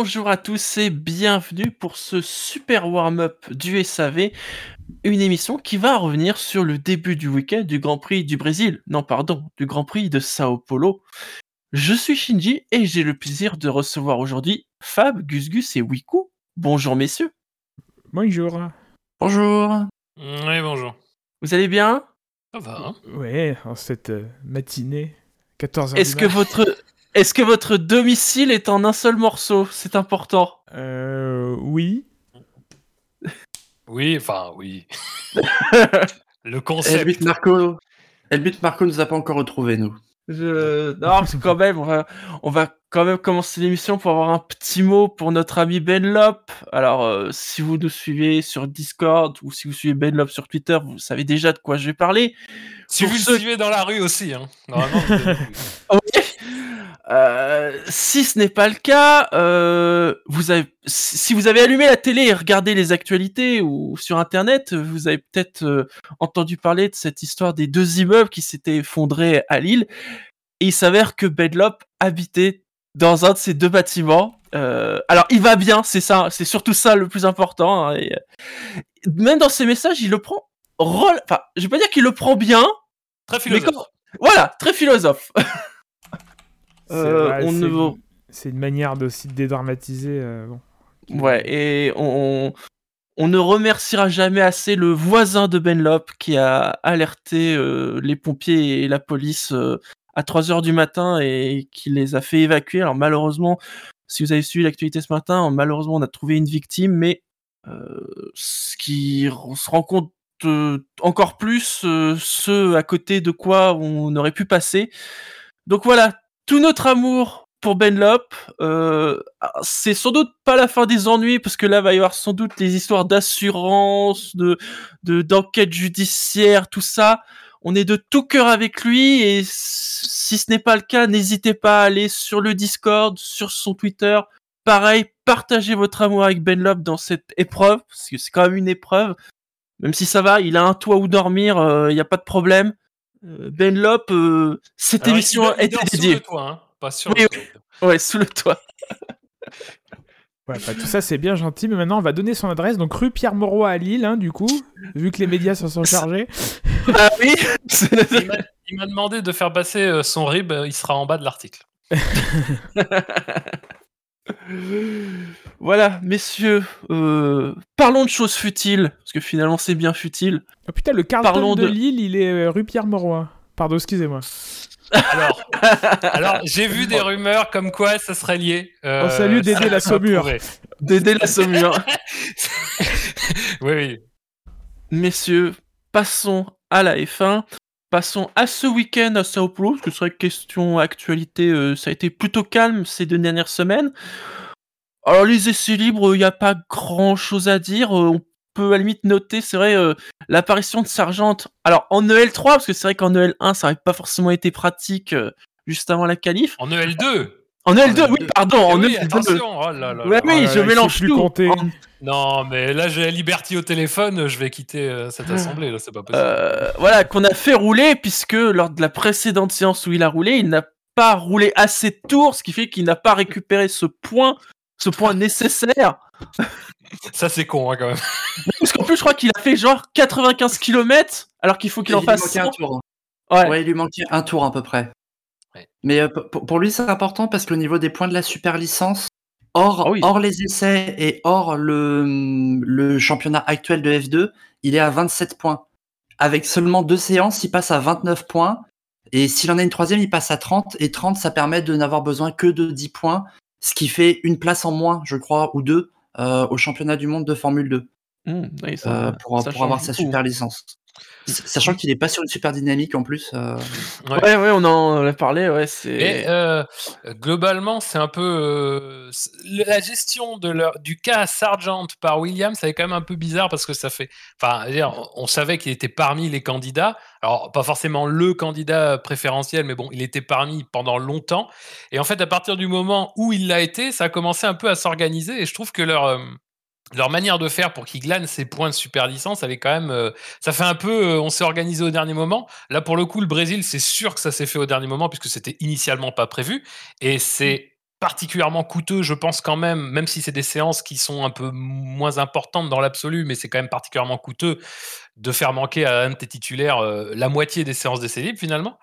Bonjour à tous et bienvenue pour ce super warm-up du SAV, une émission qui va revenir sur le début du week-end du Grand Prix du Brésil, non pardon, du Grand Prix de Sao Paulo. Je suis Shinji et j'ai le plaisir de recevoir aujourd'hui Fab, Gus Gus et Wiku. Bonjour messieurs. Bonjour. Bonjour. Oui, bonjour. Vous allez bien? Ça va. Hein? Ouais, en cette euh, matinée, 14h. Est-ce que votre est-ce que votre domicile est en un seul morceau? C'est important. Euh, oui. Oui, enfin, oui. le concept. Elbit Marco, Elbit Marco nous a pas encore retrouvé nous. Je... Non, parce que quand même, on va, on va quand même commencer l'émission pour avoir un petit mot pour notre ami Ben Lop. Alors, euh, si vous nous suivez sur Discord ou si vous suivez Ben Lop sur Twitter, vous savez déjà de quoi je vais parler. Si Pour vous ceux- le suivez dans la rue aussi, hein. Normalement, vous. Euh, si ce n'est pas le cas, euh, vous avez, si vous avez allumé la télé et regardé les actualités ou sur Internet, vous avez peut-être euh, entendu parler de cette histoire des deux immeubles qui s'étaient effondrés à Lille. Et il s'avère que Bedlop habitait dans un de ces deux bâtiments. Euh, alors, il va bien, c'est ça, c'est surtout ça le plus important. hein, et, même dans ses messages, il le prend. Enfin, je vais pas dire qu'il le prend bien, Très philosophe. voilà, très philosophe. C'est- Euh, on ne C'est une manière de dédramatiser. euh, bon. Ouais, et on, on ne remerciera jamais assez le voisin de Benlop qui a alerté euh, les pompiers et la police à 3 heures du matin et qui les a fait évacuer. Alors malheureusement, si vous avez suivi l'actualité ce matin, malheureusement on a trouvé une victime, mais ce qui on se rend compte encore plus ce à côté de quoi on aurait pu passer. Donc voilà, tout notre amour pour Benlop. Euh, c'est sans doute pas la fin des ennuis parce que là va y avoir sans doute les histoires d'assurance, de de d'enquête judiciaire, tout ça. On est de tout cœur avec lui et si ce n'est pas le cas, n'hésitez pas à aller sur le Discord, sur son Twitter. Pareil, partagez votre amour avec Benlop dans cette épreuve parce que c'est quand même une épreuve. Même si ça va, il a un toit où dormir, il n'y a pas de problème. Euh, Benlop, euh, cette Alors, émission a été dort sous dédiée. le toit, hein, pas sur Oui, le. Ouais, sous le toit. Ouais, bah, tout ça, c'est bien gentil, mais maintenant, on va donner son adresse. Donc, rue Pierre Mauroy à Lille, hein, du coup, vu que les médias s'en sont chargés. Ah oui Il m'a- Il m'a demandé de faire passer euh, son rib, euh, il sera en bas de l'article. Voilà, messieurs, euh, parlons de choses futiles, parce que finalement c'est bien futile. Oh putain, le Carlton Parlons de... de- Lille, il est euh, rue Pierre Mauroy. Pardon, excusez-moi. Alors, alors j'ai vu des rumeurs comme quoi ça serait lié. Euh, On salue Dédé la Saumure. D'aider la Saumure. oui, oui. messieurs, passons à la F1. Passons à ce week-end à Sao Paulo, parce que c'est vrai que question actualité, euh, ça a été plutôt calme ces deux dernières semaines. Alors les essais libres, il n'y a pas grand-chose à dire. euh, on peut à la limite noter, c'est vrai, euh, l'apparition de Sargent. Alors en EL3, parce que c'est vrai qu'en EL1, ça n'avait pas forcément été pratique euh, juste avant la qualif. En EL2. En EL2, En oui, EL2. pardon, Eh en oui, EL2. attention. Oh là là Ouais, oui, Oh là je là, mélange plus tout. compter. En- Non, mais là j'ai Liberty au téléphone, je vais quitter euh, cette assemblée, là, c'est pas possible. Euh, voilà, qu'on a fait rouler, puisque lors de la précédente séance où il a roulé, il n'a pas roulé assez de tours, ce qui fait qu'il n'a pas récupéré ce point, ce point nécessaire. Ça c'est con hein, quand même. Parce qu'en plus, je crois qu'il a fait genre 95 km, alors qu'il faut qu'il Il en lui fasse manquait un 100. tour. Ouais. Ouais, il lui manquait un tour à peu près. Ouais. Mais euh, pour, pour lui, c'est important parce qu'au niveau des points de la super licence, hors, Ah oui. hors les essais et hors le, le championnat actuel de F2, il est à 27 points. Avec seulement deux séances, il passe à 29 points. Et s'il en a une troisième, il passe à 30. Et 30, ça permet de n'avoir besoin que de 10 points, ce qui fait une place en moins, je crois, ou deux, euh, au championnat du monde de Formule 2 Mmh, oui, ça- euh, pour, ça pour avoir sa beaucoup. super licence. Sachant qu'il n'est pas sur une super dynamique en plus. euh, Ouais, ouais, on en a parlé, ouais, c'est. Mais euh, globalement, c'est un peu euh, c'est- la gestion de leur, du cas Sargent par Williams, ça est quand même un peu bizarre parce que ça fait. Enfin, on savait qu'il était parmi les candidats. Alors, pas forcément le candidat préférentiel, mais bon, il était parmi pendant longtemps. Et en fait, à partir du moment où il l'a été, ça a commencé un peu à s'organiser. Et je trouve que leur euh, leur manière de faire pour qu'ils glanent ces points de super licence, est quand même. euh, ça fait un peu. euh, on s'est organisé au dernier moment. Là, pour le coup, le Brésil, c'est sûr que ça s'est fait au dernier moment puisque c'était initialement pas prévu. Et c'est particulièrement coûteux, je pense quand même, même si c'est des séances qui sont un peu moins importantes dans l'absolu, mais c'est quand même particulièrement coûteux de faire manquer à un de tes titulaires euh, la moitié des séances d'essai libre finalement.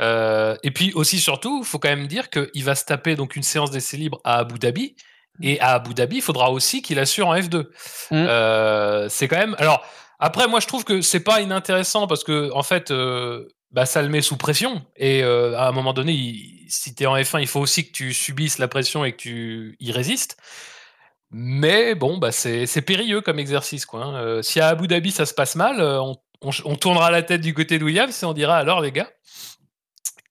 Et puis aussi surtout, il faut quand même dire qu'il va se taper donc une séance d'essai libre à Abu Dhabi. Et à Abu Dhabi, il faudra aussi qu'il assure en F2. Mm. Euh, c'est quand même. Alors après, moi je trouve que c'est pas inintéressant parce que en fait, euh, bah, ça le met sous pression. Et euh, à un moment donné, il- si tu es en F1, il faut aussi que tu subisses la pression et que tu y résistes. Mais bon, bah, c'est périlleux comme exercice. Quoi, hein. Si à Abu Dhabi ça se passe mal, on, on- on tournera la tête du côté de Williams et on dira alors les gars,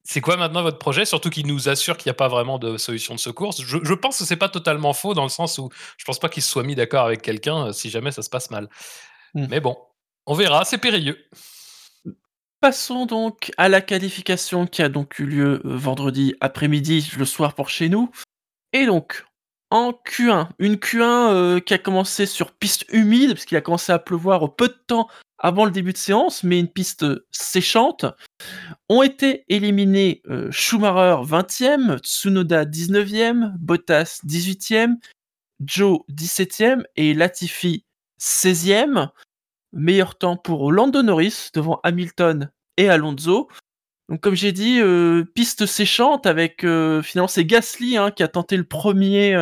c'est quoi maintenant votre projet? Surtout qu'il nous assure qu'il n'y a pas vraiment de solution de secours. Je, je pense que c'est pas totalement faux dans le sens où je pense pas qu'il se soit mis d'accord avec quelqu'un euh, si jamais ça se passe mal. Mm. Mais bon, on verra, c'est périlleux. Passons donc à la qualification qui a donc eu lieu euh, vendredi après-midi, le soir pour chez nous. Et donc, en Q1, une Q1 euh, qui a commencé sur piste humide, parce qu'il a commencé à pleuvoir peu de temps avant le début de séance, mais une piste séchante. Ont été éliminés euh, Schumacher 20e, Tsunoda 19e, Bottas 18e, Joe 17e et Latifi 16e. Meilleur temps pour Lando Norris devant Hamilton et Alonso. Donc comme j'ai dit, euh, piste séchante avec euh, finalement c'est Gasly hein, qui a tenté le premier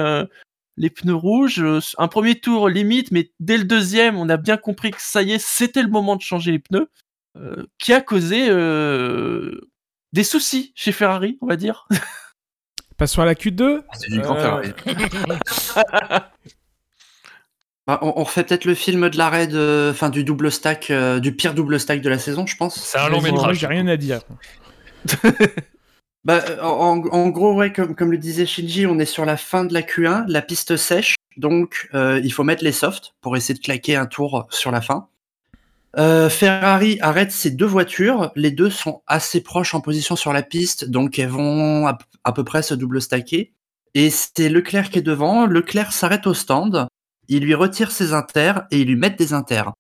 les pneus rouges, Euh, un premier tour limite, mais dès le deuxième on a bien compris que ça y est c'était le moment de changer les pneus, euh, qui a causé euh, des soucis chez Ferrari, on va dire. Passons à la Q2. C'est du grand Euh, Ferrari. Bah, on, on refait peut-être le film de l'arrêt de, enfin du double stack, euh, du pire double stack de la saison, je pense. C'est un long métrage. j'ai rien à dire. Bah, en, en gros, ouais, comme, comme le disait Shinji, on est sur la fin de la Q1, la piste sèche, donc euh, il faut mettre les softs pour essayer de claquer un tour sur la fin. Euh, Ferrari arrête ses deux voitures, les deux sont assez proches en position sur la piste, donc elles vont à, à peu près se double stacker. Et c'est Leclerc qui est devant, Leclerc s'arrête au stand, il lui retire ses inters et il lui met des inters.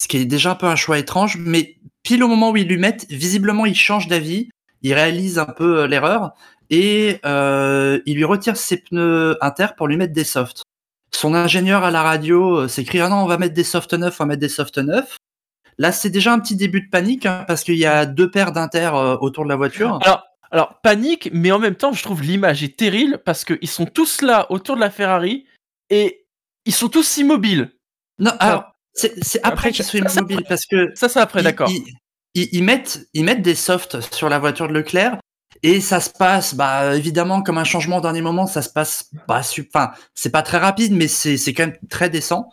Ce qui est déjà un peu un choix étrange, mais pile au moment où ils lui mettent, visiblement il change d'avis, il réalise un peu euh, l'erreur et euh, il lui retire ses pneus inter pour lui mettre des softs. Son ingénieur à la radio euh, s'écrit ah non on va mettre des softs neufs, on va mettre des softs neufs. Là c'est déjà un petit début de panique hein, parce qu'il y a deux paires d'inter autour de la voiture. Alors, alors panique, mais en même temps je trouve l'image est terrible parce qu'ils sont tous là autour de la Ferrari et ils sont tous immobiles. Non alors c'est après Après, qu'ils soient immobiles parce que Ça c'est après, d'accord. Ils, ils- mettent, des softs sur la voiture de Leclerc et ça se passe, bah évidemment comme un changement au dernier moment, ça se passe, bah enfin c'est pas très rapide, mais c'est quand même très décent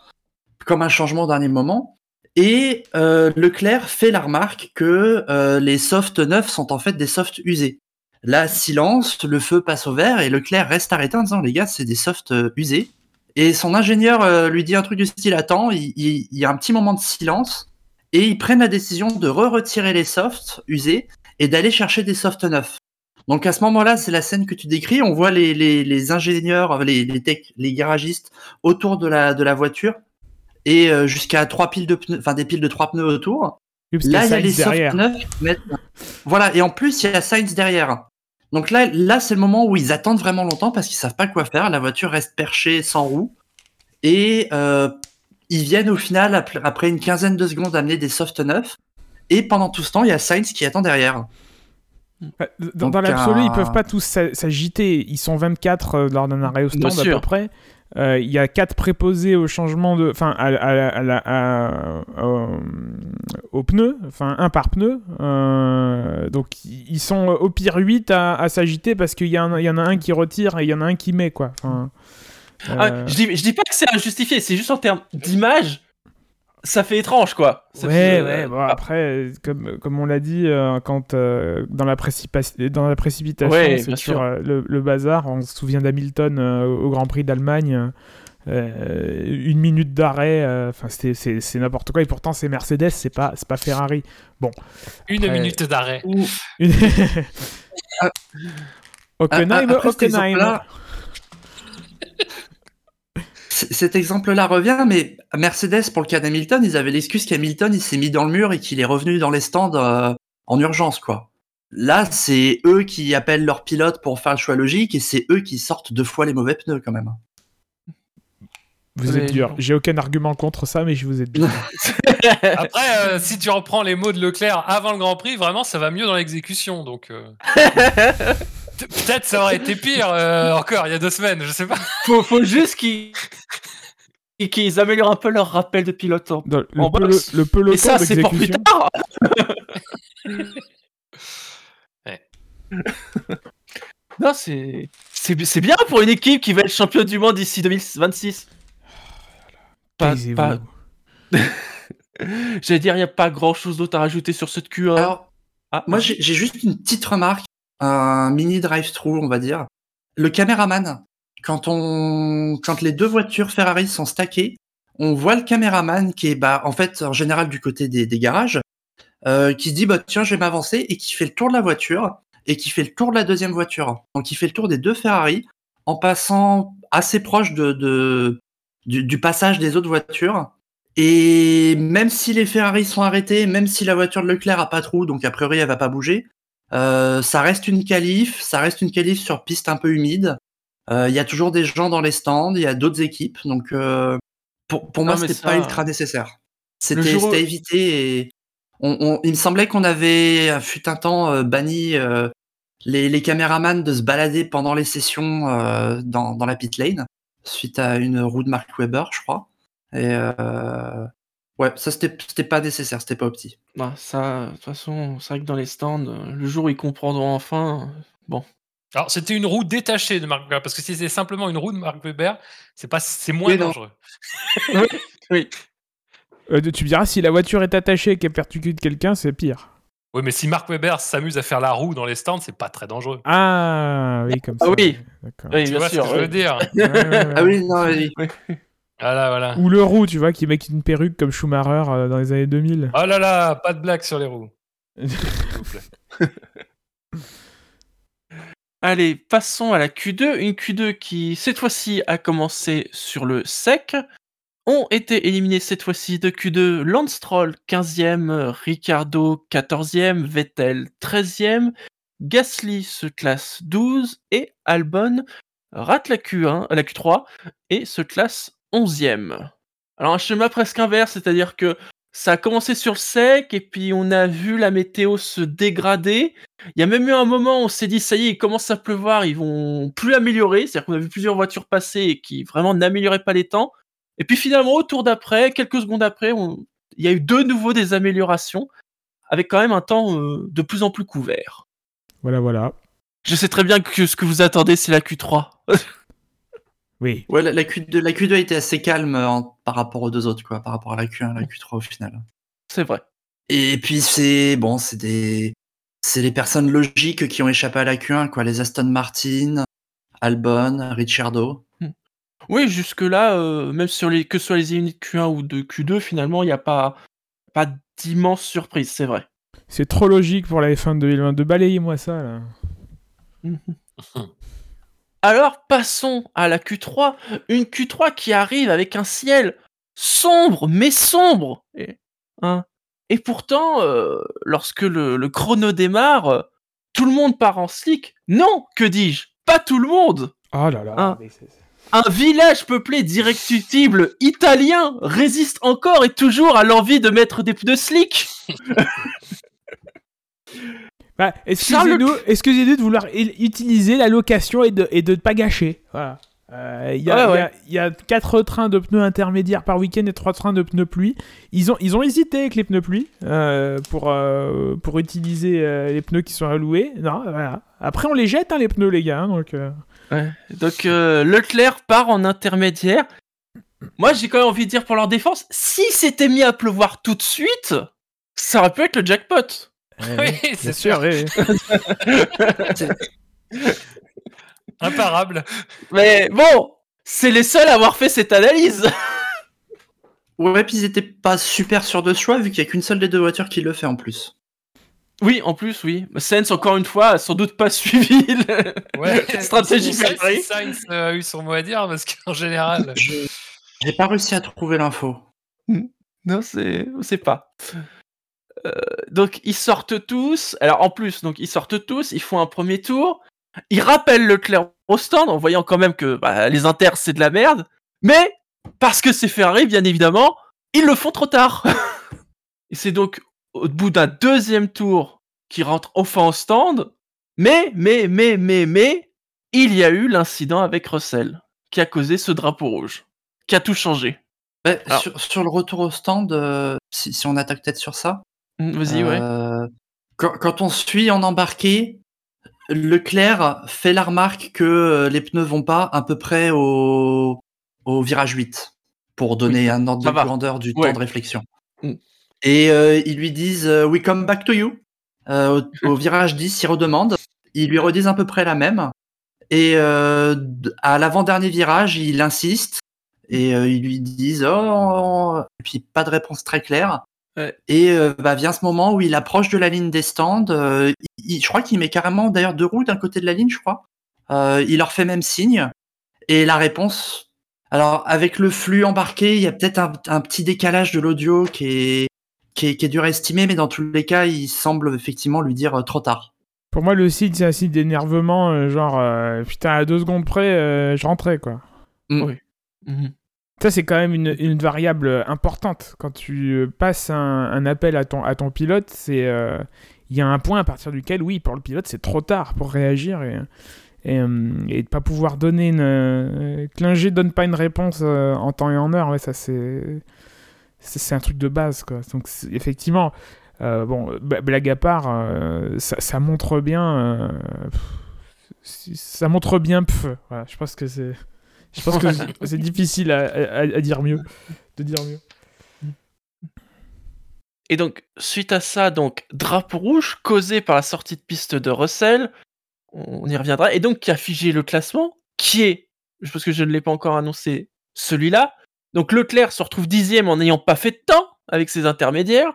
comme un changement au dernier moment. Et euh, Leclerc fait la remarque que euh, les softs neufs sont en fait des softs usés. Là, silence, le feu passe au vert et Leclerc reste arrêté en disant les gars, c'est des softs euh, usés. Et son ingénieur lui dit un truc du style attends, il y a un petit moment de silence et ils prennent la décision de re-retirer les softs usés et d'aller chercher des softs neufs. Donc à ce moment-là, c'est la scène que tu décris. On voit les, les, les ingénieurs, les, les, tech- les garagistes autour de la, de la voiture et euh, jusqu'à trois piles de pneus, enfin des piles de trois pneus autour. Oui, Là, il y a les softs neufs. Voilà, et en plus, il y a Sainz derrière. Donc là, là c'est le moment où ils attendent vraiment longtemps parce qu'ils savent pas quoi faire. La voiture reste perchée sans roue. Et euh, ils viennent au final, ap- après une quinzaine de secondes, amener des softs neufs. Et pendant tout ce temps, il y a Sainz qui attend derrière. Bah, Dans, Donc, dans l'absolu, un- ils peuvent pas tous s'a- s'agiter. Ils sont 24 euh, lors d'un arrêt au stand à peu près. Euh, Il y a 4 préposés au changement de. Enfin, à, au- aux pneus. Enfin, un par pneu. Euh, donc, ils sont au pire 8 à, s'agiter parce qu'il y, en a- il y en a un qui retire et il y en a un qui met, quoi. Enfin, Ah, euh, je, dis, je dis pas que c'est injustifié, c'est juste en termes d'image, ça fait étrange quoi. Ça Ouais, fait, ouais, euh, bon, après, comme, comme on l'a dit, euh, quand euh, dans, la précipa- dans la précipitation, Ouais, c'est sur sûr. euh, le, le bazar. On se souvient d'Hamilton euh, au Grand Prix d'Allemagne. euh, une minute d'arrêt, enfin c'est n'importe quoi. Et pourtant, c'est Mercedes, c'est pas, c'est pas Ferrari. Bon. Une Après- minute d'arrêt. Une- Ah. Hockenheim, Ah, après cet exemple-là revient, mais à Mercedes, pour le cas d'Hamilton, ils avaient l'excuse qu'Hamilton il s'est mis dans le mur et qu'il est revenu dans les stands euh, en urgence, quoi. Là, c'est eux qui appellent leur pilote pour faire le choix logique et c'est eux qui sortent deux fois les mauvais pneus quand même. Vous êtes dur. J'ai aucun argument contre ça, mais je vous êtes dur. Après, euh, si tu reprends les mots de Leclerc avant le Grand Prix, vraiment, ça va mieux dans l'exécution. Donc, euh, peut-être ça aurait été pire euh, encore il y a deux semaines, je sais pas. faut, faut juste qu'ils qu'ils améliorent un peu leur rappel de pilote. en- le, En pelo- boxe. le peloton Et ça, c'est pour plus tard. Ouais. non, c'est c'est bien pour une équipe qui va être championne du monde d'ici 2026. Pas, pas- J'allais dire, il n'y a pas grand chose d'autre à rajouter sur cette Q1. Alors, Ah, moi, j'ai juste une petite remarque, un mini drive-through, on va dire. Le caméraman, quand on, quand les deux voitures Ferrari sont stackées, on voit le caméraman qui est, bah, en fait, en général du côté des, garages, euh, qui se dit, bah, tiens, je vais m'avancer et qui fait le tour de la voiture et qui fait le tour de la deuxième voiture. Donc, il fait le tour des deux Ferrari en passant assez proche de, de du, du passage des autres voitures. Et même si les Ferrari sont arrêtés, même si la voiture de Leclerc a pas de roue, donc a priori elle va pas bouger, euh, ça reste une qualif, ça reste une qualif sur piste un peu humide. Euh, Il y a toujours des gens dans les stands, il y a d'autres équipes, donc euh, pour, pour moi Non, c'était ça- pas ultra nécessaire. C'était jour évité et on, on- il me semblait qu'on avait euh, fut un temps euh, banni euh, les, les caméramans de se balader pendant les sessions euh, dans, dans la pit lane suite à une roue de Mark Webber, je crois. Et euh, ouais, ça c'était c'était pas nécessaire, c'était pas opti. Bah, ça, de toute façon, c'est vrai que dans les stands, euh, le jour où ils comprendront enfin, euh, bon. Alors, c'était une roue détachée de Mark Webber, parce que si c'était simplement une roue de Mark Webber, c'est pas, c'est moins Oui, dangereux. Oui, Euh, tu me diras, si la voiture est attachée et qu'elle percute quelqu'un, c'est pire. Oui, mais si Mark Webber s'amuse à faire la roue dans les stands, c'est pas très dangereux. Ah, oui, comme Ah ça. oui. D'accord. oui Tu bien vois sûr. ce que je veux oui. dire. Ah oui, non, oui. Voilà, voilà. Ou le roux, tu vois, qui met une perruque comme Schumacher euh, dans les années 2000. Oh là là, pas de blague sur les roues. s'il vous plaît. Allez, passons à la Q2. Une Q2 qui, cette fois-ci, a commencé sur le sec. Ont été éliminés cette fois-ci de Q2 Lance Stroll 15e, Ricardo 14e, Vettel 13e, Gasly se classe 12 et Albon rate la Q1, la Q3 et se classe 11e. Alors un schéma presque inverse, c'est-à-dire que ça a commencé sur le sec et puis on a vu la météo se dégrader. Il y a même eu un moment où on s'est dit ça y est, il commence à pleuvoir, ils vont plus améliorer, c'est-à-dire qu'on a vu plusieurs voitures passer et qui vraiment n'amélioraient pas les temps. Et puis finalement au tour d'après, quelques secondes après, on- il y a eu de nouveau des améliorations avec quand même un temps euh, de plus en plus couvert. Voilà, voilà. Je sais très bien que ce que vous attendez c'est la Q3. Oui. Ouais, la, la Q2, la Q2 a été assez calme en- par rapport aux deux autres, quoi, par rapport à la Q1 et la Q3 au final. c'est vrai. Et puis c'est bon, c'est des c'est les personnes logiques qui ont échappé à la Q1, quoi, les Aston Martin, Albon, Ricciardo. Oui, jusque-là, euh, même sur les, que ce soit les unités Q1 ou de Q2, finalement, il n'y a pas, pas d'immense surprise, c'est vrai. C'est trop logique pour la F1 de 2022. Balayez-moi ça, là. Alors, passons à la Q3. Une Q3 qui arrive avec un ciel sombre, mais sombre. Et, hein. Et pourtant, euh, lorsque le, le chrono démarre, euh, tout le monde part en slick. Non, que dis-je Pas tout le monde Oh là là. Mais c'est- Un village peuplé d'irréductibles italiens résiste encore et toujours à l'envie de mettre des pneus slick. Bah, excusez-nous excusez de vouloir utiliser la location et de et de ne pas gâcher. Voilà. Euh, Il y, a- Ouais, y ouais. y 4 trains de pneus intermédiaires par week-end et 3 trains de pneus pluie. Ils ont, ils ont hésité avec les pneus pluie euh, pour, euh, pour utiliser les pneus qui sont alloués. Non, voilà. Après, on les jette, hein, les pneus, les gars. hein, donc, euh, Donc Leclerc part en intermédiaire. Moi, j'ai quand même envie de dire pour leur défense, si c'était mis à pleuvoir tout de suite, ça aurait pu être le jackpot. Oui, bien c'est sûr. sûr. oui, oui. Imparable. Mais bon, c'est les seuls à avoir fait cette analyse. Ouais, puis ils étaient pas super sûrs de ce choix vu qu'il y a qu'une seule des deux voitures qui le fait en plus. Oui, en plus, oui. Sens, encore une fois, a sans doute pas suivi le- Ouais. Stratégie C'est pour ça Ferrari. Sainz a eu son mot à dire parce qu'en général. J'ai pas réussi à trouver l'info. Non, c'est, on sait pas. Euh, donc ils sortent tous. Alors en plus, donc ils sortent tous, ils font un premier tour. Ils rappellent Leclerc au stand en voyant quand même que bah, les inters c'est de la merde. Mais parce que c'est Ferrari, bien évidemment, ils le font trop tard. Et c'est donc au bout d'un deuxième tour qu'ils rentrent enfin au stand. Mais, mais, mais, mais, mais, il y a eu l'incident avec Russell qui a causé ce drapeau rouge, qui a tout changé. Ouais, Alors- sur, sur le retour au stand, euh, si, si on attaque peut-être sur ça. Mm, Vas-y, ouais. euh, quand, quand on suit en embarqué, Leclerc fait la remarque que euh, les pneus vont pas à peu près au, au virage 8 pour donner un ordre ça de va. grandeur du Ouais. temps de réflexion. Mm. Et euh, ils lui disent euh, We come back to you. Euh, au, au virage 10, ils redemandent. Ils lui redisent à peu près la même. Et euh, à l'avant-dernier virage, il insiste. Et euh, ils lui disent Oh, et puis pas de réponse très claire. Ouais. Et euh, bah, vient ce moment où il approche de la ligne des stands. euh, il- je crois qu'il met carrément d'ailleurs deux roues d'un côté de la ligne, je crois. Euh, il leur fait même signe. Et la réponse. Alors, avec le flux embarqué, il y a peut-être un, un petit décalage de l'audio qui est, qui, est, qui est dur à estimer, mais dans tous les cas, il semble effectivement lui dire euh, trop tard. Pour moi, le signe, c'est un signe d'énervement, euh, genre, euh, putain, à deux secondes près, euh, je rentrais, quoi. Mhm. Ça, c'est quand même une, variable importante. Quand tu euh, passes un, appel à ton, pilote, euh, il y a un point à partir duquel, oui, pour le pilote, c'est trop tard pour réagir et, et, euh, et de pas pouvoir donner une. Euh, Klinger donne pas une réponse en temps et en heure, ça c'est. Un truc de base. Donc, effectivement, bon, blague à part, ça, montre bien. ça montre bien pff, je pense que c'est. Je pense que c'est- difficile à, à- à dire mieux, de dire mieux. Et donc, suite à ça, donc, drapeau rouge causé par la sortie de piste de Russell. On y reviendra. Et donc, qui a figé le classement, qui est, parce que je ne l'ai pas encore annoncé, celui-là. Donc, Leclerc se retrouve dixième en n'ayant pas fait de temps avec ses intermédiaires.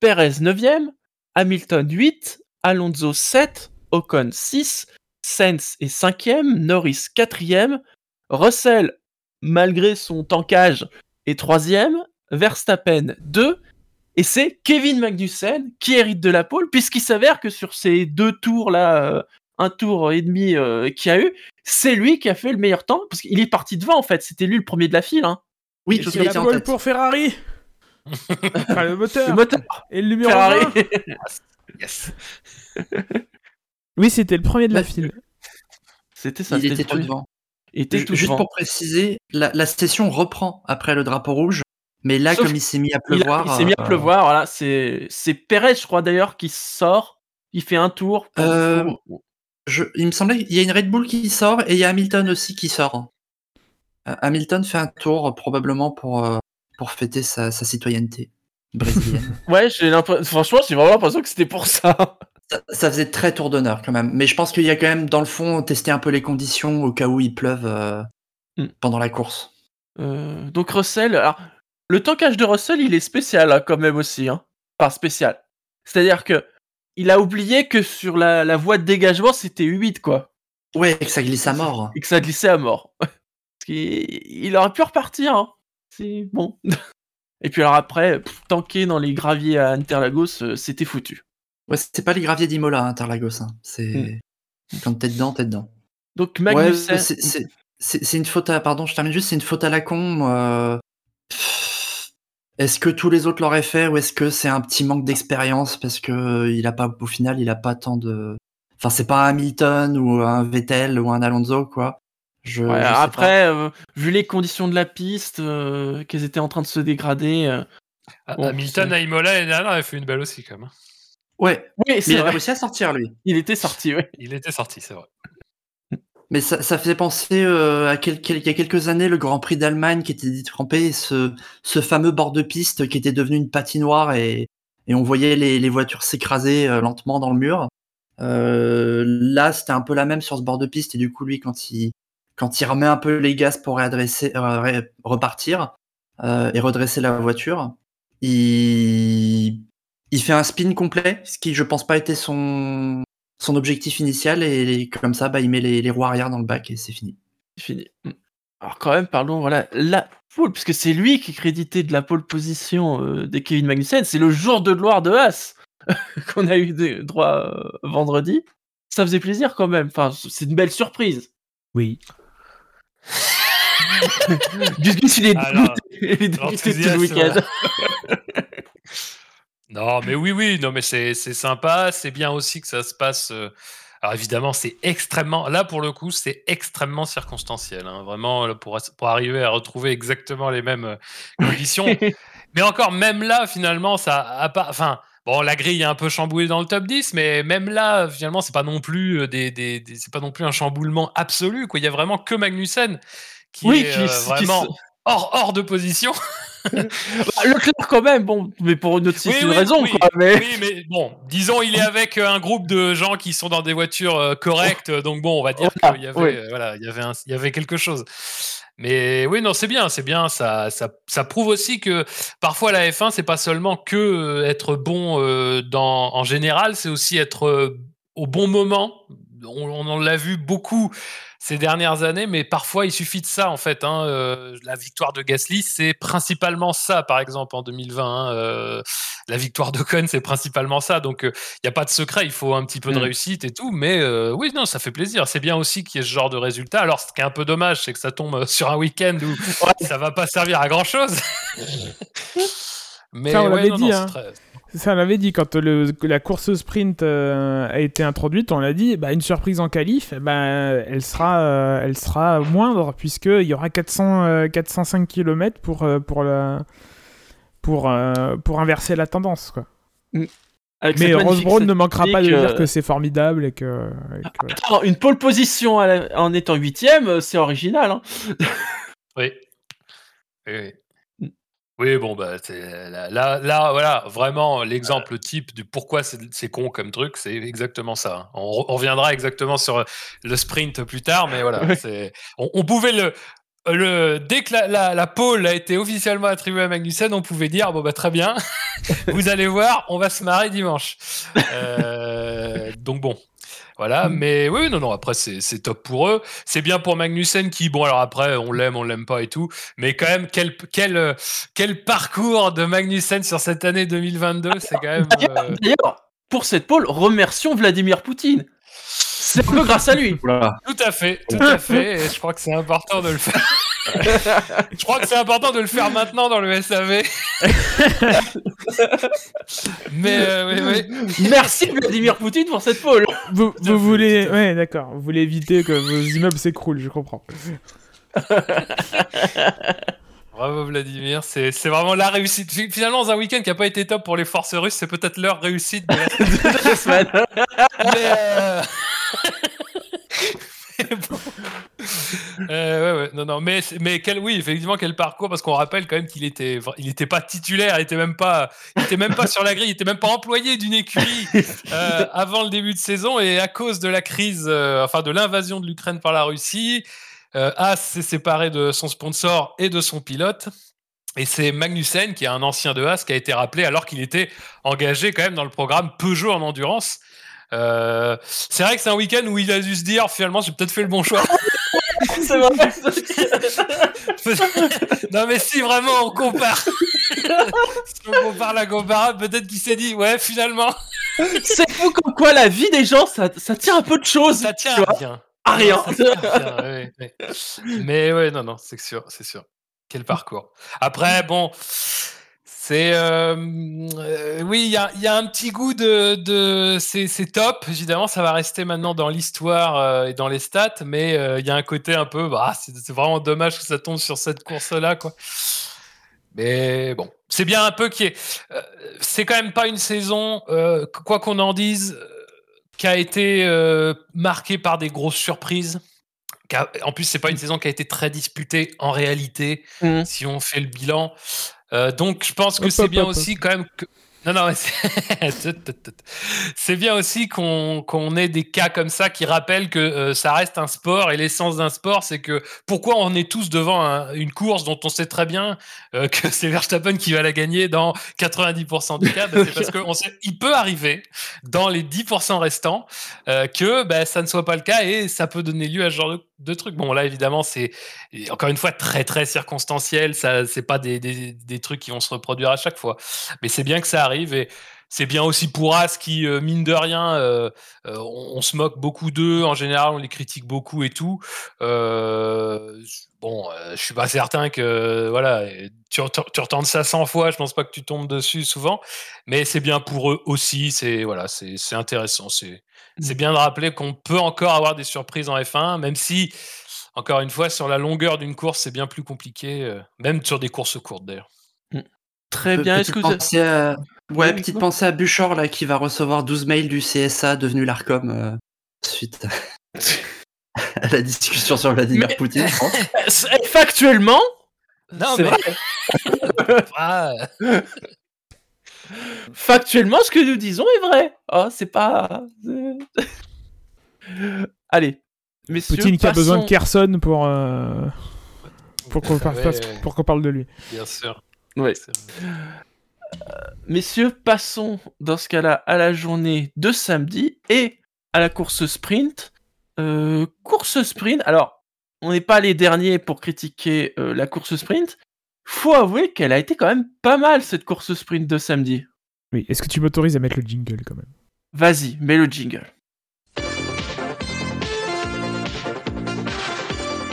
Perez 9e, Hamilton 8, Alonso 7, Ocon 6, Sainz est 5e, Norris 4e, Russell, malgré son tankage, est 3e, Verstappen 2, et c'est Kevin Magnussen qui hérite de la pole, puisqu'il s'avère que sur ces deux tours là, euh, un tour et demi euh, qu'il y a eu, c'est lui qui a fait le meilleur temps, parce qu'il est parti devant en fait, c'était lui le premier de la file. Hein. Oui, je la pole pour Ferrari Enfin, le moteur Le moteur Et le numéro Ferrari. 20 Yes. Oui, c'était le premier de la file. C'était ça. il c'était était le tout premier. devant. Était tout Juste devant. pour préciser, la, la session reprend après le drapeau rouge, mais là, Sauf comme il s'est mis à pleuvoir. il s'est mis à euh, pleuvoir, voilà. C'est, c'est Perez, je crois d'ailleurs, qui sort. Il fait un tour. pour- Euh, je- il me semblait qu'il y a une Red Bull qui sort et il y a Hamilton aussi qui sort. Euh, Hamilton fait un tour probablement pour, euh, pour fêter sa, sa citoyenneté brésilienne. Ouais, j'ai l'impression. Franchement, j'ai vraiment l'impression que c'était pour ça. Ça, ça faisait très tour d'honneur quand même. Mais je pense qu'il y a quand même dans le fond testé un peu les conditions au cas où il pleuve euh, Hmm. pendant la course. Euh, donc Russell, alors, le tankage de Russell, il est spécial hein, quand même aussi. Hein. Enfin, spécial. C'est-à-dire que il a oublié que sur la, la voie de dégagement, c'était 8 quoi. Ouais, que ça glisse à mort. Et que ça glissait à mort. Parce qu'il il aurait pu repartir. Hein. C'est bon. Et puis alors après, pff, tanker dans les graviers à Interlagos, euh, c'était foutu. Ouais, c'est pas les graviers d'Imola, hein, Interlagos. hein. C'est quand t'es dedans, t'es dedans. Donc Ouais, Magnussen, c'est- c'est c'est- c'est une faute à. Pardon, je termine juste. C'est une faute à la con. euh, Est-ce que tous les autres l'auraient fait ou est-ce que c'est un petit manque d'expérience parce que euh, il a pas, au final, il a pas tant de. Enfin, c'est pas un Hamilton ou un Vettel ou un Alonso, quoi. Je, Ouais, je sais pas. après, euh, vu les conditions de la piste, euh, qu'elles étaient en train de se dégrader. euh, Ah, Bon, Hamilton c'est- à Imola l'année dernière avait fait une belle aussi quand même. Ouais, Oui, mais c'est il a réussi à sortir, lui. Il était sorti, ouais. Il était sorti, c'est vrai. Mais ça, ça faisait penser euh, à quel- quel- il y a quelques années le Grand Prix d'Allemagne qui était détrempé, ce, ce fameux bord de piste qui était devenu une patinoire et, et on voyait les, les voitures s'écraser euh, lentement dans le mur. Euh, là, c'était un peu la même sur ce bord de piste et du coup, lui, quand il, quand il remet un peu les gaz pour réadresser, euh, ré- repartir euh, et redresser la voiture, il, il fait un spin complet, ce qui, je pense pas, était son, son objectif initial et comme ça, bah, il met les, les roues arrière dans le bac et c'est fini. C'est fini. Mm. Alors quand même, parlons, voilà, la pole, puisque c'est lui qui est crédité de la pole position euh, de Kevin Magnussen, c'est le jour de gloire de Haas. qu'on a eu des droit euh, vendredi, ça faisait plaisir quand même. Enfin, c'est une belle surprise. Oui. Il est Alors, dégoûté. Il est dégoûté tout l'enthousiasme. le week-end. Non, mais oui, oui, non, mais c'est c'est sympa. C'est bien aussi que ça se passe. euh, Alors évidemment, c'est extrêmement. Là, pour le coup, c'est extrêmement circonstanciel. hein, Vraiment, pour, pour arriver à retrouver exactement les mêmes euh, conditions. mais encore, même là, finalement, ça a pas. Enfin. Bon, la grille est un peu chamboulée dans le top 10, mais même là, finalement, c'est pas non plus euh, des, des- des- c'est pas non plus un chamboulement absolu. Quoi. Il y a vraiment que Magnussen qui Oui, est qui- euh, vraiment hors, hors de position. Bah, Leclerc quand même, bon, mais pour une autre Oui, une oui, raison, oui. quoi. Mais... Oui, mais bon, disons, il est avec euh, un groupe de gens qui sont dans des voitures euh, correctes, euh, donc bon, on va dire Voilà, qu'il y avait, euh, voilà, il y avait, un- il y avait quelque chose. Mais oui, non, c'est bien, c'est bien. Ça, ça, ça prouve aussi que parfois la F1, c'est pas seulement que être bon dans, en général, c'est aussi être au bon moment. On, on en l'a vu beaucoup ces dernières années, mais parfois il suffit de ça en fait. hein. Euh, la victoire de Gasly, c'est principalement ça, par exemple en 2020. hein. Euh, la victoire de Ocon, c'est principalement ça. Donc il n'y a pas de secret, il faut un petit peu de Mm. réussite et tout. Mais euh, oui, non, ça fait plaisir. C'est bien aussi qu'il y ait ce genre de résultat. Alors ce qui est un peu dommage, c'est que ça tombe euh, sur un week-end où ça va pas servir à grand chose. mais Ça, on ouais, l'avait non, dit, non, hein. c'est très- Ça, on l'avait dit quand le- la course sprint euh, a été introduite, on l'a dit, bah, une surprise en qualif, eh ben, elle, sera, euh, elle sera moindre puisqu'il y aura 400, euh, 405 km pour, euh, pour, la, pour, euh, pour inverser la tendance. Quoi. Avec Mais Rose Brown ne manquera pas de dire que c'est formidable et que... et que- alors, une pole position la- en étant huitième, c'est original. Hein. Oui. Oui, oui. Bon, bah, c'est- là, là, là, voilà, vraiment, l'exemple type du pourquoi c'est c'est con comme truc, c'est exactement ça. hein. On, re- on reviendra exactement sur euh, le sprint plus tard, mais voilà, Ouais. c'est- on, on pouvait le. Le, dès que la, la, la pole a été officiellement attribuée à Magnussen, on pouvait dire bon bah très bien, vous allez voir, on va se marrer dimanche. Euh, donc bon, voilà. Mais oui, non, non. Après, c'est c'est top pour eux. C'est bien pour Magnussen qui, bon, alors après, on l'aime, on l'aime pas et tout. Mais quand même, quel, quel, quel parcours de Magnussen sur cette année 2022. C'est quand même. euh, D'ailleurs, pour cette pole, remercions Vladimir Poutine. C'est un peu grâce à lui. Tout à fait, tout à fait. Et je crois que c'est important de le faire. je crois que c'est important de le faire maintenant dans le SAV. Mais euh, oui, oui. Merci Vladimir Poutine pour cette pole. Vous, voulez... Ouais, d'accord. Vous voulez éviter que vos immeubles s'écroulent, je comprends. Bravo Vladimir, c'est c'est vraiment la réussite. Fi- Finalement, dans un week-end qui n'a pas été top pour les forces russes, c'est peut-être leur réussite. de la- de la semaine. Mais, euh, mais bon. Euh, ouais, ouais, non, non, mais, mais quel, oui, effectivement, quel parcours, parce qu'on rappelle quand même qu'il était, il était pas titulaire, il était même pas, il était même pas sur la grille, il était même pas employé d'une écurie euh, avant le début de saison, et à cause de la crise, euh, enfin de l'invasion de l'Ukraine par la Russie, Haas s'est séparé de son sponsor et de son pilote. Et c'est Magnussen, qui est un ancien de Haas, qui a été rappelé alors qu'il était engagé quand même dans le programme Peugeot en endurance. Euh, c'est vrai que c'est un week-end où il a dû se dire finalement j'ai peut-être fait le bon choix. C'est vrai. non mais si vraiment on compare, si on compare la comparable, peut-être qu'il s'est dit ouais finalement C'est fou comme quoi la vie des gens, ça, ça tient un peu de choses. ça tient à rien. À rien. Non, ça tient à rien, ouais, ouais. Mais ouais non non c'est sûr c'est sûr. Quel parcours. Après bon. C'est euh, euh, oui, il y a, il y a un petit goût de, de c'est top. Évidemment, ça va rester maintenant dans l'histoire euh, et dans les stats, mais il y a un côté un peu, bah, c'est vraiment dommage que ça tombe sur cette course-là, quoi. Mais bon, c'est bien un peu qui est. c'est quand même pas une saison, euh, quoi qu'on en dise, qui a été euh, marquée par des grosses surprises. En plus, c'est pas une saison qui a été très disputée en réalité Mhm. si on fait le bilan. Euh, donc, je pense que c'est bien hop, aussi quand même que. Non, non, c'est bien aussi qu'on qu'on ait des cas comme ça qui rappellent que euh, ça reste un sport et l'essence d'un sport, c'est que pourquoi on est tous devant un- une course dont on sait très bien euh, que c'est Verstappen qui va la gagner dans 90% du cas, bah, c'est parce qu'il peut arriver dans les 10% restants euh, que bah, ça ne soit pas le cas et ça peut donner lieu à ce genre de, de trucs. Bon, là, évidemment, c'est encore une fois très très circonstanciel. Ça, c'est pas des, des, des trucs qui vont se reproduire à chaque fois, mais c'est bien que ça arrive. Et c'est bien aussi pour As qui, euh, mine de rien, euh, euh, on, on se moque beaucoup d'eux. En général, on les critique beaucoup et tout. Euh, bon, euh, je suis pas certain que voilà, tu, tu retentes ça 100 fois. Je pense pas que tu tombes dessus souvent, mais c'est bien pour eux aussi. C'est voilà, c'est c'est intéressant. C'est c'est bien de rappeler qu'on peut encore avoir des surprises en F1, même si encore une fois sur la longueur d'une course, c'est bien plus compliqué, euh, même sur des courses courtes d'ailleurs. Très Pe- bien. Est-ce que vous... à... Ouais, Oui, petite pensée à Buchor là qui va recevoir 12 mails du CSA devenu l'Arcom euh, suite à la discussion sur Vladimir Mais- Poutine. je pense. C'est- Factuellement, Non, c'est mais- vrai. Ah, Factuellement, ce que nous disons est vrai. Oh, c'est pas. c'est- Allez, messieurs. Poutine qui a besoin de Kherson pour, euh, pour qu'on parle, Ouais, parce- ouais, pour qu'on parle de lui. bien sûr. Ouais. Messieurs, passons dans ce cas-là à la journée de samedi et à la course sprint. Euh, course sprint, alors, on n'est pas les derniers pour critiquer euh, la course sprint. Faut avouer qu'elle a été quand même pas mal cette course sprint de samedi. Oui, est-ce que tu m'autorises à mettre le jingle quand même? Vas-y, mets le jingle.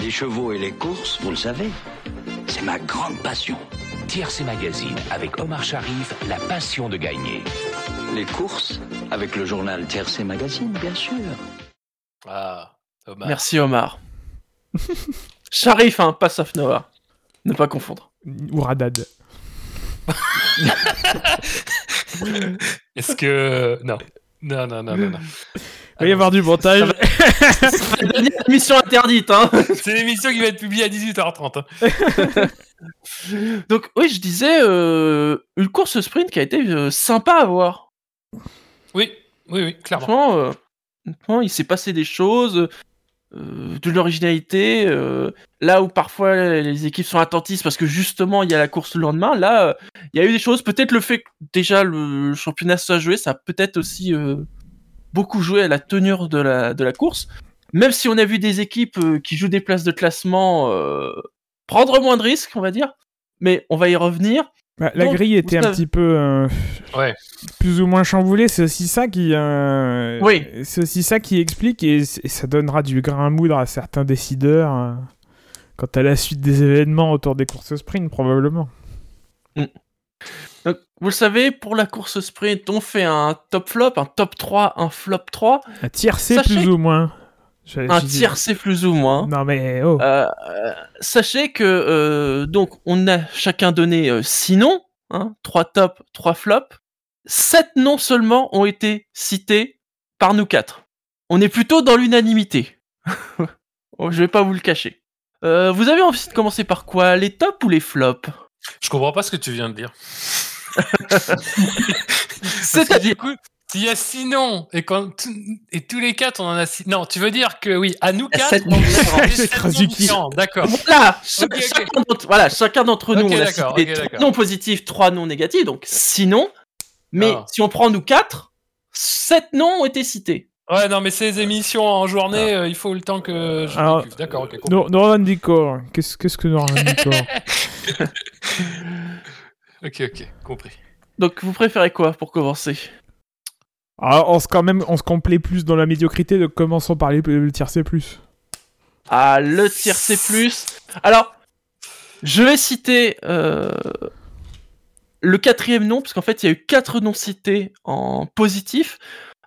Les chevaux et les courses, vous le savez, c'est ma grande passion. TRC Magazine avec Omar Sharif, la passion de gagner. Les courses, avec le journal TRC Magazine, bien sûr. Ah, Thomas. Merci Omar. Sharif, hein, pas Safnoa. Ne pas confondre. Ou Radad. Est-ce que. Non. Non, non, non, non. non. Il va y avoir du montage. La dernière émission interdite, hein. C'est l'émission qui va être publiée à 18h30. hein. Donc oui, je disais euh, une course sprint qui a été euh, sympa à voir. Oui, oui, oui, clairement. Franchement, euh, il s'est passé des choses, euh, de l'originalité. euh, là où parfois les équipes sont attentistes parce que justement il y a la course le lendemain, là euh, il y a eu des choses. Peut-être le fait que déjà le championnat soit joué, ça a peut-être aussi euh, beaucoup joué à la tenue de la, de la course. Même si on a vu des équipes euh, qui jouent des places de classement euh, prendre moins de risques, on va dire. Mais on va y revenir. Bah, la Donc, grille était un petit peu euh, Ouais. plus ou moins chamboulée. C'est aussi ça qui, euh, Oui. c'est aussi ça qui explique et, ça donnera du grain à moudre à certains décideurs euh, quant à la suite des événements autour des courses sprint probablement. Donc, vous le savez, pour la course sprint, on fait un top flop, un top 3, un flop 3, Un tiercé Sachez plus ou moins. Je- un je dis- tiers c'est plus ou moins. Non mais oh. Euh, euh, sachez que euh, donc on a chacun donné 6 noms, hein, 3 tops, 3 flops. 7 noms seulement ont été cités par nous quatre. On est plutôt dans l'unanimité. Oh, Je vais pas vous le cacher. Euh, vous avez envie de commencer par quoi? Les tops ou les flops? Je comprends pas ce que tu viens de dire. C'est-à-dire du coup, s'il y a six noms et, quand et tous les quatre, on en a six. Non, tu veux dire que oui, à nous Il quatre, sept on a des. D'accord. Voilà, cha- Ok, ok. Chacun d'entre, voilà, chacun d'entre nous, Ok, on a d'accord. noms positifs, trois noms négatifs, donc six noms. Mais Ah. si on prend nous quatre, sept noms ont été cités. Ouais, non, mais ces émissions en journée, euh, il faut le temps que je. D'accord, ok. nous revendiquons. Qu'est-ce qu'est-ce que nous revendiquons Ok, ok, compris. Donc vous préférez quoi pour commencer? Alors, on se quand même, on se complaît plus dans la médiocrité. Donc commençons par les, le tiercé plus. Ah, le tiers C+. Alors, je vais citer euh, le quatrième nom, parce qu'en fait, il y a eu quatre noms cités en positif.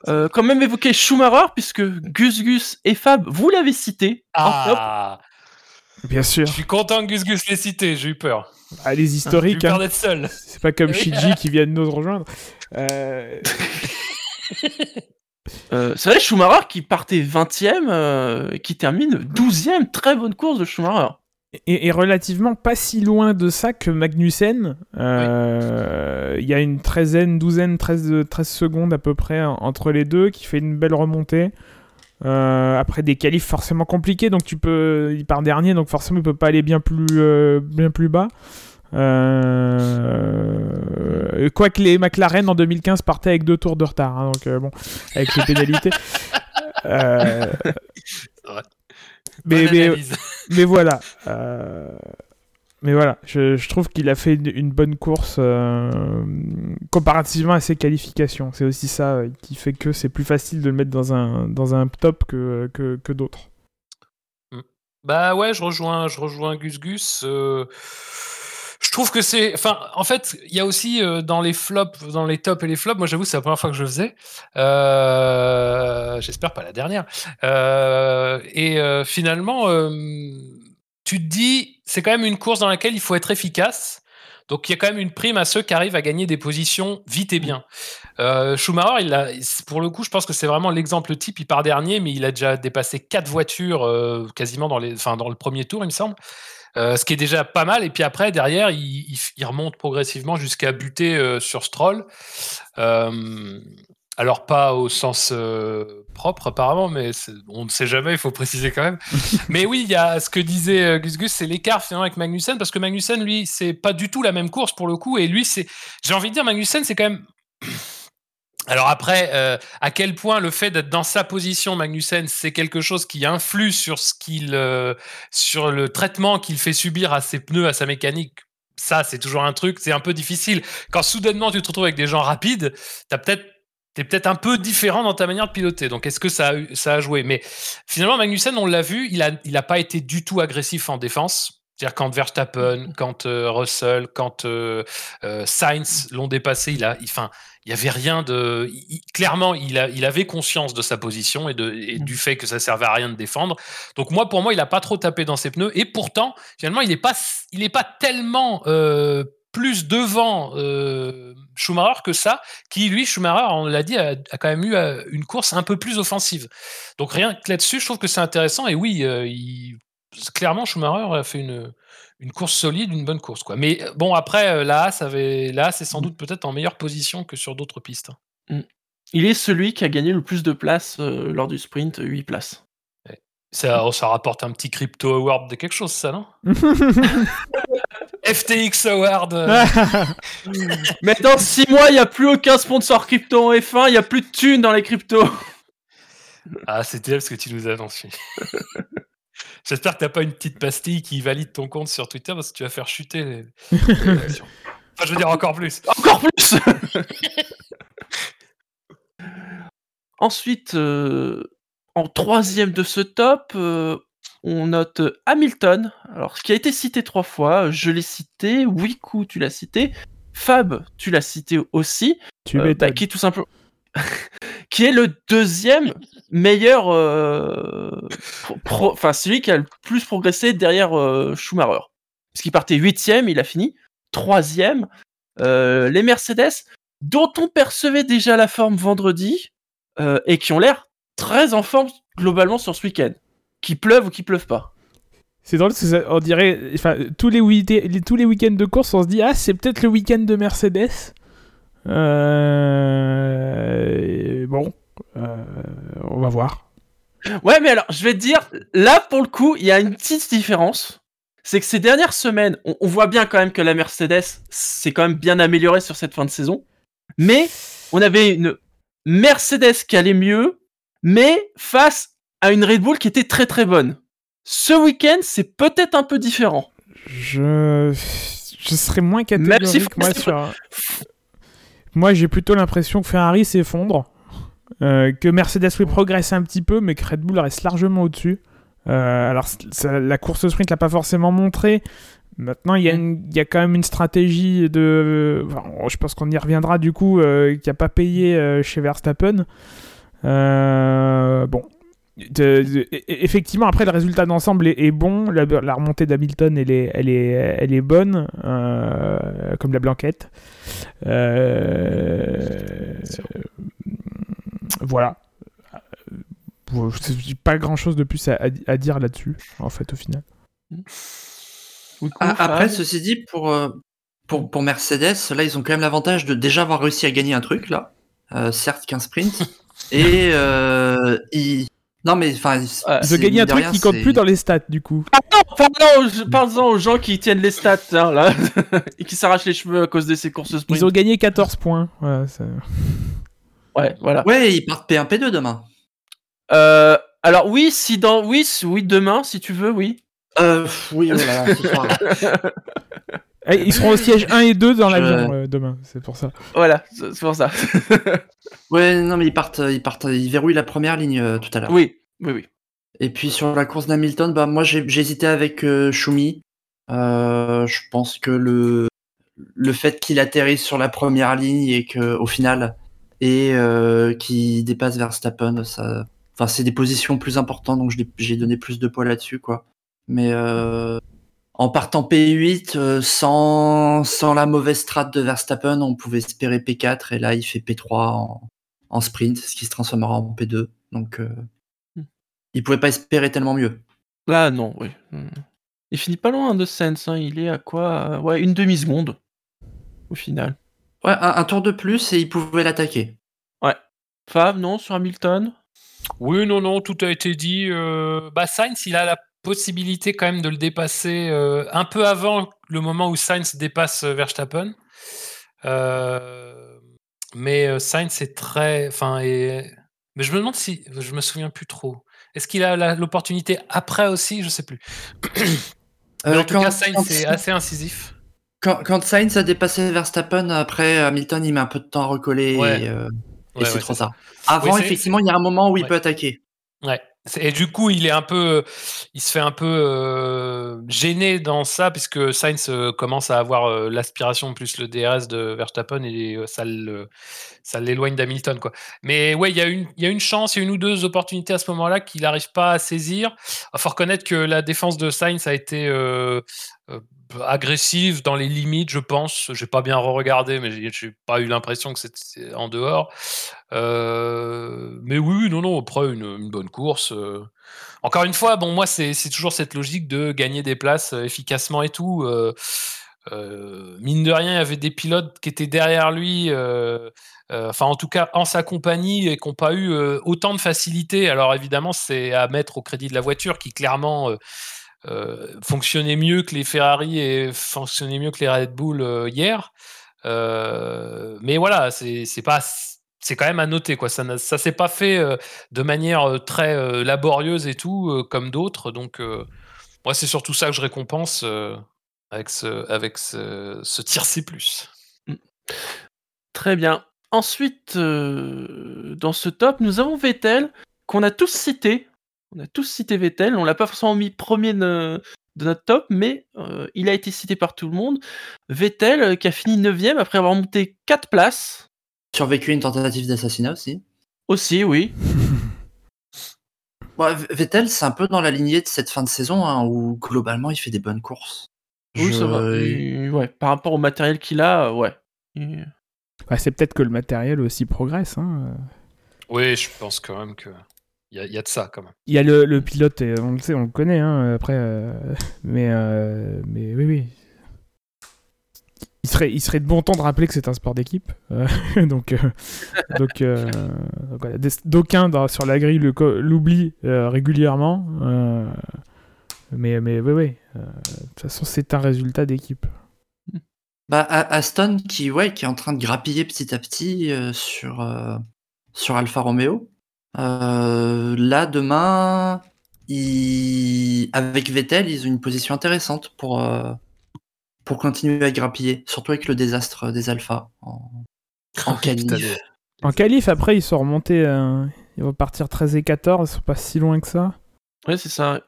Euh, quand même évoquer Schumacher, puisque Gus Gus et Fab, vous l'avez cité. en top. Bien sûr. je suis content que Gus Gus l'ait cité, j'ai eu peur. Ah, les J'ai eu historiques. peur hein. d'être seul. C'est pas comme. Shiji qui vient de nous rejoindre. Euh, Euh, c'est vrai, Schumacher qui partait 20ème, euh, et qui termine 12ème. Très bonne course de Schumacher. et, et relativement pas si loin de ça que Magnussen. Euh, Il y a une treizaine, douzaine, 13, 13 secondes à peu près en- entre les deux qui fait une belle remontée. Euh, après des qualifs forcément compliqués, donc tu peux, il part dernier, donc forcément il peut pas aller bien plus, euh, bien plus bas. Euh, Quoique les McLaren en 2015 partaient avec deux tours de retard, hein, donc euh, bon, avec les pénalités. Mais, mais, mais voilà. Mais voilà, je, trouve qu'il a fait une, bonne course euh, comparativement à ses qualifications. C'est aussi ça euh, qui fait que c'est plus facile de le mettre dans un, dans un top que, que, d'autres. Bah ouais, je rejoins, je rejoins Gus Gus. euh, je trouve que c'est, enfin, en fait, il y a aussi dans les flops, dans les tops et les flops. Moi, j'avoue, c'est la première fois que je le faisais. J'espère pas la dernière. Et finalement, tu te dis, c'est quand même une course dans laquelle il faut être efficace. Donc, il y a quand même une prime à ceux qui arrivent à gagner des positions vite et bien. Euh, Schumacher, il pour le coup, je pense que c'est vraiment l'exemple type. Il part dernier, mais il a déjà dépassé quatre voitures euh, quasiment dans, le premier tour, il me semble. Euh, ce qui est déjà pas mal. Et puis après, derrière, il, il- remonte progressivement jusqu'à buter sur Stroll. Alors pas au sens euh, propre apparemment, mais on ne sait jamais, il faut préciser quand même. mais oui, il y a ce que disait euh, Gus Gus, c'est l'écart finalement avec Magnussen, parce que Magnussen, lui, c'est pas du tout la même course pour le coup, et lui, c'est, j'ai envie de dire, Magnussen, c'est quand même alors après, euh, à quel point le fait d'être dans sa position, Magnussen, c'est quelque chose qui influe sur ce qu'il, sur le traitement qu'il fait subir à ses pneus, à sa mécanique. Ça, c'est toujours un truc, c'est un peu difficile. Quand soudainement tu te retrouves avec des gens rapides, t'as peut-être T'es peut-être un peu différent dans ta manière de piloter. Donc, est-ce que ça a, eu- ça a joué? Mais finalement, Magnussen, on l'a vu, il a, il a pas été du tout agressif en défense. C'est-à-dire quand Verstappen, quand euh, Russell, quand euh, euh, Sainz l'ont dépassé, il a, il, il y avait rien de. il- clairement, il, a, il avait conscience de sa position et, de, et du fait que ça servait à rien de défendre. Donc moi, pour moi, il a pas trop tapé dans ses pneus. Et pourtant, finalement, il est pas, il est pas tellement plus devant euh, Schumacher que ça, qui lui, Schumacher, on l'a dit, a, a quand même eu euh, une course un peu plus offensive. Donc rien que là-dessus, je trouve que c'est intéressant. Et oui, euh, il- clairement, Schumacher a fait une, une course solide, une bonne course. Quoi. Mais bon, après, la Haas avait, la Haas est sans doute peut-être en meilleure position que sur d'autres pistes. hein. Il est celui qui a gagné le plus de places euh, lors du sprint, 8 places. Ça, oh, ça rapporte un petit crypto award de quelque chose, ça, non? FTX award. euh, Mais dans 6 mois, il n'y a plus aucun sponsor crypto en F1, il n'y a plus de thunes dans les cryptos. Ah, c'était ce que tu nous as annoncé. J'espère que t'as pas une petite pastille qui valide ton compte sur Twitter parce que tu vas faire chuter les. Enfin, je veux dire encore plus. Encore plus Ensuite, euh, en troisième de ce top, euh, on note Hamilton. Alors, ce qui a été cité trois fois, je l'ai cité, Wiku, tu l'as cité, Fab, tu l'as cité aussi, Tu euh, bah, qui est tout simplement... qui est le deuxième meilleur... euh, Enfin, celui qui a le plus progressé derrière euh, Schumacher. Parce qu'il partait huitième, il a fini. Troisième, euh, les Mercedes, dont on percevait déjà la forme vendredi, euh, et qui ont l'air très en forme globalement sur ce week-end. Qui pleuve ou qui pleuve pas. C'est drôle parce que ça- on dirait, enfin, tous les- tous les week-ends de course, on se dit ah c'est peut-être le week-end de Mercedes. Euh, Bon, euh, on va voir. Ouais, mais alors, je vais te dire, là, pour le coup, il y a une petite différence. C'est que ces dernières semaines, on, on voit bien quand même que la Mercedes s'est quand même bien améliorée sur cette fin de saison. Mais on avait une Mercedes qui allait mieux, mais face à une Red Bull qui était très très bonne. Ce week-end, c'est peut-être un peu différent. Je, je serais moins Même si catégorique moi sur. Moi, j'ai plutôt l'impression que Ferrari s'effondre, euh, que Mercedes oui, progresse un petit peu, mais que Red Bull reste largement au-dessus. Euh, alors, ça- la course sprint l'a pas forcément montré. Maintenant, il y, a une- il y a quand même une stratégie de. enfin, je pense qu'on y reviendra du coup, euh, qui a pas payé chez Verstappen. Bon. De- de- e- e- effectivement, après, le résultat d'ensemble est, est bon. La, la remontée d'Hamilton, elle est, elle, est, elle est bonne, euh, comme la blanquette. Euh, voilà. Bon, J'ai pas grand chose de plus à, dire là-dessus, en fait, au final. Ah, après, ceci dit, pour, euh, pour, pour Mercedes, là, ils ont quand même l'avantage de déjà avoir réussi à gagner un truc, là. Euh, certes qu'un sprint. Et euh, ils... Non, mais enfin... Ouais. Ils ont c'est- gagné un truc rien, qui compte plus dans les stats, du coup. Parlons, aux- parlons aux gens qui tiennent les stats, hein, là, et qui s'arrachent les cheveux à cause de ces courses sprint. Ils ont gagné 14 points. Ça- Ouais, voilà. Ouais, ils partent P1, P2 demain. Euh, alors oui, si dans, oui, oui, demain, si tu veux, oui. Euh, oui, voilà, ce soir. Eh, ils seront au siège 1 et 2 dans l'avion euh, demain, c'est pour ça. Voilà, c'est pour ça. Ouais, non, mais ils partent, ils partent, ils verrouillent la première ligne euh, tout à l'heure. oui, oui, oui. Et puis sur la course d'Hamilton, bah moi hésité avec euh, Schumi. Euh, je pense que le le fait qu'il atterrisse sur la première ligne et que au final et euh, qu'il dépasse Verstappen, ça, enfin c'est des positions plus importantes donc j'ai donné plus de poids là-dessus quoi. Mais euh, en partant P8 euh, sans sans la mauvaise strat de Verstappen, on pouvait espérer P4 et là il fait P3 en, en sprint, ce qui se transformera en P2. Donc euh, Hmm. il pouvait pas espérer tellement mieux. Là, non, oui. Hmm. Il finit pas loin de Sens, hein. il est à quoi Ouais, une demi-seconde, au final. Ouais, un, un tour de plus et il pouvait l'attaquer. Fab, non, sur Hamilton? Oui, non, non, tout a été dit. Euh, bah, Sainz, il a la possibilité quand même de le dépasser euh, un peu avant le moment où Sainz dépasse euh, Verstappen. Euh, mais Sainz est très. Enfin, et... Mais je me demande si. Je me souviens plus trop. Est-ce qu'il a l'opportunité après aussi? Je sais plus. Mais en tout cas, Sainz est assez incisif. quand- quand Sainz a dépassé Verstappen, après Hamilton, il met un peu de temps à recoller Ouais. et, euh, c'est ouais, trop tard. Avant, Oui, effectivement, il y a un moment où il peut attaquer. Ouais. Et du coup, il est un peu, il se fait un peu euh, gêné dans ça, puisque Sainz euh, commence à avoir euh, l'aspiration plus le DRS de Verstappen et euh, ça l'éloigne d'Hamilton, quoi. Mais ouais, il y a une, il y a une chance, il y a une ou deux opportunités à ce moment-là qu'il n'arrive pas à saisir. Il faut reconnaître que la défense de Sainz a été agressive dans les limites, je pense. J'ai pas bien re-regardé, mais j'ai- pas eu l'impression que c'était en dehors. Euh, mais oui, non, non, après une, bonne course. euh. Encore une fois, bon, moi, c'est toujours cette logique de gagner des places euh, efficacement et tout. euh, euh, mine de rien, il y avait des pilotes qui étaient derrière lui, euh, euh, enfin, en tout cas, en sa compagnie et qui n'ont pas eu euh, autant de facilité. Alors, évidemment, c'est à mettre au crédit de la voiture qui, clairement, euh, euh, fonctionnait mieux que les Ferrari et fonctionnait mieux que les Red Bull euh, hier. Euh, mais voilà, c'est pas c'est quand même à noter quoi. Ça ça s'est pas fait euh, de manière euh, très euh, laborieuse et tout euh, comme d'autres. Donc euh, moi c'est surtout ça que je récompense euh, avec ce avec ce, ce tir C+. Très bien. Ensuite, euh, dans ce top, nous avons Vettel, qu'on a tous cité. On a tous cité Vettel. On l'a pas forcément mis premier de, de notre top, mais euh, il a été cité par tout le monde. Vettel, euh, qui a fini 9 après avoir monté 4 places. Survécu à une tentative d'assassinat aussi. Aussi, oui. Vettel, c'est un peu dans la lignée de cette fin de saison hein, où globalement il fait des bonnes courses. Oui, Je- ça va. Euh, ouais, par rapport au matériel qu'il a, euh, ouais. Et- Bah, c'est peut-être que le matériel aussi progresse. hein. Oui, je pense quand même que il y, a- il y a de ça quand même. Il y a le, le pilote, et on le sait, on le connaît, hein, après. euh, mais, euh, mais oui, oui. Il serait, il serait de bon temps de rappeler que c'est un sport d'équipe. euh, donc, euh, donc, euh, donc voilà. Des- D'aucuns sur la grille l'oublient euh, régulièrement. euh, mais, mais oui, oui. euh, De toute façon, c'est un résultat d'équipe. Bah, Aston qui, ouais, qui est en train de grappiller petit à petit euh, sur, euh, sur Alfa Romeo. Euh, là, demain, ils- avec Vettel, ils ont une position intéressante pour, euh, pour continuer à grappiller, surtout avec le désastre des Alpha en, en qualif. Putain, des- En qualif, après, ils sont remontés. euh, ils vont partir 13 et 14. Ils sont pas si loin que ça. Ouais, c'est ça.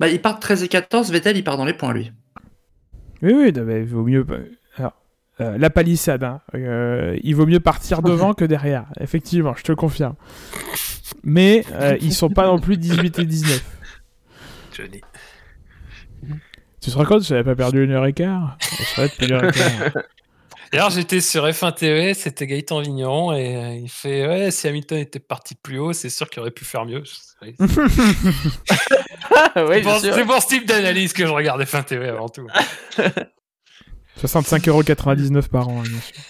Bah, ils partent 13 et 14, Vettel, il part dans les points, lui. Oui, oui, il vaut mieux. Euh, la palissade, hein, euh, il vaut mieux partir devant que derrière. Effectivement, je te confirme. Mais euh, ils sont pas non plus 18 et 19. Johnny. Tu te rends compte, j'avais pas perdu une heure et quart? Je serais depuis une heure et quart. D'ailleurs, j'étais sur F1 TV, c'était Gaëtan Vigneron, et euh, il fait Ouais, si Hamilton était parti plus haut, c'est sûr qu'il aurait pu faire mieux. Oui, C'est pour, pour ce type d'analyse que je regarde F1 TV avant tout. 65,99€ par an, bien sûr.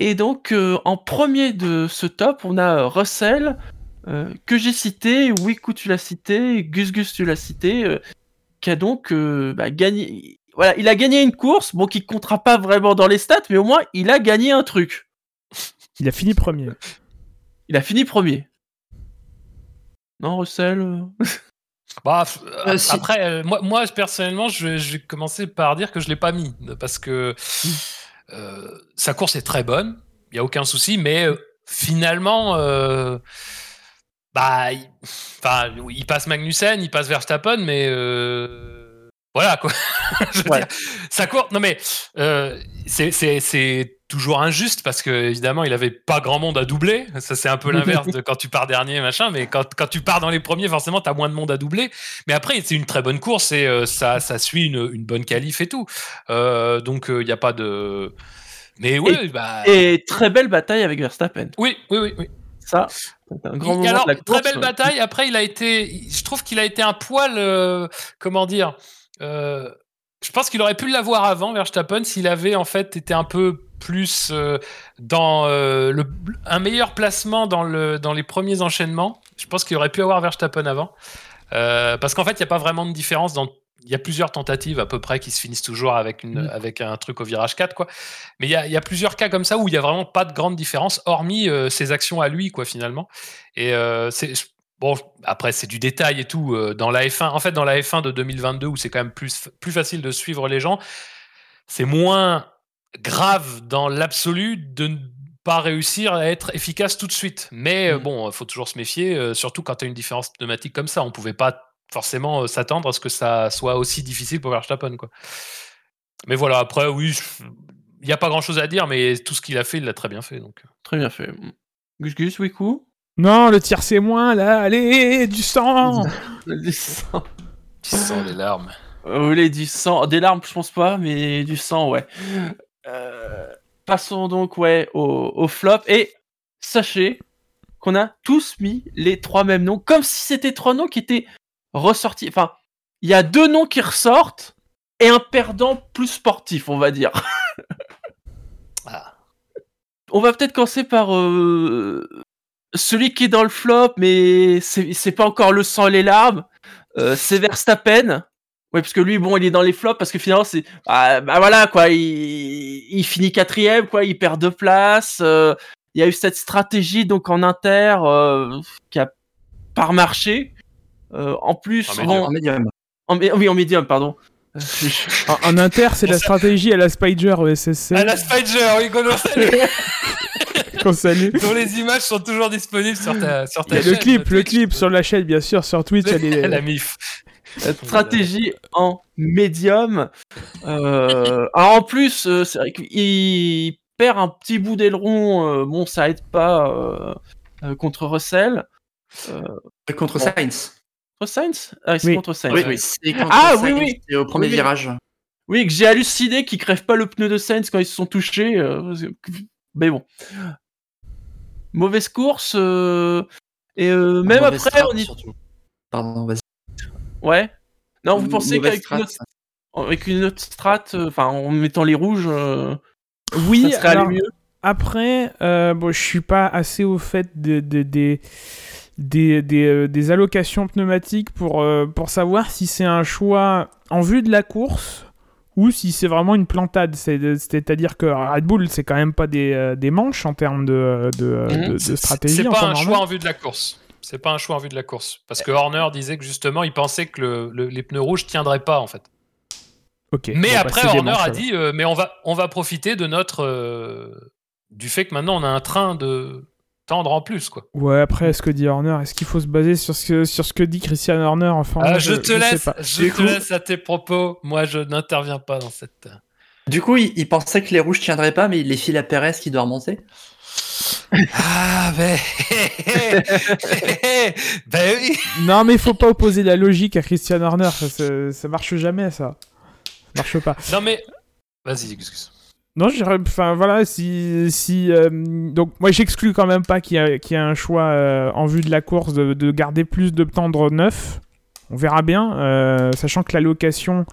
Et donc, euh, en premier de ce top, on a euh, Russell, euh, que j'ai cité, Wiku tu l'as cité, Gus Gus tu l'as cité, euh, qui a donc bah, gagné. Voilà, il a gagné une course, bon, qui comptera pas vraiment dans les stats, mais au moins, il a gagné un truc. Il a fini premier. Il a fini premier. Non, Russell Bah, Euh, si. après, euh, moi, moi, personnellement, je, vais- je vais commencer par dire que je l'ai pas mis parce que euh, sa course est très bonne, il y a aucun souci, mais euh, finalement, bah, il, il passe Magnussen, il passe Verstappen, mais voilà quoi. je veux Ouais. dire, sa course, non mais c'est toujours injuste parce que évidemment, il avait pas grand monde à doubler. Ça, c'est un peu l'inverse de quand tu pars dernier, machin. Mais quand, quand tu pars dans les premiers, forcément, tu as moins de monde à doubler. Mais après, c'est une très bonne course et euh, ça, ça suit une, une bonne qualif et tout. Euh, donc, il n'y a pas de. Mais oui, bah. Et très belle bataille avec Verstappen. Oui, oui, oui. oui. Ça, un grand Il- moment alors, de la très belle bataille. Après, il a été. Je trouve qu'il a été un poil. euh, comment dire euh, Je pense qu'il aurait pu l'avoir avant, Verstappen, s'il avait en fait été un peu plus euh, dans euh, le, un meilleur placement dans, le, dans les premiers enchaînements. Je pense qu'il aurait pu avoir Verstappen avant. Euh, parce qu'en fait, il n'y a pas vraiment de différence dans. Il y a plusieurs tentatives à peu près qui se finissent toujours avec, une, Mm. avec un truc au virage 4, quoi. Mais il y a, il y a plusieurs cas comme ça où il n'y a vraiment pas de grande différence, hormis euh, ses actions à lui, quoi, finalement. Et euh, c'est. Bon, après, c'est du détail et tout. euh, dans la F1, en fait, dans la F1 de 2022, où c'est quand même plus, plus facile de suivre les gens, c'est moins grave dans l'absolu de ne pas réussir à être efficace tout de suite. Mais euh, Mm. bon, il faut toujours se méfier, euh, surtout quand tu as une différence pneumatique comme ça. On pouvait pas forcément euh, s'attendre à ce que ça soit aussi difficile pour Verstappen. Quoi. Mais voilà, après, oui, il n'y a pas grand chose à dire, mais tout ce qu'il a fait, il l'a très bien fait. Donc. Très bien fait. Gus Gus, Wiku Non, le tir c'est moins là, allez, du sang Du sang. Tu sens les larmes. Vous voulez du sang Des larmes, je pense pas, mais du sang, ouais. Euh, passons donc, ouais, au, au flop. Et sachez qu'on a tous mis les trois mêmes noms, comme si c'était trois noms qui étaient ressortis. Enfin, il y a deux noms qui ressortent et un perdant plus sportif, on va dire. Ah. On va peut-être commencer par euh, celui qui est dans le flop, mais c'est c'est pas encore le sang et les larmes. Euh, c'est Verstappen. Ouais, parce que lui, bon, il est dans les flops parce que finalement, c'est. Ah, bah voilà, quoi. Il, il finit quatrième, quoi. Il perd deux places. euh, il y a eu cette stratégie, donc en inter, euh, qui a pas remarché. Euh, en plus, En bon, En médium. en oui, en médium, pardon. En, en inter, c'est la stratégie à la Spider au SSC Ah, la Spider, oui, qu'on salue, qu'on salue. dont les images sont toujours disponibles sur ta, sur ta Le chaîne, clip, le clip sur la chaîne, bien sûr, sur Twitch. elle est- la MIF. Cette stratégie en médium. Euh, alors en plus, euh, c'est vrai qu'il perd un petit bout d'aileron. euh, bon, ça aide pas euh, euh, contre Russell. Contre Bon. Sainz. Contre Sainz? Ah, oui, c'est Oui. contre Sainz. Oui, Oui, oui. c'est contre Ah, oui, Sainz, oui. c'est au premier Oui, oui. virage. Oui, que j'ai halluciné qu'ils crèvent pas le pneu de Sainz quand ils se sont touchés. euh, parce que- mais bon. Mauvaise course. euh, et euh, même Mauvaise après, on y... surtout. Pardon, vas-y. Ouais. Non, vous pensez qu'avec une, autre... une autre strat, euh, enfin en mettant les rouges, euh, Oui, ça serait allé alors, mieux? Après, euh, bon, je suis pas assez au fait de, de- des des, des, euh, des allocations pneumatiques pour, euh, pour savoir si c'est un choix en vue de la course ou si c'est vraiment une plantade. C'est- C'est-à-dire que Red Bull, c'est quand même pas des, euh, des manches en termes de, de, de- de C'est- stratégie. C'est pas un normal. choix en vue de la course. C'est pas un choix en vue de la course. Parce que Horner disait que justement, il pensait que le- le- les pneus rouges tiendraient pas, en fait. Mais Bon, bah, après, Horner a dit euh, mais on va, on va profiter de notre. euh, du fait que maintenant, on a un train de tendre en plus, quoi. Ouais, après, ce que dit Horner, est-ce qu'il faut se baser sur ce que, sur ce que dit Christian Horner Enfin, Ah, moi, je, te laisse, pas. je te coup- laisse à tes propos. Moi, je n'interviens pas dans cette. Du coup, il, il pensait que les rouges tiendraient pas, mais il les file à Perez qui doit remonter. Ah, ben. ben oui. Non, mais il faut pas opposer la logique à Christian Horner. Ça, ça, ça marche jamais, ça. Ça marche pas. Non, mais. Vas-y, excuse. Non, enfin voilà, si, si euh, donc moi j'exclus quand même pas qu'il y, a- qu'il y ait un choix euh, en vue de la course de, de garder plus de tendre neuf. On verra bien, euh, sachant que la location,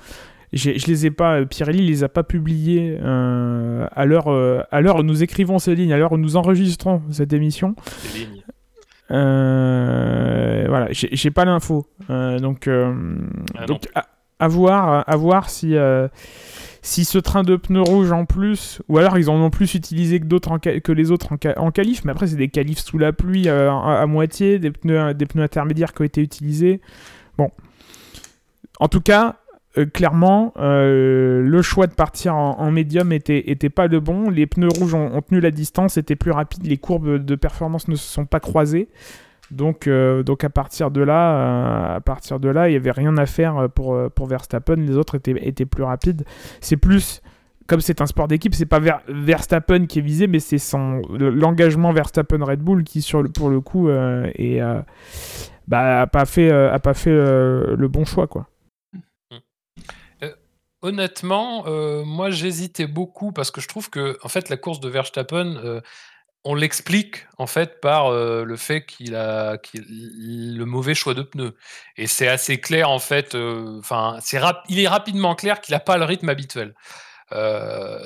je les ai pas, euh, Pirelli les a pas publiés euh, à l'heure euh, à l'heure où nous écrivons ces lignes, à l'heure où nous enregistrons cette émission. Lignes. Voilà, j'ai pas l'info, donc, Ah donc à, à voir, à voir si, si ce train de pneus rouges en plus, ou alors ils en ont plus utilisé que, d'autres que les autres en, en qualif, mais après c'est des qualifs sous la pluie à, à, moitié, des pneus, des pneus intermédiaires qui ont été utilisés. Bon. En tout cas, euh, clairement, euh, le choix de partir en, médium était, était, pas le bon. Les pneus rouges ont, tenu la distance, étaient plus rapides, les courbes de performance ne se sont pas croisées. Donc, euh, donc à partir de là, à partir de là, il y avait rien à faire pour, pour Verstappen. Les autres étaient, étaient plus rapides. C'est plus comme c'est un sport d'équipe, c'est pas Verstappen qui est visé, mais c'est son l'engagement Verstappen Red Bull qui sur le, pour le coup est, bah, a pas fait a pas fait le bon choix quoi honnêtement, euh, moi j'hésitais beaucoup parce que je trouve que en fait la course de Verstappen, euh, on l'explique en fait par euh, le fait qu'il a le mauvais choix de pneus et c'est assez clair en fait. Enfin, c'est il est rapidement clair qu'il n'a pas le rythme habituel.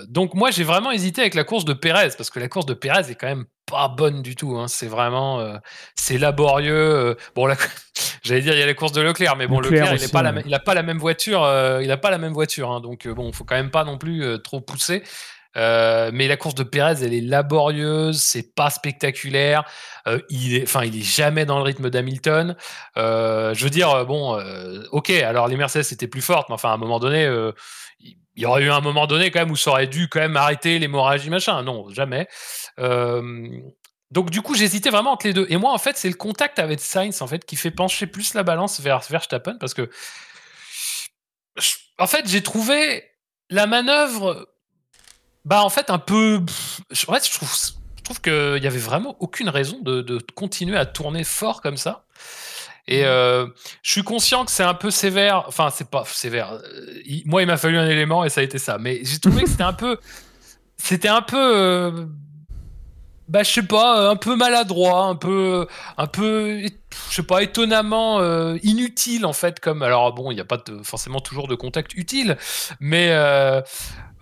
donc moi j'ai vraiment hésité avec la course de Pérez parce que la course de Pérez est quand même pas bonne du tout. Hein. C'est vraiment, c'est laborieux. Bon, j'allais dire il y a les courses de Leclerc, mais bon, Leclerc, il, pas la, il a pas la même voiture. Euh, il a pas la même voiture, hein. donc bon, faut quand même pas non plus trop pousser. mais la course de Pérez, elle est laborieuse, c'est pas spectaculaire. il est, enfin, il est jamais dans le rythme d'Hamilton. je veux dire, bon, ok, alors les Mercedes étaient plus fortes, mais enfin, à un moment donné, il y aurait eu un moment donné quand même où ça aurait dû quand même arrêter l'hémorragie machin. Non, jamais. Donc du coup, j'hésitais vraiment entre les deux. Et moi, en fait, c'est le contact avec Sainz en fait qui fait pencher plus la balance vers Verstappen parce que, en fait, j'ai trouvé la manœuvre, bah en fait un peu. je trouve, je trouve qu'il y avait vraiment aucune raison de, de continuer à tourner fort comme ça. Et euh, je suis conscient que c'est un peu sévère. Enfin, c'est pas sévère. Euh, moi, il m'a fallu un élément et ça a été ça. Mais j'ai trouvé que c'était un peu. C'était un peu. Euh, bah, je sais pas, un peu maladroit, un peu. Un peu. Je sais pas, étonnamment inutile, en fait. Comme. Alors, bon, il n'y a pas forcément toujours de contact utile. Mais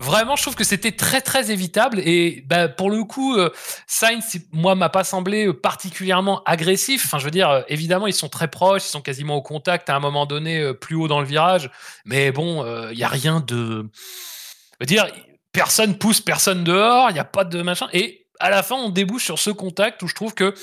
Vraiment, je trouve que c'était très très évitable et bah, pour le coup, euh, Sainz, moi, m'a pas semblé euh, particulièrement agressif. Enfin, je veux dire, euh, évidemment, ils sont très proches, ils sont quasiment au contact à un moment donné, plus haut dans le virage, mais bon, il y a rien de, je veux dire, personne pousse personne dehors, il n'y a pas de machin et à la fin, on débouche sur ce contact où je trouve que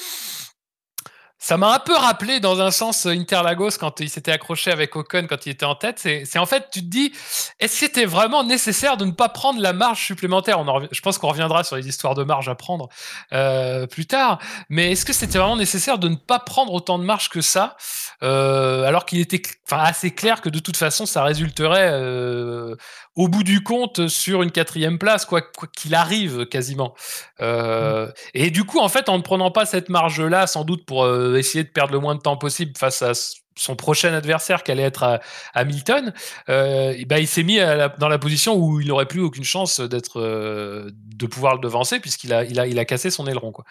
ça m'a un peu rappelé dans un sens Interlagos quand il s'était accroché avec Ocon quand il était en tête. C'est en fait, tu te dis, est-ce que c'était vraiment nécessaire de ne pas prendre la marge supplémentaire? On Je pense qu'on reviendra sur les histoires de marge à prendre euh, plus tard. Mais est-ce que c'était vraiment nécessaire de ne pas prendre autant de marge que ça euh, Alors qu'il était assez clair que de toute façon, ça résulterait euh, au bout du compte sur une quatrième place, quoi qu'il arrive quasiment. Euh, et du coup, en fait, en ne prenant pas cette marge-là, sans doute pour euh, essayer de perdre le moins de temps possible face à son prochain adversaire qui allait être à, Hamilton, euh, ben, il s'est mis dans la position où il n'aurait plus aucune chance d'être, euh, de pouvoir le devancer puisqu'il a, il a, il a cassé son aileron. Quoi.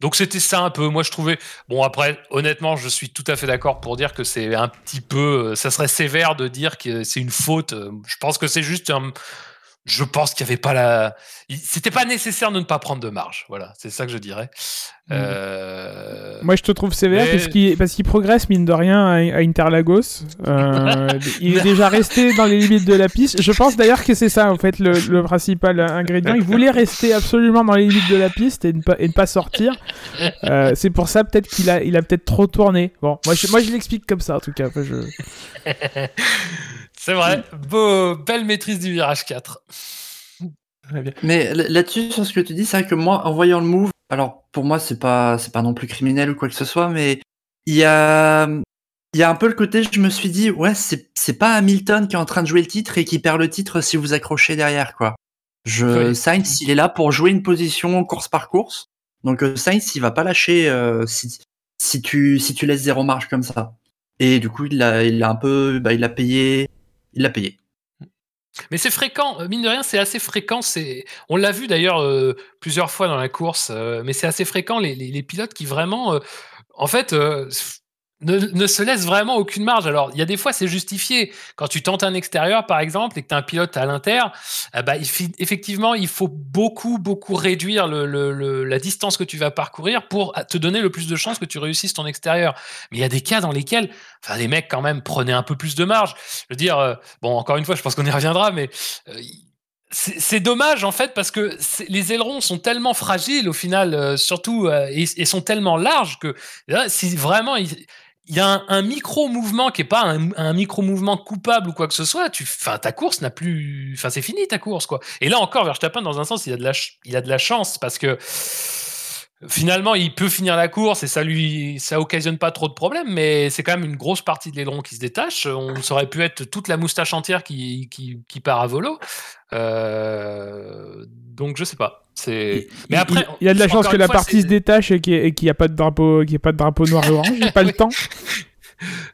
Donc c'était ça un peu. Moi je trouvais. Bon après, honnêtement, je suis tout à fait d'accord pour dire que c'est un petit peu. Ça serait sévère de dire que c'est une faute. Je pense que c'est juste un je pense qu'il n'y avait pas la. C'était pas nécessaire de ne pas prendre de marge. Voilà, c'est ça que je dirais. Mmh. Euh, Moi, je te trouve sévère parce qu'il progresse, mine de rien, à, Interlagos. Euh, il est déjà resté dans les limites de la piste. Je pense d'ailleurs que c'est ça, en fait, le, principal ingrédient. Il voulait rester absolument dans les limites de la piste et ne pas, et ne pas sortir. Euh, c'est pour ça, peut-être qu'il a, il a peut-être trop tourné. Bon, moi, je, moi, je l'explique comme ça, en tout cas. je... C'est vrai, beau, belle maîtrise du virage 4. Mais là-dessus, sur ce que tu dis, c'est vrai que moi, en voyant le move, alors pour moi, c'est pas, c'est pas non plus criminel ou quoi que ce soit, mais il y a, il y a un peu le côté, je me suis dit, ouais, c'est, c'est pas Hamilton qui est en train de jouer le titre et qui perd le titre si vous accrochez derrière, quoi. Je, Sainz, il est là pour jouer une position course par course. Donc euh, Sainz, il va pas lâcher euh, si, si tu, si tu laisses zéro marge comme ça. Et du coup, il a, il a un peu, bah, il a payé, il l'a payé. Mais c'est fréquent, euh, mine de rien, c'est assez fréquent. C'est, on l'a vu d'ailleurs euh, plusieurs fois dans la course, euh, mais c'est assez fréquent les, les, pilotes qui vraiment, en fait, ne, se laisse vraiment aucune marge. Alors, il y a des fois, c'est justifié. Quand tu tentes un extérieur, par exemple, et que tu as un pilote à l'inter, eh ben, effectivement, il faut beaucoup, beaucoup réduire la distance que tu vas parcourir pour te donner le plus de chances que tu réussisses ton extérieur. Mais il y a des cas dans lesquels, enfin, les mecs, quand même, prenaient un peu plus de marge. Je veux dire, euh, bon, encore une fois, je pense qu'on y reviendra, mais. Euh, c'est dommage en fait parce que les ailerons sont tellement fragiles au final, euh, surtout et, sont tellement larges que là, si vraiment il y a un, un micro mouvement qui est pas un, un micro mouvement coupable ou quoi que ce soit, tu, enfin ta course n'a plus, enfin c'est fini ta course quoi. Et là encore, Verstappen dans un sens il a de la, il a de la chance parce que finalement il peut finir la course et ça lui, ça occasionne pas trop de problèmes, mais c'est quand même une grosse partie de l'aileron qui se détache. On ça aurait pu être toute la moustache entière qui, qui, qui part à volo. Euh, donc je sais pas. C'est. Mais Il- après, il, il y a de la chance que la fois, partie se détache et qu'il n'y y a pas de drapeau, qu'il y ait pas de drapeau noir et orange. J'ai pas le temps.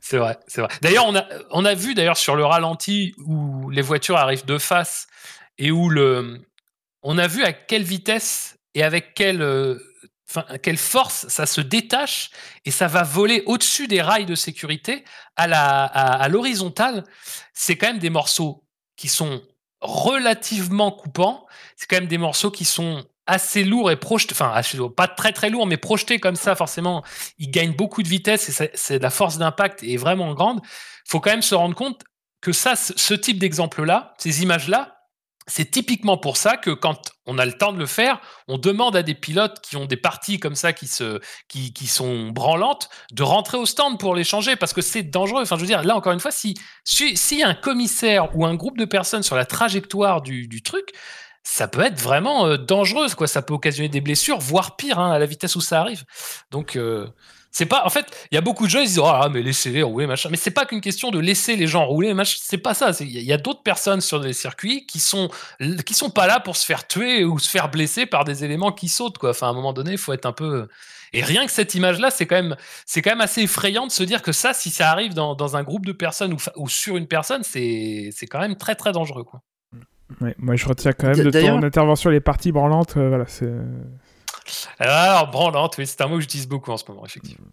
C'est vrai, c'est vrai. D'ailleurs, on a, on a vu d'ailleurs sur le ralenti où les voitures arrivent de face et où le, on a vu à quelle vitesse et avec quelle, euh, quelle force ça se détache et ça va voler au-dessus des rails de sécurité à la, à, l'horizontale. C'est quand même des morceaux qui sont relativement coupants. C'est quand même des morceaux qui sont assez lourds et projetés, enfin pas très très lourds, mais projetés comme ça, forcément, ils gagnent beaucoup de vitesse et c'est- la force d'impact est vraiment grande. faut quand même se rendre compte que ça, ce type d'exemple-là, ces images-là, c'est typiquement pour ça que quand on a le temps de le faire, on demande à des pilotes qui ont des parties comme ça qui, se, qui, sont branlantes de rentrer au stand pour les changer parce que c'est dangereux. Enfin, je veux dire, là encore une fois, si si, si un commissaire ou un groupe de personnes sur la trajectoire du, du truc, ça peut être vraiment euh, dangereux. Quoi. Ça peut occasionner des blessures, voire pire, hein, à la vitesse où ça arrive. Donc, euh, c'est pas. En fait, il y a beaucoup de gens qui disent Ah, mais laissez-les rouler, machin. Mais c'est pas qu'une question de laisser les gens rouler, machin. C'est pas ça. Il y a, d'autres personnes sur les circuits qui sont, qui sont pas là pour se faire tuer ou se faire blesser par des éléments qui sautent, quoi. Enfin, à un moment donné, il faut être un peu. Et rien que cette image-là, c'est quand même, c'est quand même assez effrayant de se dire que ça, si ça arrive dans, dans un groupe de personnes ou, sur une personne, c'est, c'est quand même très très dangereux, quoi. Ouais, moi, je retiens quand même de D'ailleurs- ton intervention les parties branlantes. euh, voilà, c'est. Alors, branlante, oui, c'est un mot que j'utilise beaucoup en ce moment, effectivement.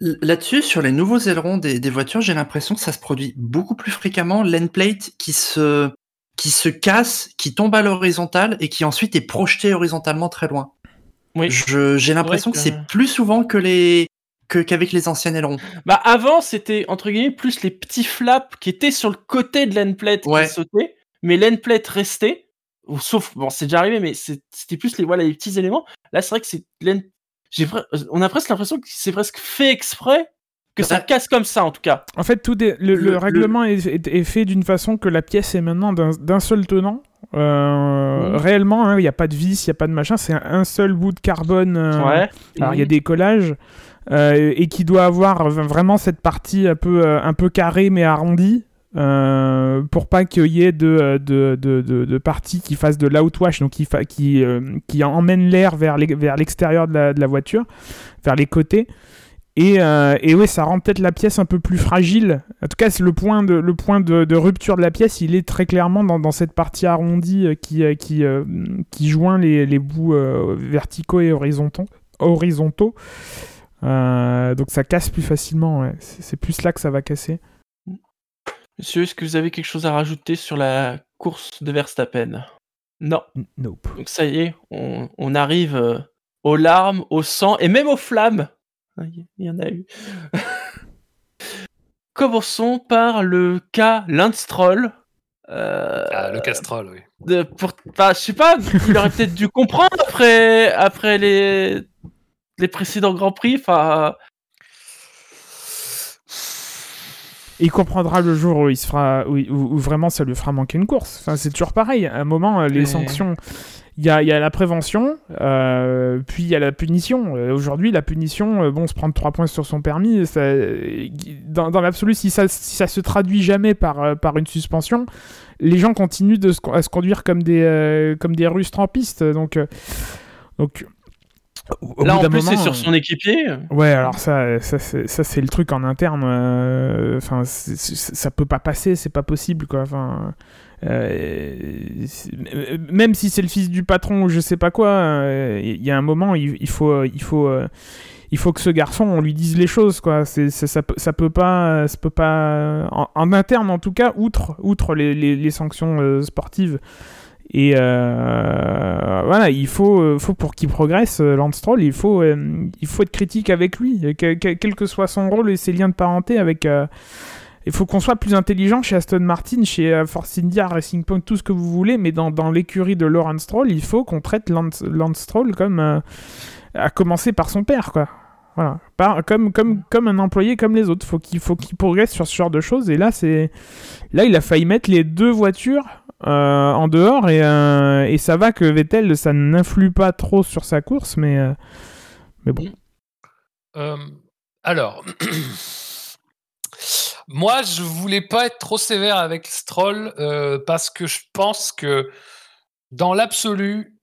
Là-dessus, sur les nouveaux ailerons des, des voitures, j'ai l'impression que ça se produit beaucoup plus fréquemment. L'endplate qui se, qui se casse, qui tombe à l'horizontale et qui ensuite est projeté horizontalement très loin. Oui. J'ai l'impression que, que- c'est plus souvent que les que qu'avec les anciens ailerons. Bah avant c'était entre guillemets plus les petits flaps qui étaient sur le côté de l'endplate Ouais. qui sautaient, mais l'endplate restait. Sauf bon c'est déjà arrivé, mais c'était plus les voilà les petits éléments. Là c'est vrai que c'est j'ai on a presque l'impression que c'est presque fait exprès que ça casse comme ça en tout cas. En fait, tout est- le, le Le- le- règlement est, est- est fait d'une façon que la pièce est maintenant d'un seul tenant. Euh. Réellement, hein, il n'y a pas de vis, il n'y a pas de machin, c'est un, un seul bout de carbone. euh, ouais. Alors il y a des collages euh, et qui doit avoir vraiment cette partie un peu, un peu carrée mais arrondie. Euh, pour pas qu'il y ait de, de, de, de, parties qui fassent de l'outwash, donc qui, euh, qui emmènent l'air vers l'ex- vers l'extérieur de, la, voiture, vers les côtés. Et, euh, et ouais, ça rend peut-être la pièce un peu plus fragile. En tout cas, le point, de, le point de, rupture de la pièce, il est très clairement dans, cette partie arrondie euh, qui, euh, qui, euh, qui joint les, les bouts euh, verticaux et horizontaux. horizontaux. Euh, donc ça casse plus facilement, c'est plus là que ça va casser. Monsieur, est-ce que vous avez quelque chose à rajouter sur la course de Verstappen? Non. Nope. Donc ça y est, on, on arrive euh, aux larmes, au sang et même aux flammes. Ah, Il y en a eu. Commençons par le cas Lindstroll. Euh, Ah, le Castrol, oui. de, pour, je sais pas, il aurait peut-être dû comprendre après, après les, les précédents Grands Prix. Enfin, Et il comprendra le jour où il se fera, où, où- où vraiment ça lui fera manquer une course. Enfin, c'est toujours pareil. À un moment, euh, les Mais- sanctions, il y a, il y a la prévention, euh, puis il y a la punition. Euh, Aujourd'hui, la punition, euh, bon, se prendre 3 points sur son permis, ça, dans, dans l'absolu, si ça, si ça se traduit jamais par, par une suspension, les gens continuent de se, à se conduire comme des, comme des Russes trampistes. Donc, donc au- là en plus c'est sur son équipier. Ouais, alors ça, ça, c'est, le truc en interne. euh, Enfin, c'est- ça peut pas passer, c'est pas possible, quoi. Enfin, euh, euh, même si c'est le fils du patron ou je sais pas quoi, euh, il y a un moment, il, il faut, il faut, euh, il faut que ce garçon, on lui dise les choses, quoi. C'est, ça, ça peut pas, ça peut pas, en, en interne en tout cas, outre, outre les, les, les sanctions euh, sportives. Et euh, voilà, il faut, euh, faut pour qu'il progresse, euh, Lance Stroll, il faut, il faut être critique avec lui, que- que- quel que soit son rôle et ses liens de parenté avec, il faut qu'on soit plus intelligent chez Aston Martin, chez Force India, Racing Point, tout ce que vous voulez, mais dans, l'écurie de Lawrence Stroll, il faut qu'on traite Lance, Stroll comme. euh, à commencer par son père, quoi. Voilà. Comme, comme, comme un employé comme les autres. Faut qu'il faut qu'il progresse sur ce genre de choses. Et là, c'est. Là, il a failli mettre les deux voitures euh, en dehors. Et, euh, et ça va que Vettel, ça n'influe pas trop sur sa course, mais. euh, mais bon. Alors, moi, je voulais pas être trop sévère avec Stroll parce que je pense que dans l'absolu,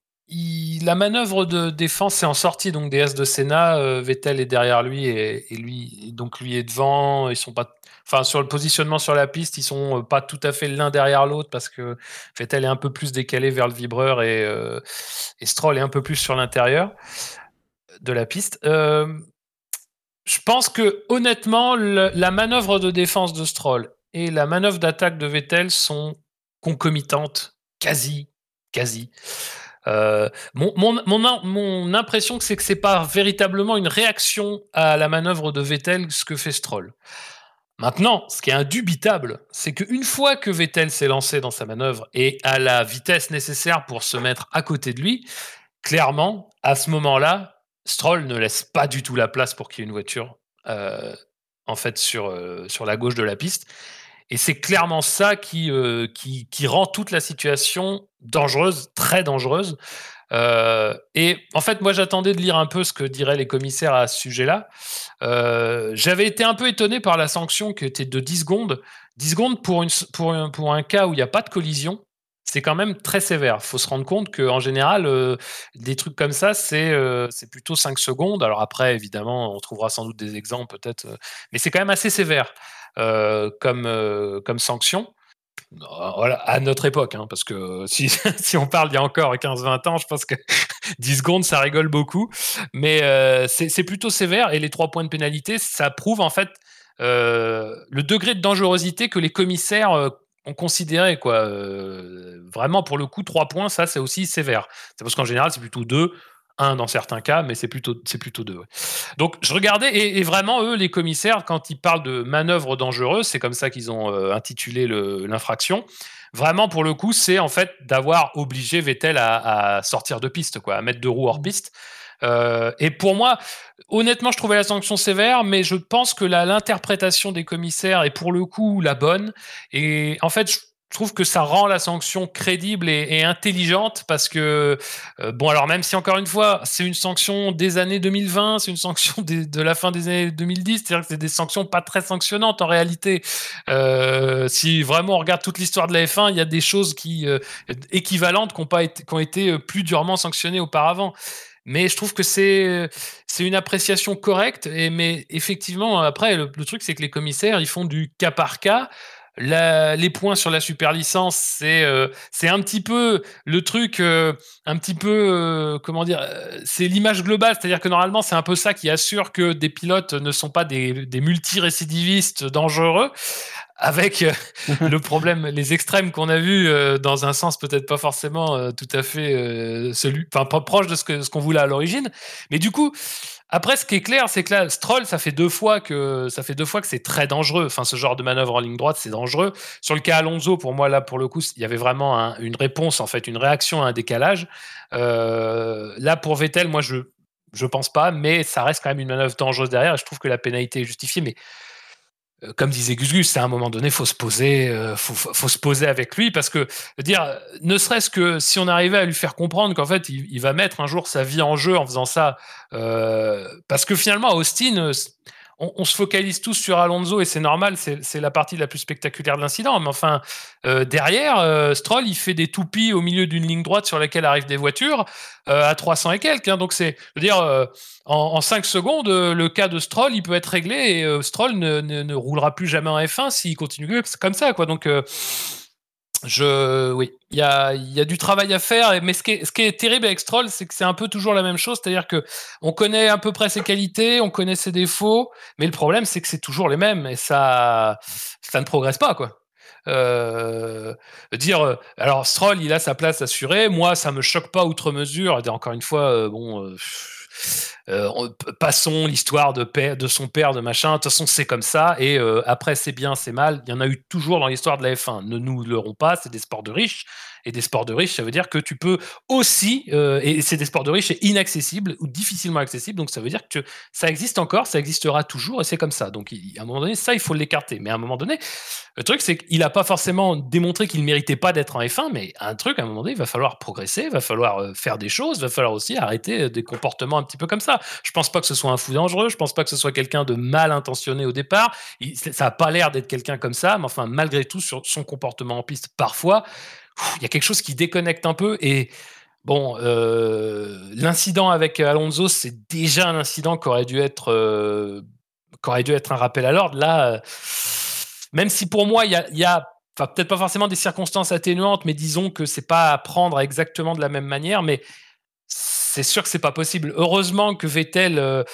la manœuvre de défense est en sortie donc des S de Senna. euh, Vettel est derrière lui et, lui, donc lui est devant. Ils sont pas, enfin sur le positionnement sur la piste, ils sont euh, pas tout à fait l'un derrière l'autre parce que Vettel est un peu plus décalé vers le vibreur et, euh, Stroll est un peu plus sur l'intérieur de la piste. Je pense que honnêtement, la manœuvre de défense de Stroll et la manœuvre d'attaque de Vettel sont concomitantes, quasi, quasi. Euh, mon, mon, mon, im- mon impression, c'est que c'est pas véritablement une réaction à la manœuvre de Vettel ce que fait Stroll. Maintenant, ce qui est indubitable, c'est qu'une fois que Vettel s'est lancé dans sa manœuvre et à la vitesse nécessaire pour se mettre à côté de lui, clairement, à ce moment-là, Stroll ne laisse pas du tout la place pour qu'il y ait une voiture euh, en fait sur, euh, sur la gauche de la piste. Et c'est clairement ça qui, euh, qui, rend toute la situation dangereuse, très dangereuse. Euh, et en fait, moi, j'attendais de lire un peu ce que diraient les commissaires à ce sujet-là. Euh, J'avais été un peu étonné par la sanction qui était de 10 secondes. 10 secondes pour, un, cas où il n'y a pas de collision, c'est quand même très sévère. Il faut se rendre compte qu'en général, des trucs comme ça, c'est plutôt 5 secondes. Alors après, évidemment, on trouvera sans doute des exemples peut-être, mais c'est quand même assez sévère comme, euh, comme sanction. Euh, Voilà, à notre époque, hein, parce que si, on parle il y a encore 15-20 ans, je pense que 10 secondes, ça rigole beaucoup. Mais euh, c'est plutôt sévère et les trois points de pénalité, ça prouve en fait euh, le degré de dangerosité que les commissaires euh, ont considéré. Quoi. Euh, vraiment, pour le coup, trois points, ça c'est aussi sévère. C'est parce qu'en général, c'est plutôt deux. Un dans certains cas, mais c'est plutôt, c'est plutôt deux. ouais. Donc je regardais, et, et vraiment, eux, les commissaires, quand ils parlent de manœuvre dangereuse, c'est comme ça qu'ils ont euh, intitulé l'infraction. Vraiment, pour le coup, c'est en fait d'avoir obligé Vettel à, à sortir de piste, quoi, à mettre deux roues hors piste. Euh, et pour moi, honnêtement, je trouvais la sanction sévère, mais je pense que l'interprétation des commissaires est pour le coup la bonne. Et en fait, je trouve que ça rend la sanction crédible et, intelligente parce que, euh, bon, alors même si encore une fois, c'est une sanction des années 2020, c'est une sanction de la fin des années 2010, c'est-à-dire que c'est des sanctions pas très sanctionnantes en réalité. Euh, si vraiment on regarde toute l'histoire de la F1, il y a des choses qui euh, équivalentes qui ont, pas été, qui ont été plus durement sanctionnées auparavant. Mais je trouve que c'est c'est une appréciation correcte. Et, mais effectivement, après, le, le truc, c'est que les commissaires, ils font du cas par cas. Les points sur la super licence, c'est euh, c'est un petit peu le truc, euh, un petit peu, euh, comment dire, c'est l'image globale. C'est-à-dire que normalement, c'est un peu ça qui assure que des pilotes ne sont pas des, des multirécidivistes dangereux avec euh, le problème, les extrêmes qu'on a vus euh, dans un sens peut-être pas forcément euh, tout à fait euh, celui, enfin pas proche de ce que ce qu'on voulait à l'origine. Mais du coup, après, ce qui est clair, c'est que là, Stroll, ça fait deux fois que ça fait deux fois que c'est très dangereux. Enfin, ce genre de manœuvre en ligne droite, c'est dangereux. Sur le cas Alonso, pour moi, là, pour le coup, il y avait vraiment un- une réponse, en fait, une réaction à un décalage. Là, pour Vettel, moi, je je pense pas, mais ça reste quand même une manœuvre dangereuse derrière. Et je trouve que la pénalité est justifiée, mais comme disait Gus Gus, à un moment donné, faut se poser, euh, faut, faut- se poser avec lui parce que, dire, euh, ne serait-ce que si on arrivait à lui faire comprendre qu'en fait, il, il va mettre un jour sa vie en jeu en faisant ça, euh, parce que finalement, Austin, euh, on, se focalise tous sur Alonso et c'est normal, c'est la partie la plus spectaculaire de l'incident. Mais enfin, euh, derrière, euh, Stroll, il fait des toupies au milieu d'une ligne droite sur laquelle arrivent des voitures euh, à 300 et quelques. hein. donc c'est, je veux dire. en, en 5 secondes, le cas de Stroll, il peut être réglé et Stroll ne, ne- roulera plus jamais en F1 s'il continue comme ça. Quoi. Donc, je, oui, il y a, y a du travail à faire. Mais ce qui est, ce qui est terrible avec Stroll, c'est que c'est un peu toujours la même chose. C'est-à-dire que on connaît à peu près ses qualités, on connaît ses défauts, mais le problème, c'est que c'est toujours les mêmes et ça, ça ne progresse pas. quoi. Euh, dire euh, alors Stroll il a sa place assurée moi ça me choque pas outre mesure et encore une fois euh, bon euh, passons l'histoire de son père, de machin. De toute façon, c'est comme ça. Et euh, après, c'est bien, c'est mal. Il y en a eu toujours dans l'histoire de la F1. Ne nous leurrons pas, c'est des sports de riches. Et des sports de riches, ça veut dire que tu peux aussi, euh, et c'est des sports de riches et inaccessibles ou difficilement accessibles. Donc ça veut dire que ça existe encore, ça existera toujours, et c'est comme ça. Donc à un moment donné, ça, il faut l'écarter. Mais à un moment donné, le truc, c'est qu'il n'a pas forcément démontré qu'il ne méritait pas d'être en F1, mais un truc, à un moment donné, il va falloir progresser, il va falloir euh, faire des choses, il va falloir aussi arrêter euh, des comportements un petit peu comme ça. Je pense pas que ce soit un fou dangereux, je pense pas que ce soit quelqu'un de mal intentionné au départ. Ça n'a pas l'air d'être quelqu'un comme ça, mais enfin, malgré tout, sur son comportement en piste, parfois, il y a quelque chose qui déconnecte un peu et. Bon, euh, l'incident avec Alonso, c'est déjà un incident qui aurait dû être, euh, qui aurait dû être un rappel à l'ordre. Là, euh, même si pour moi, il y a, y peut-être pas forcément des circonstances atténuantes, mais disons que c'est pas à prendre exactement de la même manière, mais c'est sûr que c'est pas possible. Heureusement que Vettel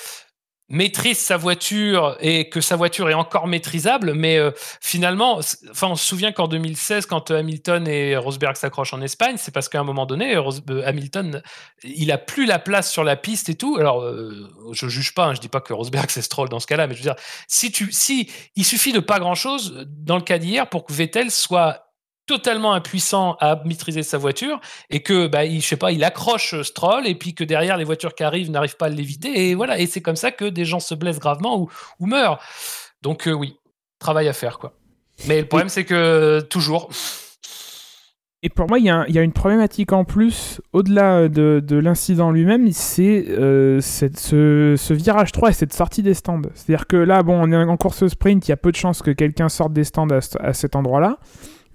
maîtrise sa voiture et que sa voiture est encore maîtrisable, mais euh, finalement, on se souvient qu'en 2016, quand euh, Hamilton et Rosberg s'accrochent en Espagne, c'est parce qu'à un moment donné, euh, Hamilton, il a plus la place sur la piste et tout. Alors, euh, je juge pas, hein, je dis pas que Rosberg c'est Stroll dans ce cas-là, mais je veux dire, si tu, si il suffit de pas grand-chose dans le cas d'hier pour que Vettel soit totalement impuissant à maîtriser sa voiture et que bah, il, je sais pas il accroche euh, Stroll et puis que derrière les voitures qui arrivent n'arrivent pas à l'éviter et voilà et c'est comme ça que des gens se blessent gravement ou, ou meurent donc euh, oui travail à faire quoi mais le problème c'est que toujours Et pour moi, il y, a y une problématique en plus, au-delà de, de l'incident lui-même, c'est euh, ce, ce virage 3 et cette sortie des stands. C'est-à-dire que là, bon, on est en course sprint, il y a peu de chances que quelqu'un sorte des stands à cet endroit-là.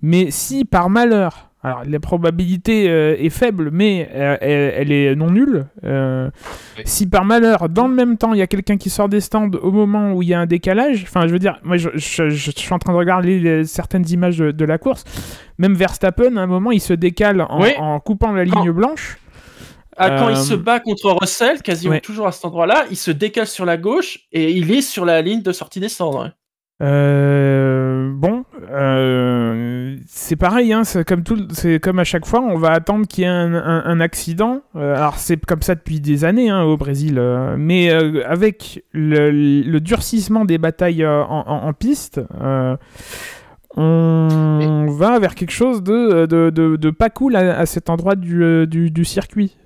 Mais si par malheur, alors la probabilité euh, est faible, mais euh, elle, elle est non nulle, euh, Oui. si par malheur, dans le même temps, il y a quelqu'un qui sort des stands au moment où il y a un décalage, enfin, je veux dire, moi, je, je- je- je suis en train de regarder les- certaines images de, de la course, même Verstappen, à un moment, il se décale en, Oui. en coupant la ligne blanche. Ah, quand il se bat contre Russell, quasiment ouais. toujours à cet endroit-là, il se décale sur la gauche et il est sur la ligne de sortie des stands. Euh, bon, euh, c'est pareil, hein, c'est comme tout, c'est comme à chaque fois, on va attendre qu'il y ait un, un- un accident. Euh, alors c'est comme ça depuis des années hein, au Brésil, mais avec le, le durcissement des batailles en, en- en piste, on va vers quelque chose de, de, de- de pas cool à, à cet endroit du, du, du circuit.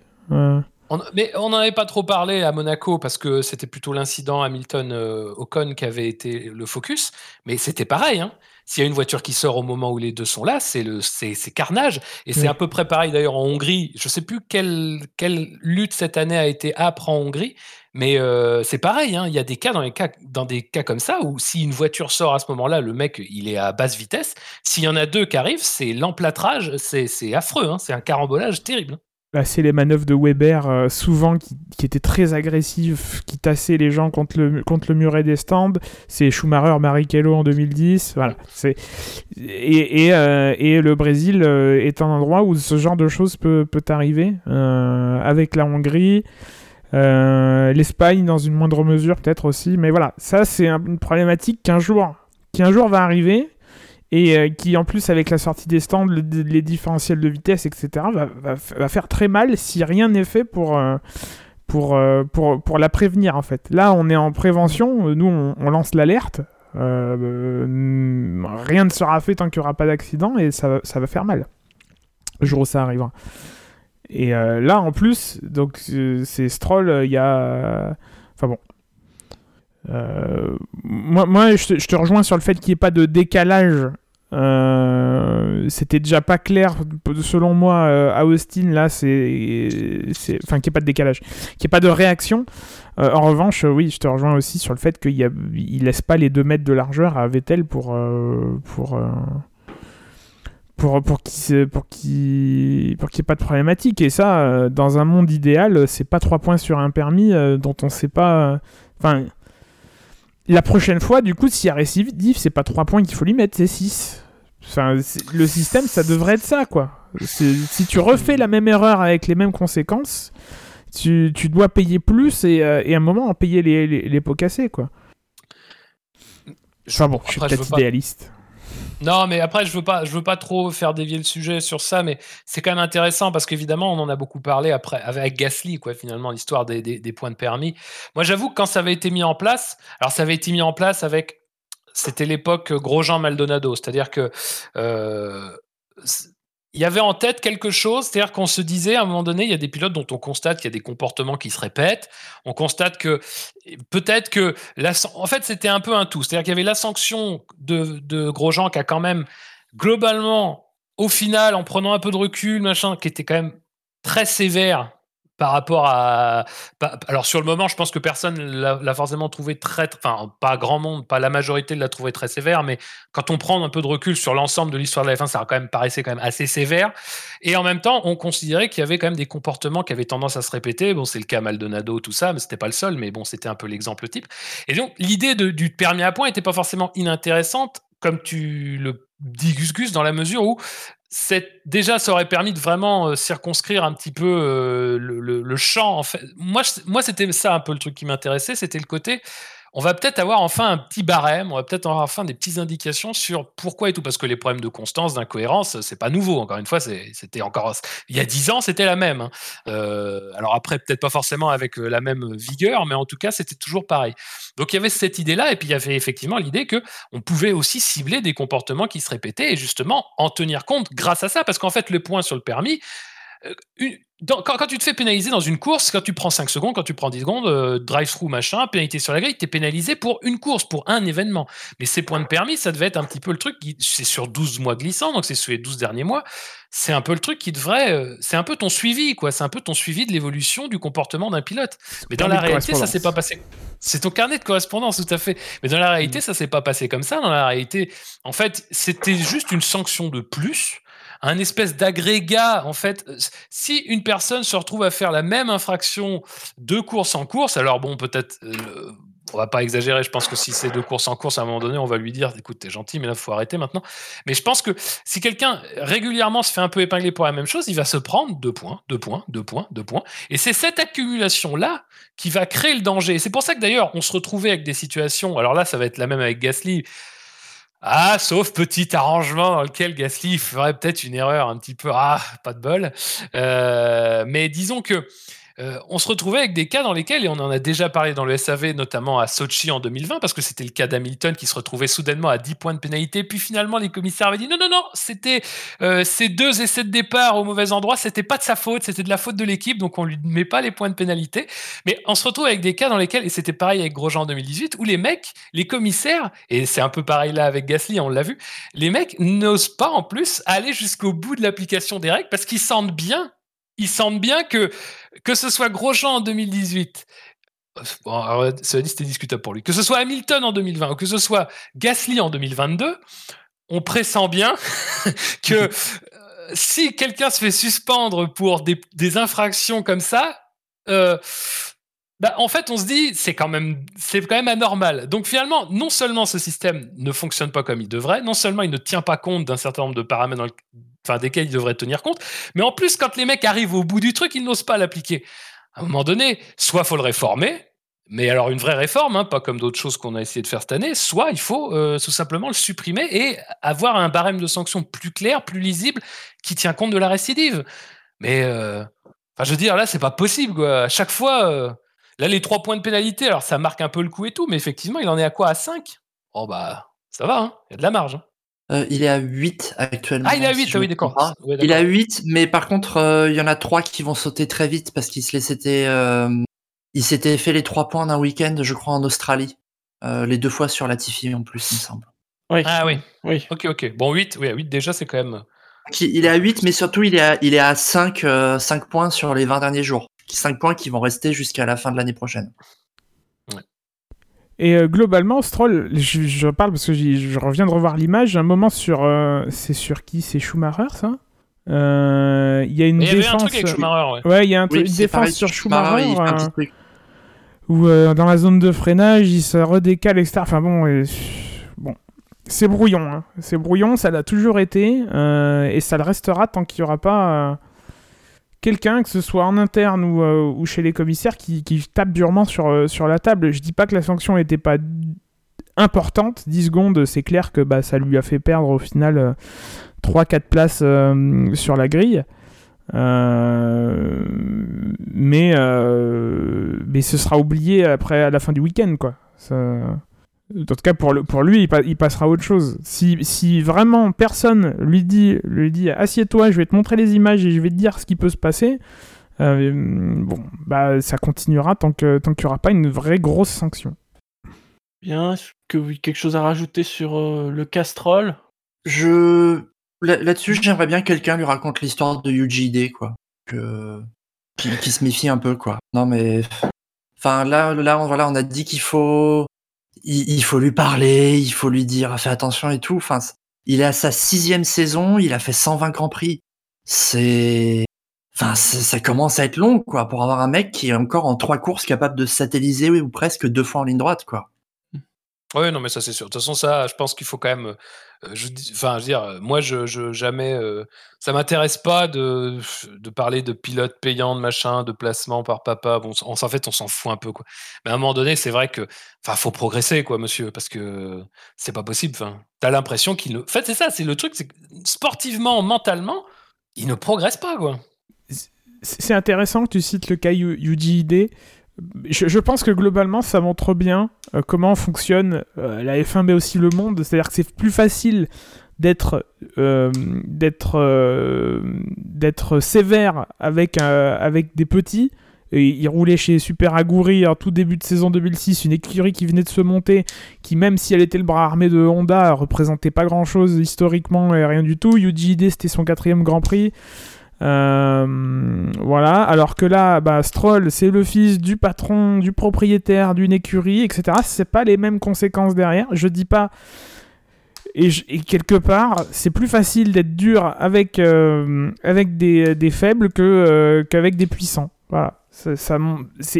Euh, On- mais on n'en avait pas trop parlé à Monaco parce que c'était plutôt l'incident Hamilton-Ocon qui avait été le focus. Mais c'était pareil. Hein. S'il y a une voiture qui sort au moment où les deux sont là, c'est le c'est c'est carnage. Et c'est Oui. à peu près pareil d'ailleurs en Hongrie. Je sais plus quelle, quelle lutte cette année a été âpre en Hongrie, mais euh, c'est pareil. hein. Il y a des cas dans, les cas dans des cas comme ça où si une voiture sort à ce moment-là, le mec il est à basse vitesse. S'il y en a deux qui arrivent, c'est l'emplâtrage. C'est c'est affreux. hein. C'est un carambolage terrible. Bah, c'est les manœuvres de Weber, euh, souvent qui, étaient très agressives, qui tassaient les gens contre le, contre le muret des stands. C'est Schumacher, Barrichello en 2010. Voilà. Et, et, euh, et le Brésil euh, est un endroit où ce genre de choses peut, peut arriver, avec la Hongrie. L'Espagne dans une moindre mesure peut-être aussi, mais voilà, ça c'est un- une problématique qu'un jour, qui un jour va arriver, et euh, qui en plus avec la sortie des stands, le- les différentiels de vitesse, etc., va, faire très mal si rien n'est fait pour, euh, pour, euh, pour, pour la prévenir en fait. Là on est en prévention, nous on, lance l'alerte, euh, rien ne sera fait tant qu'il n'y aura pas d'accident et ça, ça va faire mal le jour où ça arrivera. Et là en plus, donc c'est Stroll, il y a... Enfin bon. Euh, moi, moi je, te, rejoins sur le fait qu'il n'y ait pas de décalage. Euh, C'était déjà pas clair, selon moi, euh, à Austin. Là, c'est. Enfin, qu'il n'y ait pas de décalage. Qu'il n'y ait pas de réaction. En revanche, oui, je te rejoins aussi sur le fait qu'il ne laisse pas les 2 mètres de largeur à Vettel pour. pour pour, pour qu'il pour qu'il pour qu'il n'y ait pas de problématique. Et ça, dans un monde idéal, c'est pas 3 points sur un permis dont on sait pas. Enfin, la prochaine fois, du coup, s'il y a récidive, c'est pas 3 points qu'il faut lui mettre, c'est 6. Enfin, le système, ça devrait être ça, quoi. Si tu refais la même erreur avec les mêmes conséquences, tu, tu dois payer plus et, euh, et à un moment en payer les, les, les pots cassés, quoi. Enfin bon, je suis peut-être pas- idéaliste. Non, mais après, je veux pas, veux pas trop faire dévier le sujet sur ça, mais c'est quand même intéressant parce qu'évidemment, on en a beaucoup parlé après avec Gasly, quoi, finalement, l'histoire des, points de permis. Moi, j'avoue que quand ça avait été mis en place, alors ça avait été mis en place avec, c'était l'époque Grosjean Maldonado, c'est-à-dire que euh, il y avait en tête quelque chose, c'est-à-dire qu'on se disait à un moment donné, il y a des pilotes dont on constate qu'il y a des comportements qui se répètent, on constate que peut-être que la, en fait c'était un peu un tout, c'est-à-dire qu'il y avait la sanction de, de Grosjean qui a quand même globalement, au final, en prenant un peu de recul, machin, qui était quand même très sévère par rapport à. Alors, sur le moment, je pense que personne l'a forcément trouvé très. Enfin, pas grand monde, pas la majorité l'a trouvé très sévère, mais quand on prend un peu de recul sur l'ensemble de l'histoire de la F1, ça quand même paraissait quand même assez sévère. Et en même temps, on considérait qu'il y avait quand même des comportements qui avaient tendance à se répéter. Bon, c'est le cas Maldonado, tout ça, mais c'était pas le seul, mais bon, c'était un peu l'exemple type. Et donc, l'idée du permis à points n'était pas forcément inintéressante, comme tu le dis, Gus Gus, dans la mesure où déjà, ça aurait permis de vraiment euh, circonscrire un petit peu euh, le, le- le champ. En fait. Moi, je- moi c'était ça un peu le truc qui m'intéressait, c'était le côté. On va peut-être avoir enfin un petit barème, on va peut-être avoir enfin des petites indications sur pourquoi et tout, parce que les problèmes de constance, d'incohérence, c'est pas nouveau. Encore une fois, c'était encore il y a dix ans, c'était la même. hein. Euh, alors après, peut-être pas forcément avec euh, la même vigueur, mais en tout cas, c'était toujours pareil. Donc il y avait cette idée-là, et puis il y avait effectivement l'idée que on pouvait aussi cibler des comportements qui se répétaient et justement en tenir compte grâce à ça, parce qu'en fait, le point sur le permis, une- dans- quand, quand tu te fais pénaliser dans une course, quand tu prends 5 secondes, quand tu prends 10 secondes, euh, drive-through, machin, pénalité sur la grille, tu es pénalisé pour une course, pour un événement. Mais ces points de permis, ça devait être un petit peu le truc, qui- c'est sur 12 mois glissants, donc c'est sur les 12 derniers mois, c'est un peu le truc qui devrait, euh, c'est un peu ton suivi, quoi, c'est un peu ton suivi de l'évolution du comportement d'un pilote. Mais dans la réalité, ça s'est pas passé. C'est ton carnet de correspondance, tout à fait. Mais dans la réalité, ça s'est pas passé comme ça. Dans la réalité, en fait, c'était juste une sanction de plus, un espèce d'agrégat. En fait, Euh, si une personne se retrouve à faire la même infraction de course en course, alors bon, peut-être. euh, on va pas exagérer, je pense que si c'est deux courses en course, à un moment donné, on va lui dire écoute, t'es gentil, mais là, faut arrêter maintenant. Mais je pense que si quelqu'un régulièrement se fait un peu épingler pour la même chose, il va se prendre deux points, deux points, deux points, deux points. Et c'est cette accumulation-là qui va créer le danger. Et c'est pour ça que d'ailleurs, on se retrouvait avec des situations. Alors là, ça va être la même avec Gasly. Ah, sauf petit arrangement dans lequel Gasly ferait peut-être une erreur un petit peu. Ah, pas de bol. Euh, mais disons que. Euh, on se retrouvait avec des cas dans lesquels, et on en a déjà parlé dans le SAV, notamment à Sochi en 2020, parce que c'était le cas d'Hamilton qui se retrouvait soudainement à 10 points de pénalité. Puis finalement, les commissaires avaient dit non, non, non, c'était euh, ces deux essais de départ au mauvais endroit, c'était pas de sa faute, c'était de la faute de l'équipe, donc on lui met pas les points de pénalité. Mais on se retrouve avec des cas dans lesquels, et c'était pareil avec Grosjean en 2018, où les mecs, les commissaires, et c'est un peu pareil là avec Gasly, on l'a vu, les mecs n'osent pas en plus aller jusqu'au bout de l'application des règles parce qu'ils sentent bien, ils sentent bien que que ce soit Grosjean en 2018. Bon, alors, cela dit, c'était discutable pour lui. Que ce soit Hamilton en 2020 ou que ce soit Gasly en 2022, on pressent bien que euh, si quelqu'un se fait suspendre pour des, des infractions comme ça, euh, bah, en fait, on se dit, c'est quand même, c'est quand même anormal. Donc finalement, non seulement ce système ne fonctionne pas comme il devrait, non seulement il ne tient pas compte d'un certain nombre de paramètres enfin, desquels il devrait tenir compte, mais en plus, quand les mecs arrivent au bout du truc, ils n'osent pas l'appliquer. À un moment donné, soit faut le réformer, mais alors une vraie réforme, hein, pas comme d'autres choses qu'on a essayé de faire cette année, soit il faut euh, tout simplement le supprimer et avoir un barème de sanctions plus clair, plus lisible, qui tient compte de la récidive. Mais euh, je veux dire, là, c'est pas possible. Quoi. À chaque fois, euh, là, les trois points de pénalité, alors ça marque un peu le coup et tout, mais effectivement, il en est à quoi À 5 Oh bah, ça va, hein, il y a de la marge. hein. Euh, il est à 8 actuellement. Ah, il est à si 8, je oui, d'accord. Ouais, Il est à d'accord. 8, mais par contre, euh, il y en a 3 qui vont sauter très vite parce qu'ils se les s'étaient, euh, ils s'étaient fait les 3 points d'un week-end, je crois, en Australie. Euh, les deux fois sur Latifi en plus, il me semble. Oui. Ah oui, oui. ok, ok. Bon, 8, oui, à 8 déjà, c'est quand même. Il il est à 8, mais surtout, il est à, il est à 5, euh, 5 points sur les 20 derniers jours. 5 points qui vont rester jusqu'à la fin de l'année prochaine. Et euh, globalement, Stroll, je, je parle parce que je reviens de revoir l'image. Un moment sur. euh, c'est sur qui? C'est Schumacher, ça? Euh, Il y a une y avait défense. un truc avec Schumacher, ouais. Ouais, il y a un Oui, truc- une c'est défense pareil sur Schumacher, Schumacher. il fait un petit truc. où euh, dans la zone de freinage, il se redécale, etc. Enfin bon, euh, bon. c'est brouillon. hein. C'est brouillon, ça l'a toujours été, euh, et ça le restera tant qu'il n'y aura pas euh, quelqu'un, que ce soit en interne ou, euh, chez les commissaires, qui, tape durement sur, euh, sur la table. Je dis pas que la sanction n'était pas importante. 10 secondes, c'est clair que bah, ça lui a fait perdre au final 3-4 places sur la grille. mais, mais ce sera oublié après à la fin du week-end, quoi. En tout cas, pour, le, pour lui, il, passera à autre chose. Si, si, vraiment personne lui dit, lui dit assieds-toi, je vais te montrer les images et je vais te dire ce qui peut se passer, euh, bon, bah, ça continuera tant qu'il tant qu'il n'y aura pas une vraie grosse sanction. Bien, est-ce que vous avez quelque chose à rajouter sur euh, le Castrol? Je. Là-dessus, j'aimerais bien que quelqu'un lui raconte l'histoire de UGD, quoi. Que... Qui, se méfie un peu, quoi. Non, mais. Enfin, là, là on, voilà, on a dit qu'il faut il, faut lui parler, il faut lui dire fais attention et tout. Enfin, il est à sa sixième saison, il a fait 120 grands prix. C'est, enfin, ça commence à être long, quoi, pour avoir un mec qui est encore en trois courses capable de satelliser ou presque deux fois en ligne droite, quoi. Oui, non, mais ça c'est sûr. De toute façon, ça, je pense qu'il faut quand même. Je, enfin, je veux dire, moi, je, jamais. Euh, ça m'intéresse pas de, de parler de pilote payant, de machin, de placement par papa. Bon, en fait, on s'en fout un peu, quoi. Mais à un moment donné, c'est vrai que, enfin, faut progresser, quoi, monsieur, parce que c'est pas possible. T'as l'impression qu'il ne. En fait, c'est ça, c'est le truc, c'est que sportivement, mentalement, il ne progresse pas, quoi. C'est intéressant que tu cites le cas UGID je, pense que globalement, ça montre bien euh, comment fonctionne euh, la F1, mais aussi le monde. C'est-à-dire que c'est plus facile d'être euh, sévère avec des petits. Et il roulait chez Super Aguri en tout début de saison 2006, une écurie qui venait de se monter, qui même si elle était le bras armé de Honda, représentait pas grand-chose historiquement et rien du tout. UGD c'était son quatrième Grand Prix. Euh, voilà, alors que là, bah, Stroll, c'est le fils du patron, du propriétaire d'une écurie, etc. C'est pas les mêmes conséquences derrière. Je dis pas. Et, quelque part, c'est plus facile d'être dur avec, euh, avec des, des, faibles que, euh, qu'avec des puissants. Voilà. Ça,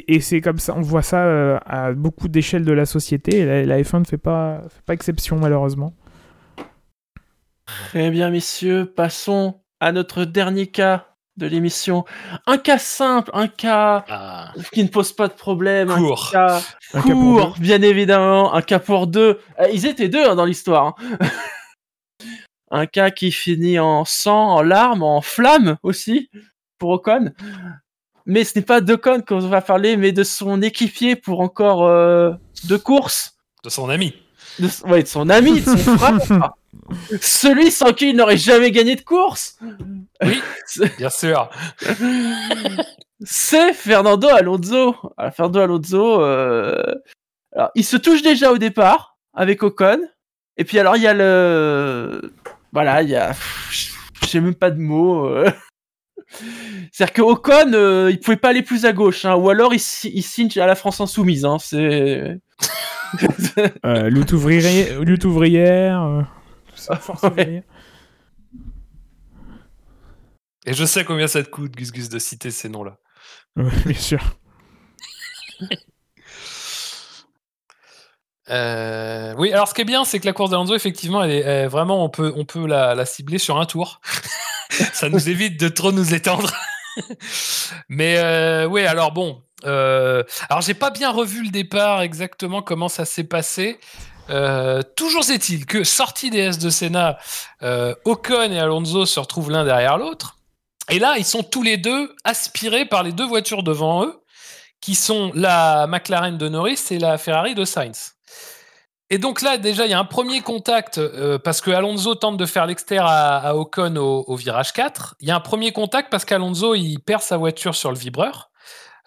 et c'est comme ça, on voit ça à beaucoup d'échelles de la société. Et la, F1 ne fait pas, fait pas exception, malheureusement. Très bien, messieurs, passons à notre dernier cas de l'émission. Un cas simple, un cas ah. qui ne pose pas de problème. Court. Un cas court, bien évidemment. Un cas pour deux. Euh, ils étaient deux hein, dans l'histoire. Hein. un cas qui finit en sang, en larmes, en flammes aussi, pour Ocon. Mais ce n'est pas d'Ocon qu'on va parler, mais de son équipier pour encore euh, deux courses. De son ami. De, ouais, de son ami, de son frère. Celui sans qui il n'aurait jamais gagné de course Oui, bien sûr. C'est Fernando Alonso. Fernando Alonso, euh, alors, il se touche déjà au départ avec Ocon. Et puis alors, il y a le... Voilà, il y a... J'ai même pas de mots. Euh. C'est-à-dire que Ocon, euh, il pouvait pas aller plus à gauche, hein. ou alors il, signe à la France insoumise. Hein. C'est... lutte ouvrière, lutte ouvrière Et je sais combien ça te coûte, Gus Gus, de citer ces noms-là. bien sûr. Euh, oui, alors ce qui est bien, c'est que la course d'Alonso, effectivement, elle est, vraiment, on peut, on peut la, cibler sur un tour. ça nous évite de trop nous étendre. Mais euh, oui, alors bon. Euh, alors j'ai pas bien revu le départ exactement comment ça s'est passé. Euh, toujours est-il que sorti des S de Senna, euh, Ocon et Alonso se retrouvent l'un derrière l'autre. Et là, ils sont tous les deux aspirés par les deux voitures devant eux, qui sont la McLaren de Norris et la Ferrari de Sainz. Et donc là, déjà, il y a un premier contact, euh, parce que Alonso tente de faire l'extérieur à, Ocon au, au, virage 4. Il y a un premier contact parce qu'Alonso, il perd sa voiture sur le vibreur.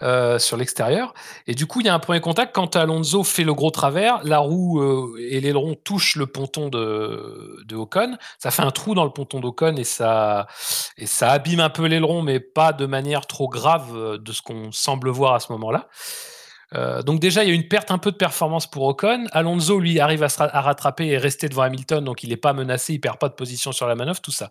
Euh, sur l'extérieur. Et du coup, il y a un premier contact. Quand Alonso fait le gros travers, la roue euh, et l'aileron touchent le ponton de, de Ocon. Ça fait un trou dans le ponton d'Ocon et ça, et ça abîme un peu l'aileron, mais pas de manière trop grave euh, de ce qu'on semble voir à ce moment-là. donc déjà, il y a une perte un peu de performance pour Ocon. Alonso, lui, arrive à, rattraper et rester devant Hamilton, donc il n'est pas menacé, il perd pas de position sur la manœuvre, tout ça.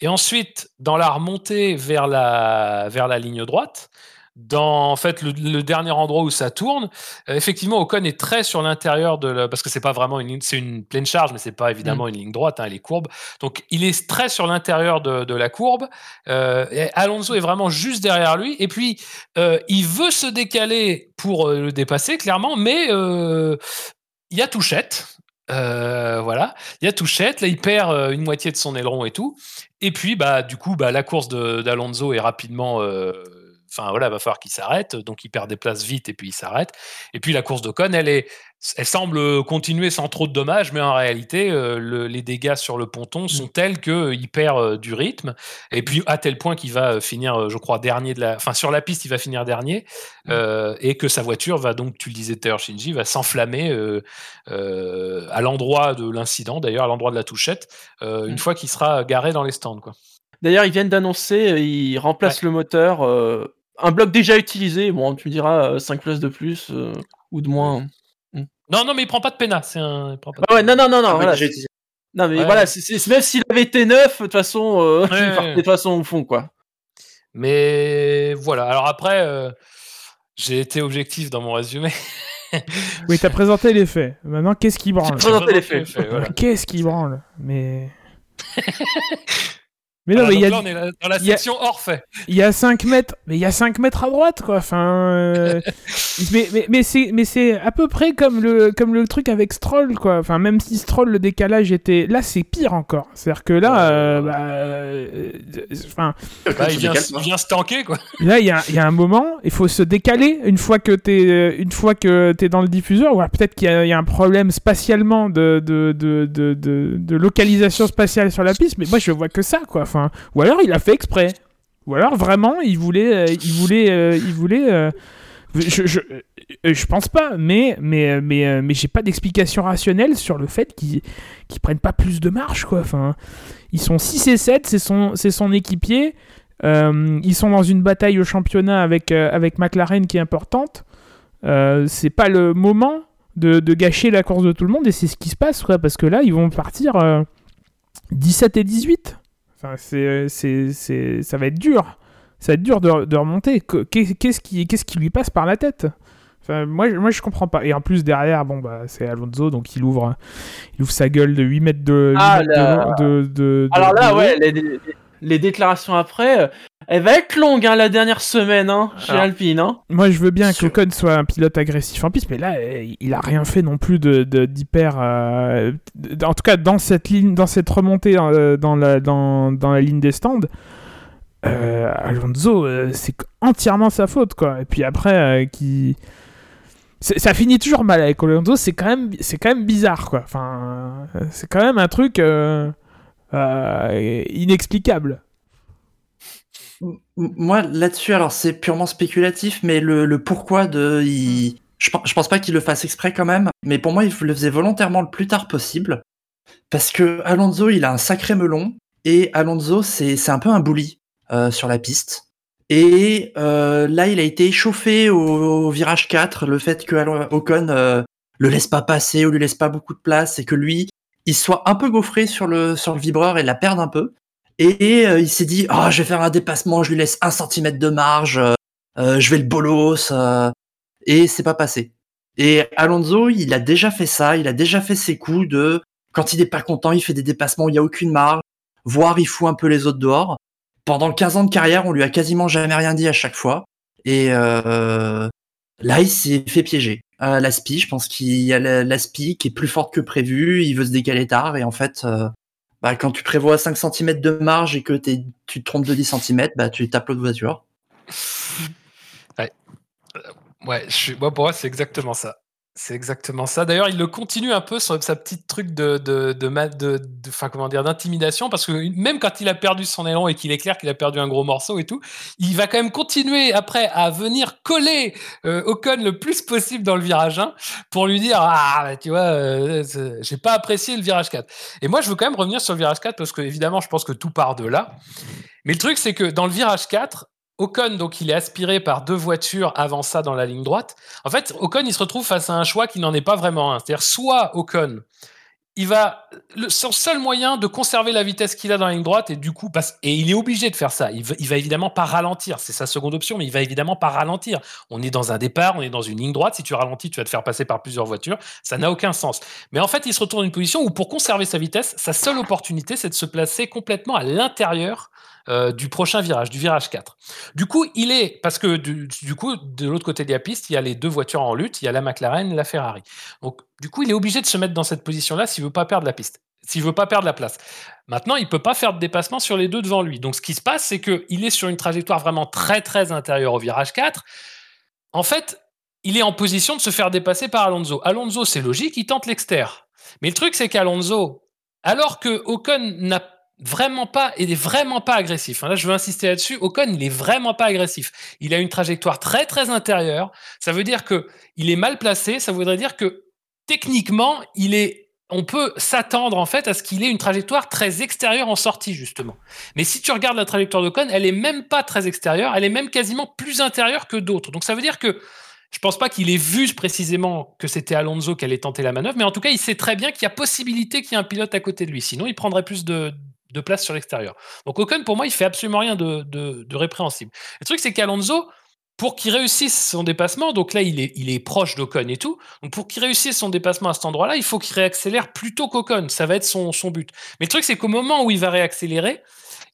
Et ensuite, dans la remontée vers la ligne droite, dans en fait le, dernier endroit où ça tourne. Euh, effectivement, Ocon est très sur l'intérieur de parce que c'est pas vraiment une c'est une pleine charge, mais c'est pas évidemment mm. une ligne droite, hein, elle est courbe. Donc il est très sur l'intérieur de, de, la courbe. Euh, et Alonso est vraiment juste derrière lui, et puis euh, il veut se décaler pour le dépasser clairement, mais il y a touchette Euh, voilà, il y a Touchette, là il perd euh, une moitié de son aileron et tout. Et puis bah du coup bah la course d'Alonso est rapidement euh, enfin voilà, va falloir qu'il s'arrête, donc il perd des places vite et puis il s'arrête. Et puis la course d'Ocon, elle est elle semble continuer sans trop de dommages, mais en réalité, euh, le- les dégâts sur le ponton sont tels qu'il perd euh, du rythme. Et puis à tel point qu'il va euh, finir, euh, je crois, dernier de la. Enfin, sur la piste, il va finir dernier. euh, et que sa voiture va donc, tu le disais tout Shinji, va s'enflammer euh, euh, à l'endroit de l'incident, d'ailleurs, à l'endroit de la touchette, euh, une fois qu'il sera garé dans les stands. Quoi. D'ailleurs, ils viennent d'annoncer, euh, ils remplacent le moteur. euh, un bloc déjà utilisé, bon, tu me diras 5 places de plus euh, ou de moins. Non, non, mais il prend pas de pena. C'est un. il prend pas de Ah ouais, non, non, non, non. Ah, voilà, non, mais Ouais. voilà, même s'il avait été neuf, de toute façon, euh, Ouais, il partait ouais. de toute façon au fond, quoi. Mais voilà. Alors après, euh, j'ai été objectif dans mon résumé. Oui, t'as présenté les faits. Maintenant, qu'est-ce qui branle voilà. Qu'est-ce qui branle? Mais. Mais non, Voilà, mais il y, a- là, on est là- dans la il y a- section hors fait. il y a 5 mètres, mais il y a 5 mètres à droite, quoi. Enfin, euh, mais mais, mais c'est mais c'est à peu près comme le comme le truc avec Stroll, quoi. Enfin, même si Stroll le décalage était là, c'est pire encore. C'est-à-dire que là, euh, bah, euh, enfin, Bah, il, vient, il vient se tanker, quoi. là, il y a, il y a un moment, il faut se décaler une fois que t'es euh, une fois que t'es dans le diffuseur. Ou alors peut-être qu'il y, a- il y a un problème spatialement de de, de, de, de de localisation spatiale sur la piste. Mais moi, je vois que ça, quoi. Enfin, ou alors il a fait exprès. Ou alors vraiment, il voulait, euh, il voulait, euh, il voulait. euh, je, je, je pense pas, mais mais mais mais j'ai pas d'explication rationnelle sur le fait qu'ils qu'ils prennent pas plus de marche quoi. Enfin, ils sont 6 et 7, c'est son son équipier. Ils sont dans une bataille au championnat avec avec McLaren qui est importante. Euh, c'est pas le moment de, de gâcher la course de tout le monde et c'est ce qui se passe quoi parce que là ils vont partir euh, 17 et 18. Enfin, c'est, c'est, c'est, ça va être dur. Ça va être dur de, de remonter. Que- qu'est- Qu'est-ce qui, qu'est-ce qui lui passe par la tête? Enfin, moi, je- moi, je comprends pas. Et en plus, derrière, bon, bah, c'est Alonso, donc il ouvre, il ouvre sa gueule de 8 mètres de. 8 Ah, mètres là. de, de- de- Alors là, ouais, les, les- les déclarations après, euh, elle va être longue, hein, la dernière semaine, hein, chez Alors, Alpine. Hein. Moi, je veux bien Sûr. qu'Ocon soit un pilote agressif en piste, mais là, euh, il a rien fait non plus de d'hyper. euh, en tout cas, dans cette ligne, dans cette remontée euh, dans la dans, dans la ligne des stands, euh, Alonso, euh, c'est entièrement sa faute, quoi. Et puis après, euh, qui ça finit toujours mal avec Alonso. C'est quand même c'est quand même bizarre, quoi. Enfin, euh, c'est quand même un truc euh, inexplicable. Moi, là-dessus, alors c'est purement spéculatif, mais le, pourquoi de. Je, je pense pas qu'il le fasse exprès quand même, mais pour moi, il le faisait volontairement le plus tard possible. Parce que Alonso, il a un sacré melon, et Alonso, c'est un peu un bully euh, sur la piste. Et euh, là, il a été échauffé au, virage 4, le fait que Ocon euh, le laisse pas passer ou lui laisse pas beaucoup de place, et que lui, il soit un peu gaufré sur le, sur le vibreur et la perde un peu. Et euh, il s'est dit, oh, je vais faire un dépassement, je lui laisse un centimètre de marge, euh, euh, je vais le bolos, et c'est pas passé. Et Alonso, il a déjà fait ça, il a déjà fait ses coups de, quand il est pas content, il fait des dépassements où il y a aucune marge, voire il fout un peu les autres dehors. Pendant 15 ans de carrière, on lui a quasiment jamais rien dit à chaque fois. Et euh, là, il s'est fait piéger. À l'aspi, je pense qu'il y a la- l'aspi qui est plus forte que prévu, il veut se décaler tard, et en fait, euh, bah, quand tu prévois 5 cm de marge et que tu te trompes de 10 cm, bah, tu tapes l'autre voiture. Ouais, je suis, moi, pour moi, c'est exactement ça. C'est exactement ça. D'ailleurs, il le continue un peu sur sa petite truc de, de, de, de, comment dire, d'intimidation, parce que même quand il a perdu son élan et qu'il est clair qu'il a perdu un gros morceau et tout, il va quand même continuer après à venir coller euh, Ocon le plus possible dans le virage 1 pour lui dire ah tu vois, euh, j'ai pas apprécié le virage 4. Et moi, je veux quand même revenir sur le virage 4 parce que évidemment, je pense que tout part de là. Mais le truc, c'est que dans le virage 4, Ocon, donc, il est aspiré par deux voitures avant ça dans la ligne droite. En fait, Ocon, il se retrouve face à un choix qui n'en est pas vraiment un. C'est-à-dire, soit Ocon, il va, le, son seul moyen de conserver la vitesse qu'il a dans la ligne droite, et du coup, et il est obligé de faire ça. Il il va évidemment pas ralentir. C'est sa seconde option, mais il va évidemment pas ralentir. On est dans un départ, on est dans une ligne droite. Si tu ralentis, tu vas te faire passer par plusieurs voitures. Ça n'a aucun sens. Mais en fait, il se retrouve dans une position où, pour conserver sa vitesse, sa seule opportunité, c'est de se placer complètement à l'intérieur euh, du prochain virage, du virage 4. Du coup, il est, parce que du, coup, de l'autre côté de la piste, il y a les deux voitures en lutte, il y a la McLaren la Ferrari. Donc, du coup, il est obligé de se mettre dans cette position-là s'il veut pas perdre la piste, s'il veut pas perdre la place. Maintenant, il peut pas faire de dépassement sur les deux devant lui. Donc, ce qui se passe, c'est qu'il est sur une trajectoire vraiment très, très intérieure au virage 4. En fait, il est en position de se faire dépasser par Alonso. Alonso, c'est logique, il tente l'extérieur. Mais le truc, c'est qu'Alonso, alors que Ocon n'a vraiment pas, il est vraiment pas agressif. hein, Là, je veux insister là-dessus. Ocon, il est vraiment pas agressif. Il a une trajectoire très très intérieure. Ça veut dire que il est mal placé. Ça voudrait dire que techniquement, il est, on peut s'attendre en fait à ce qu'il ait une trajectoire très extérieure en sortie justement. Mais si tu regardes la trajectoire d'Ocon, elle est même pas très extérieure. Elle est même quasiment plus intérieure que d'autres. Donc ça veut dire que je pense pas qu'il ait vu précisément que c'était Alonso qui allait tenter la manœuvre, mais en tout cas, il sait très bien qu'il y a possibilité qu'il y ait un pilote à côté de lui. Sinon, il prendrait plus de, de place sur l'extérieur. Donc Ocon, pour moi, il fait absolument rien de, répréhensible. Le truc, c'est qu'Alonso, pour qu'il réussisse son dépassement, donc là, il est, proche d'Ocon et tout, donc pour qu'il réussisse son dépassement à cet endroit-là, il faut qu'il réaccélère plus tôt qu'Ocon. Ça va être son, but. Mais le truc, c'est qu'au moment où il va réaccélérer,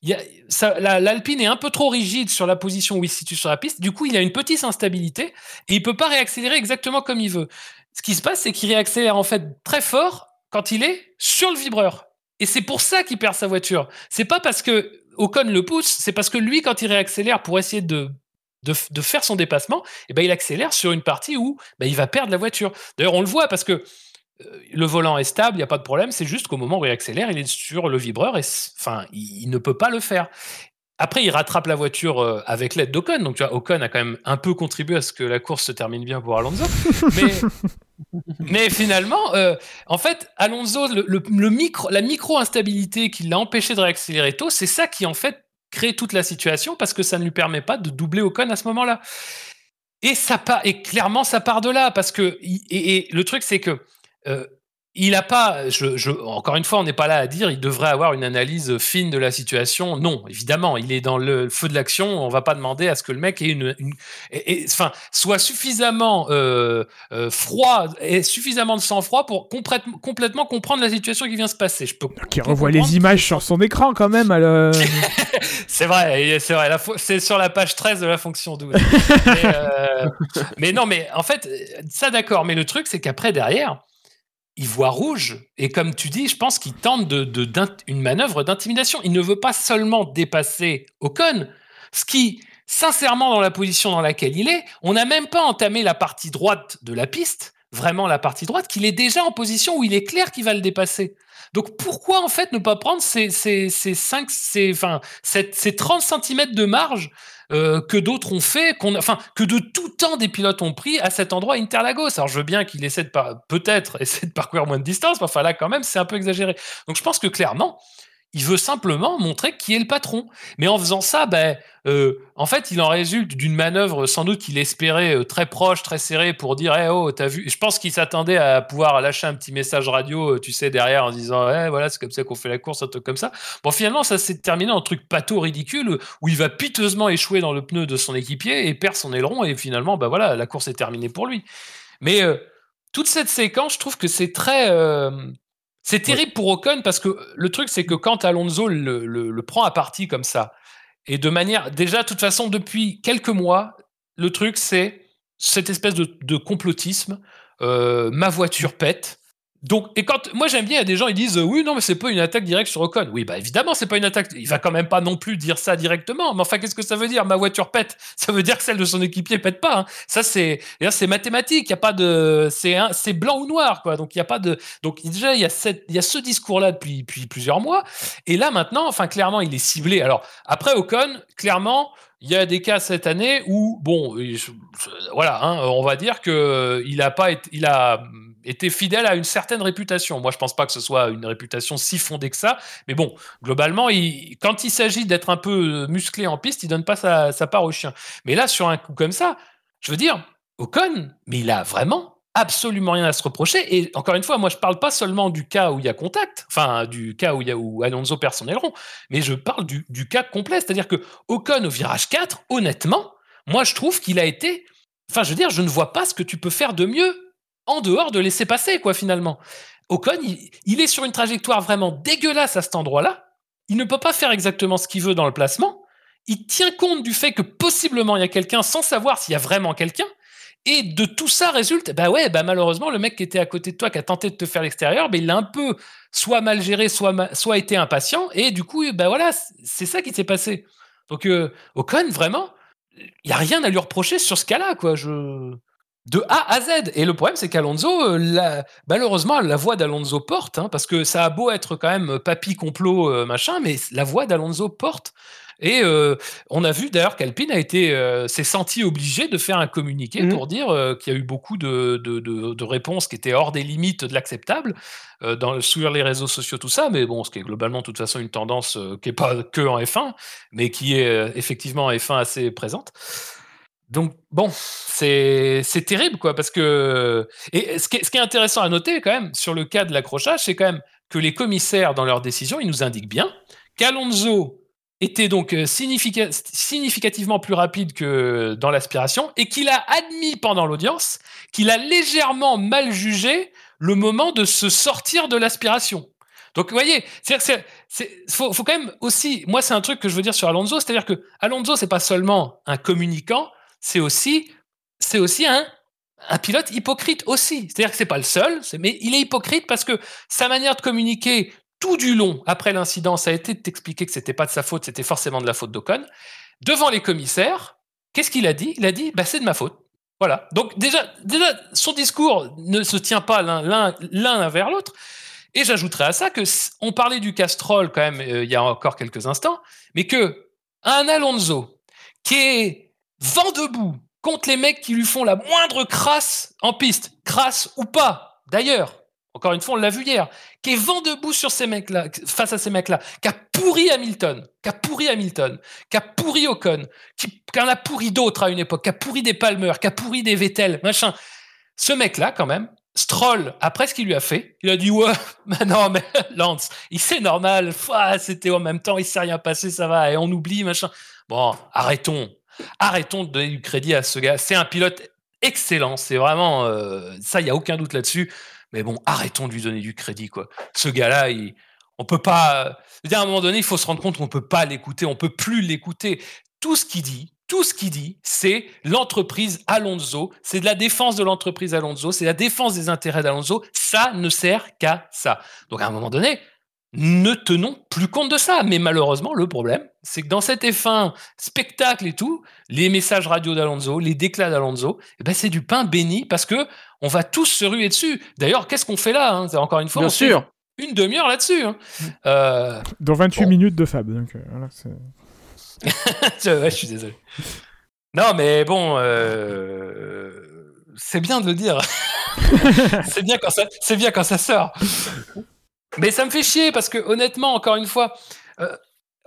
l'Alpine est un peu trop rigide sur la position où il se situe sur la piste. Du coup, il a une petite instabilité et il peut pas réaccélérer exactement comme il veut. Ce qui se passe, c'est qu'il réaccélère en fait très fort quand il est sur le vibreur. Et c'est pour ça qu'il perd sa voiture. C'est pas parce que Ocon le pousse, c'est parce que lui, quand il réaccélère pour essayer de, de, de faire son dépassement, eh ben, il accélère sur une partie où ben, il va perdre la voiture. D'ailleurs, on le voit parce que euh, le volant est stable, il n'y a pas de problème. C'est juste qu'au moment où il accélère, il est sur le vibreur et enfin, il ne peut pas le faire. Après, il rattrape la voiture euh, avec l'aide d'Ocon. Donc, tu vois, Ocon a quand même un peu contribué à ce que la course se termine bien pour Alonso. Mais, mais finalement, euh, en fait, Alonso, le, le- le micro, la micro-instabilité qui l'a empêché de réaccélérer tôt, c'est ça qui, en fait, crée toute la situation parce que ça ne lui permet pas de doubler Ocon à ce moment-là. Et ça part, et clairement, ça part de là parce que, et, et le truc, c'est que euh, il a pas, je, je- encore une fois, on n'est pas là à dire, il devrait avoir une analyse fine de la situation. Non, évidemment, il est dans le feu de l'action. On va pas demander à ce que le mec ait une, une- et- et- enfin, soit suffisamment euh, euh, froid et suffisamment de sang-froid pour complètement, complètement comprendre la situation qui vient se passer. Je peux Qui revoit les images sur son écran quand même. euh, c'est vrai, c'est vrai. C'est sur la page 13 de la fonction 12. mais, euh, mais non, mais en fait, ça d'accord. Mais le truc, c'est qu'après, derrière, il voit rouge. Et comme tu dis, je pense qu'il tente de, une manœuvre d'intimidation. Il ne veut pas seulement dépasser Ocon, ce qui, sincèrement, dans la position dans laquelle il est, on n'a même pas entamé la partie droite de la piste, vraiment la partie droite, qu'il est déjà en position où il est clair qu'il va le dépasser. Donc pourquoi en fait ne pas prendre ces, ces, ces 5, ces, enfin, cette- ces 30 cm de marge euh, que d'autres ont fait, qu'on, enfin, que de tout temps des pilotes ont pris à cet endroit Interlagos. Alors je veux bien qu'il essaie de par- peut-être essayer de parcourir moins de distance, mais enfin là quand même c'est un peu exagéré. Donc je pense que clairement, il veut simplement montrer qui est le patron. Mais en faisant ça, ben, euh, en fait, il en résulte d'une manœuvre sans doute qu'il espérait euh, très proche, très serrée pour dire Eh oh, t'as vu Je pense qu'il s'attendait à pouvoir lâcher un petit message radio, euh, tu sais, derrière en disant Eh voilà, c'est comme ça qu'on fait la course, un truc comme ça. Bon, finalement, ça s'est terminé en truc pato ridicule où il va piteusement échouer dans le pneu de son équipier et perd son aileron. Et finalement, ben voilà, la course est terminée pour lui. Mais euh, toute cette séquence, je trouve que c'est très. C'est terrible pour Ocon parce que le truc, c'est que quand Alonso le, le- le prend à partie comme ça, et de manière. Déjà, de toute façon, depuis quelques mois, le truc, c'est cette espèce de, de complotisme. euh, ma voiture pète. Donc, et quand moi j'aime bien, il y a des gens ils disent oui non mais c'est pas une attaque directe sur Ocon. Oui bah évidemment c'est pas une attaque. Il va quand même pas non plus dire ça directement. Mais enfin qu'est-ce que ça veut dire? Ma voiture pète. Ça veut dire que celle de son équipier pète pas. hein. Ça c'est c'est mathématique. Il y a pas de c'est un- c'est blanc ou noir quoi. Donc il y a pas de donc déjà il y a cette il y a ce discours là depuis depuis plusieurs mois. Et là maintenant enfin clairement il est ciblé. Alors après Ocon clairement il y a des cas cette année où, bon, voilà, hein, on va dire que il a pas été, il a été fidèle à une certaine réputation. Moi, je pense pas que ce soit une réputation si fondée que ça, mais bon, globalement, quand il s'agit d'être un peu musclé en piste, il donne pas sa, part au chien. Mais là, sur un coup comme ça, je veux dire, Ocon, mais il a vraiment absolument rien à se reprocher. Et encore une fois, moi, je parle pas seulement du cas où il y a contact, enfin, du cas où, il y a, où Alonso perd son aileron, mais je parle du, du cas complet. C'est-à-dire que Ocon au virage 4, honnêtement, moi, je trouve qu'il a été. Enfin, je veux dire, je ne vois pas ce que tu peux faire de mieux en dehors de laisser passer, quoi, finalement. Ocon, il, est sur une trajectoire vraiment dégueulasse à cet endroit-là. il ne peut pas faire exactement ce qu'il veut dans le placement. Il tient compte du fait que possiblement il y a quelqu'un sans savoir s'il y a vraiment quelqu'un. Et de tout ça résulte, bah ouais, bah malheureusement, le mec qui était à côté de toi, qui a tenté de te faire l'extérieur, bah il l'a un peu soit mal géré, soit, soit été impatient. Et du coup, bah voilà, c'est ça qui s'est passé. Donc, euh, Ocon, vraiment, il n'y a rien à lui reprocher sur ce cas-là, quoi. Je... De A à Z. Et le problème, c'est qu'Alonso, euh, la- malheureusement, la voix d'Alonso porte, hein, parce que ça a beau être quand même papy complot, euh, machin, mais la voix d'Alonso porte. Et euh, on a vu d'ailleurs qu'Alpine a été, euh, s'est senti obligé de faire un communiqué Mhm. pour dire euh, qu'il y a eu beaucoup de, de- de- de réponses qui étaient hors des limites de l'acceptable euh, dans, sur les réseaux sociaux, tout ça. Mais bon, ce qui est globalement, de toute façon, une tendance euh, qui n'est pas que en F1, mais qui est euh, effectivement en F1 assez présente. Donc bon, c'est terrible quoi, parce que et ce qui, est, intéressant à noter quand même sur le cas de l'accrochage, c'est quand même que les commissaires dans leurs décisions, ils nous indiquent bien qu'Alonso était donc euh, significa- significativement plus rapide que dans l'aspiration et qu'il a admis pendant l'audience qu'il a légèrement mal jugé le moment de se sortir de l'aspiration. Donc, vous voyez, c'est- faut, faut quand même aussi, moi, c'est un truc que je veux dire sur Alonso, c'est-à-dire que Alonso, c'est pas seulement un communicant, c'est aussi, c'est aussi un, pilote hypocrite aussi. C'est-à-dire que c'est pas le seul, mais il est hypocrite parce que sa manière de communiquer tout du long après l'incident, ça a été de t'expliquer que c'était pas de sa faute, c'était forcément de la faute d'Ocon. Devant les commissaires, qu'est-ce qu'il a dit? Il a dit, bah, c'est de ma faute. Voilà. Donc déjà, déjà, son discours ne se tient pas l'un, vers l'autre. Et j'ajouterais à ça que on parlait du Castrol quand même euh, il y a encore quelques instants, mais que un Alonso qui est vent debout contre les mecs qui lui font la moindre crasse en piste, crasse ou pas, d'ailleurs, encore une fois, on l'a vu hier, qui est vent debout sur ces mecs-là, face à ces mecs-là, qui a pourri Hamilton, qui a pourri Hamilton, qui pourri Ocon, qui, en a pourri d'autres à une époque, qui a pourri des Palmer, qui a pourri des Vettel, machin. Ce mec-là, quand même, Stroll, après ce qu'il lui a fait, il a dit ouais, mais non, mais Lance, il c'est normal, c'était en même temps, il s'est rien passé, ça va, et on oublie, machin. Bon, arrêtons, arrêtons de donner du crédit à ce gars. C'est un pilote excellent, c'est vraiment euh, ça, il y a aucun doute là-dessus. Mais bon, arrêtons de lui donner du crédit, quoi. Ce gars-là, il, on peut pas. dire, à un moment donné, il faut se rendre compte qu'on peut pas l'écouter, on peut plus l'écouter. Tout ce qu'il dit, tout ce qu'il dit, c'est l'entreprise Alonso, c'est de la défense de l'entreprise Alonso, c'est la défense des intérêts d'Alonso. Ça ne sert qu'à ça. Donc à un moment donné, ne tenons plus compte de ça. Mais malheureusement, le problème, c'est que dans cet F1 spectacle et tout, les messages radio d'Alonso, les déclats d'Alonso, eh ben c'est du pain béni parce que on va tous se ruer dessus. D'ailleurs, qu'est-ce qu'on fait là hein? Encore une fois, Bien on fait sûr. une demi-heure là-dessus. hein. Euh, Dans 28 Bon. minutes de Fab. Donc, euh, voilà, ouais, je suis désolé. Non, mais bon, euh, c'est bien de le dire. c'est bien quand ça, c'est bien quand ça sort. Mais ça me fait chier parce que honnêtement, encore une fois, euh,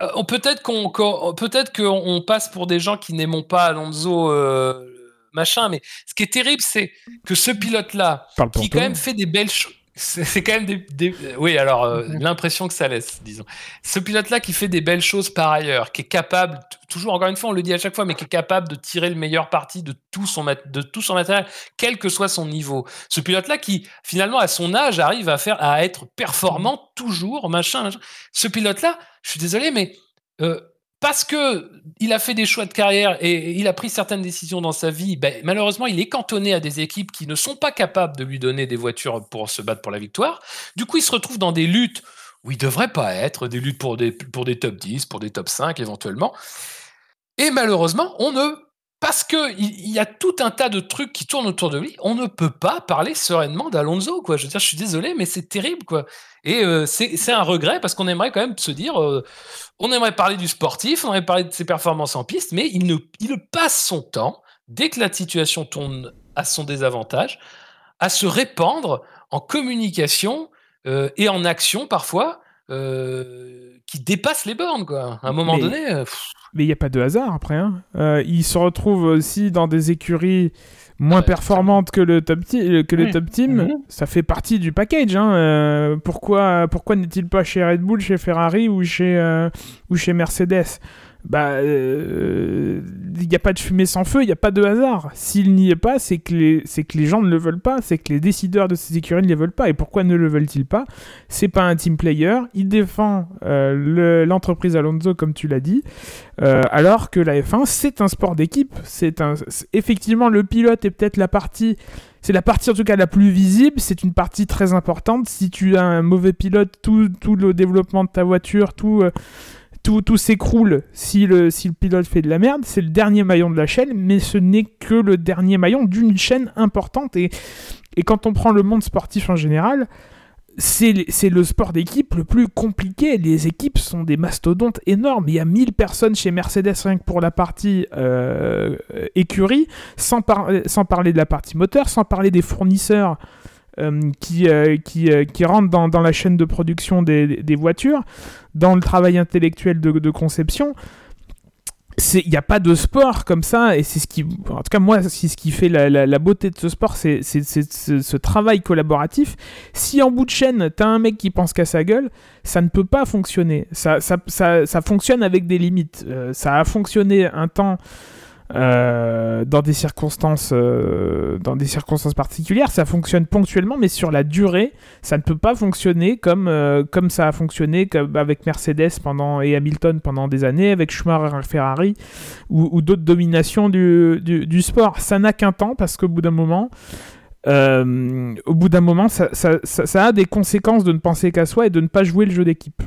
euh, peut-être qu'on, passe pour des gens qui n'aimons pas Alonso, euh, machin. Mais ce qui est terrible, c'est que ce pilote-là, qui quand même fait des belles choses. C'est quand même des, des- oui alors euh, l'impression que ça laisse disons. Ce pilote là qui fait des belles choses par ailleurs qui est capable toujours encore une fois on le dit à chaque fois mais qui est capable de tirer le meilleur parti de tout son mat- de tout son matériel quel que soit son niveau. Ce pilote là qui finalement à son âge arrive à faire à être performant toujours machin, machin. ce pilote là je suis désolé mais euh, parce que il a fait des choix de carrière et il a pris certaines décisions dans sa vie, ben, malheureusement, il est cantonné à des équipes qui ne sont pas capables de lui donner des voitures pour se battre pour la victoire. Du coup, il se retrouve dans des luttes où il devrait pas être, des luttes pour des, pour des top 10, pour des top 5 éventuellement. Et malheureusement, on ne parce que il y a tout un tas de trucs qui tournent autour de lui, on ne peut pas parler sereinement d'Alonso, quoi. Je veux dire, je suis désolé, mais c'est terrible, quoi. Et euh, c'est c'est un regret parce qu'on aimerait quand même se dire, euh, on aimerait parler du sportif, on aimerait parler de ses performances en piste, mais il ne, il passe son temps, dès que la situation tourne à son désavantage, à se répandre en communication euh, et en action parfois qui dépassent les bornes, quoi. À un moment Mais- donné, pff, Mais il n'y a pas de hasard après. Hein. Euh, il se retrouve aussi dans des écuries moins Ouais, performantes que le top, le top team. Mhm. Ça fait partie du package. Hein. Euh, pourquoi pourquoi n'est-il pas chez Red Bull, chez Ferrari ou chez, euh, ou chez Mercedes? Bah, euh, il n'y a pas de fumée sans feu, il n'y a pas de hasard. S'il n'y est pas, c'est que, les, c'est que les gens ne le veulent pas, c'est que les décideurs de ces écuries ne les veulent pas. Et pourquoi ne le veulent-ils pas? C'est pas un team player, il défend euh, le- l'entreprise Alonso, comme tu l'as dit, euh, alors que la F1, c'est un sport d'équipe. C'est un, effectivement, le pilote est peut-être la partie c'est la partie en tout cas la plus visible, c'est une partie très importante. Si tu as un mauvais pilote, tout, tout le développement de ta voiture, tout, euh, tout, s'écroule si le, pilote fait de la merde. C'est le dernier maillon de la chaîne, mais ce n'est que le dernier maillon d'une chaîne importante. Et, quand on prend le monde sportif en général, c'est le sport d'équipe le plus compliqué. Les équipes sont des mastodontes énormes. Il y a 1000 personnes chez Mercedes rien pour la partie euh, écurie, sans, par- sans parler de la partie moteur, sans parler des fournisseurs qui, euh, qui, euh, qui rentrent dans, dans la chaîne de production des, des voitures, dans le travail intellectuel de, de conception. Il n'y a pas de sport comme ça, et c'est ce qui, en tout cas moi, c'est ce qui fait la, la- beauté de ce sport, c'est ce, travail collaboratif. Si en bout de chaîne, t'as un mec qui pense qu'à sa gueule, ça ne peut pas fonctionner. Ça, ça, ça, ça fonctionne avec des limites. Euh, ça a fonctionné un temps euh, dans des circonstances, euh, dans des circonstances particulières. Ça fonctionne ponctuellement, mais sur la durée, ça ne peut pas fonctionner comme, euh, comme ça a fonctionné avec Mercedes pendant, et Hamilton pendant des années, avec Schumacher et Ferrari, ou, d'autres dominations du, du, sport. Ça n'a qu'un temps, parce qu'au bout d'un moment, au bout d'un moment, ça a des conséquences de ne penser qu'à soi et de ne pas jouer le jeu d'équipe.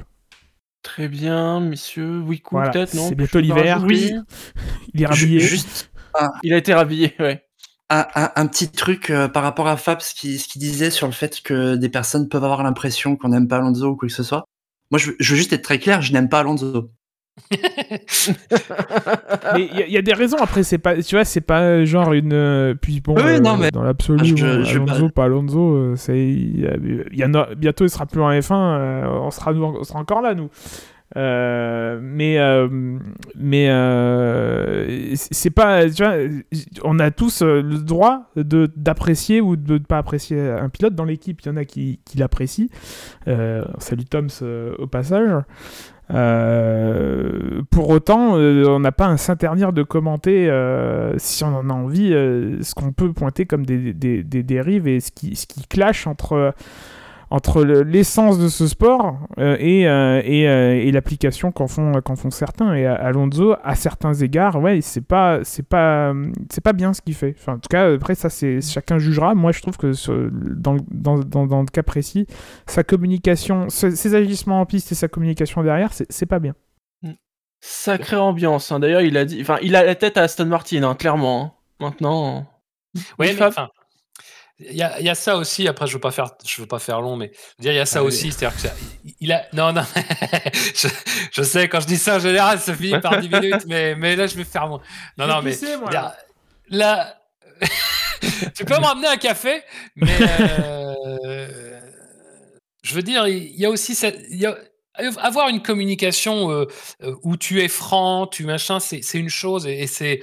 Très bien, messieurs. Oui, Voilà, peut-être, non? c'est bientôt l'hiver. rajouter Il est rhabillé. Juste Il a été rhabillé, ouais. un, un- un petit truc euh, par rapport à Fab, ce qu'il ce qu'il disait sur le fait que des personnes peuvent avoir l'impression qu'on n'aime pas Alonso ou quoi que ce soit. Moi, je, veux- je veux juste être très clair, je n'aime pas Alonso. Mais il y, a- il y a des raisons après, c'est pas, tu vois, c'est pas euh, genre une. euh, puis bon, Oui, euh, non, mais- dans l'absolu, Ah, bon, Alonso, pas Alonso, c'est, il y en a- bientôt il sera plus en F1, euh, on, sera, nous- on sera encore là, nous. Euh, mais mais c'est pas tu vois on a tous le droit de d'apprécier ou de ne pas apprécier un pilote dans l'équipe il y en a qui, qui l'apprécient salut Toms au passage euh, pour autant, euh, on n'a pas à s'interdire de commenter, euh, si on en a envie, euh, ce qu'on peut pointer comme des, des- dérives et ce qui, ce qui clash entre, entre le- l'essence de ce sport euh, et, euh, et, euh, et l'application qu'en font, certains. Et Alonso, à certains égards, ouais, c'est pas, c'est pas, c'est pas bien ce qu'il fait. Enfin, en tout cas, après, ça, c'est, chacun jugera. Moi, je trouve que dans, dans, dans, dans le cas précis, sa communication, ses, ses agissements en piste et sa communication derrière, c'est, pas bien. Sacrée ambiance. hein. D'ailleurs, il a dit, enfin, il a la tête à Aston Martin, hein, clairement. hein. Maintenant. Oui, mais Fab enfin, il y a, il y a ça aussi. Après, je veux pas faire, je veux pas faire long, mais je veux dire, il y a ça Allez. aussi. C'est-à-dire que ça- il a, non, non. je, je sais quand je dis ça en général, ça finit par 10 minutes, mais, mais là, je vais faire moins. Non, non, mais là, là- tu peux me ramener un café, mais euh, je veux dire, il y a aussi cette, il y a- avoir une communication euh, euh, où tu es franc, tu machin, c'est c'est une chose et, et c'est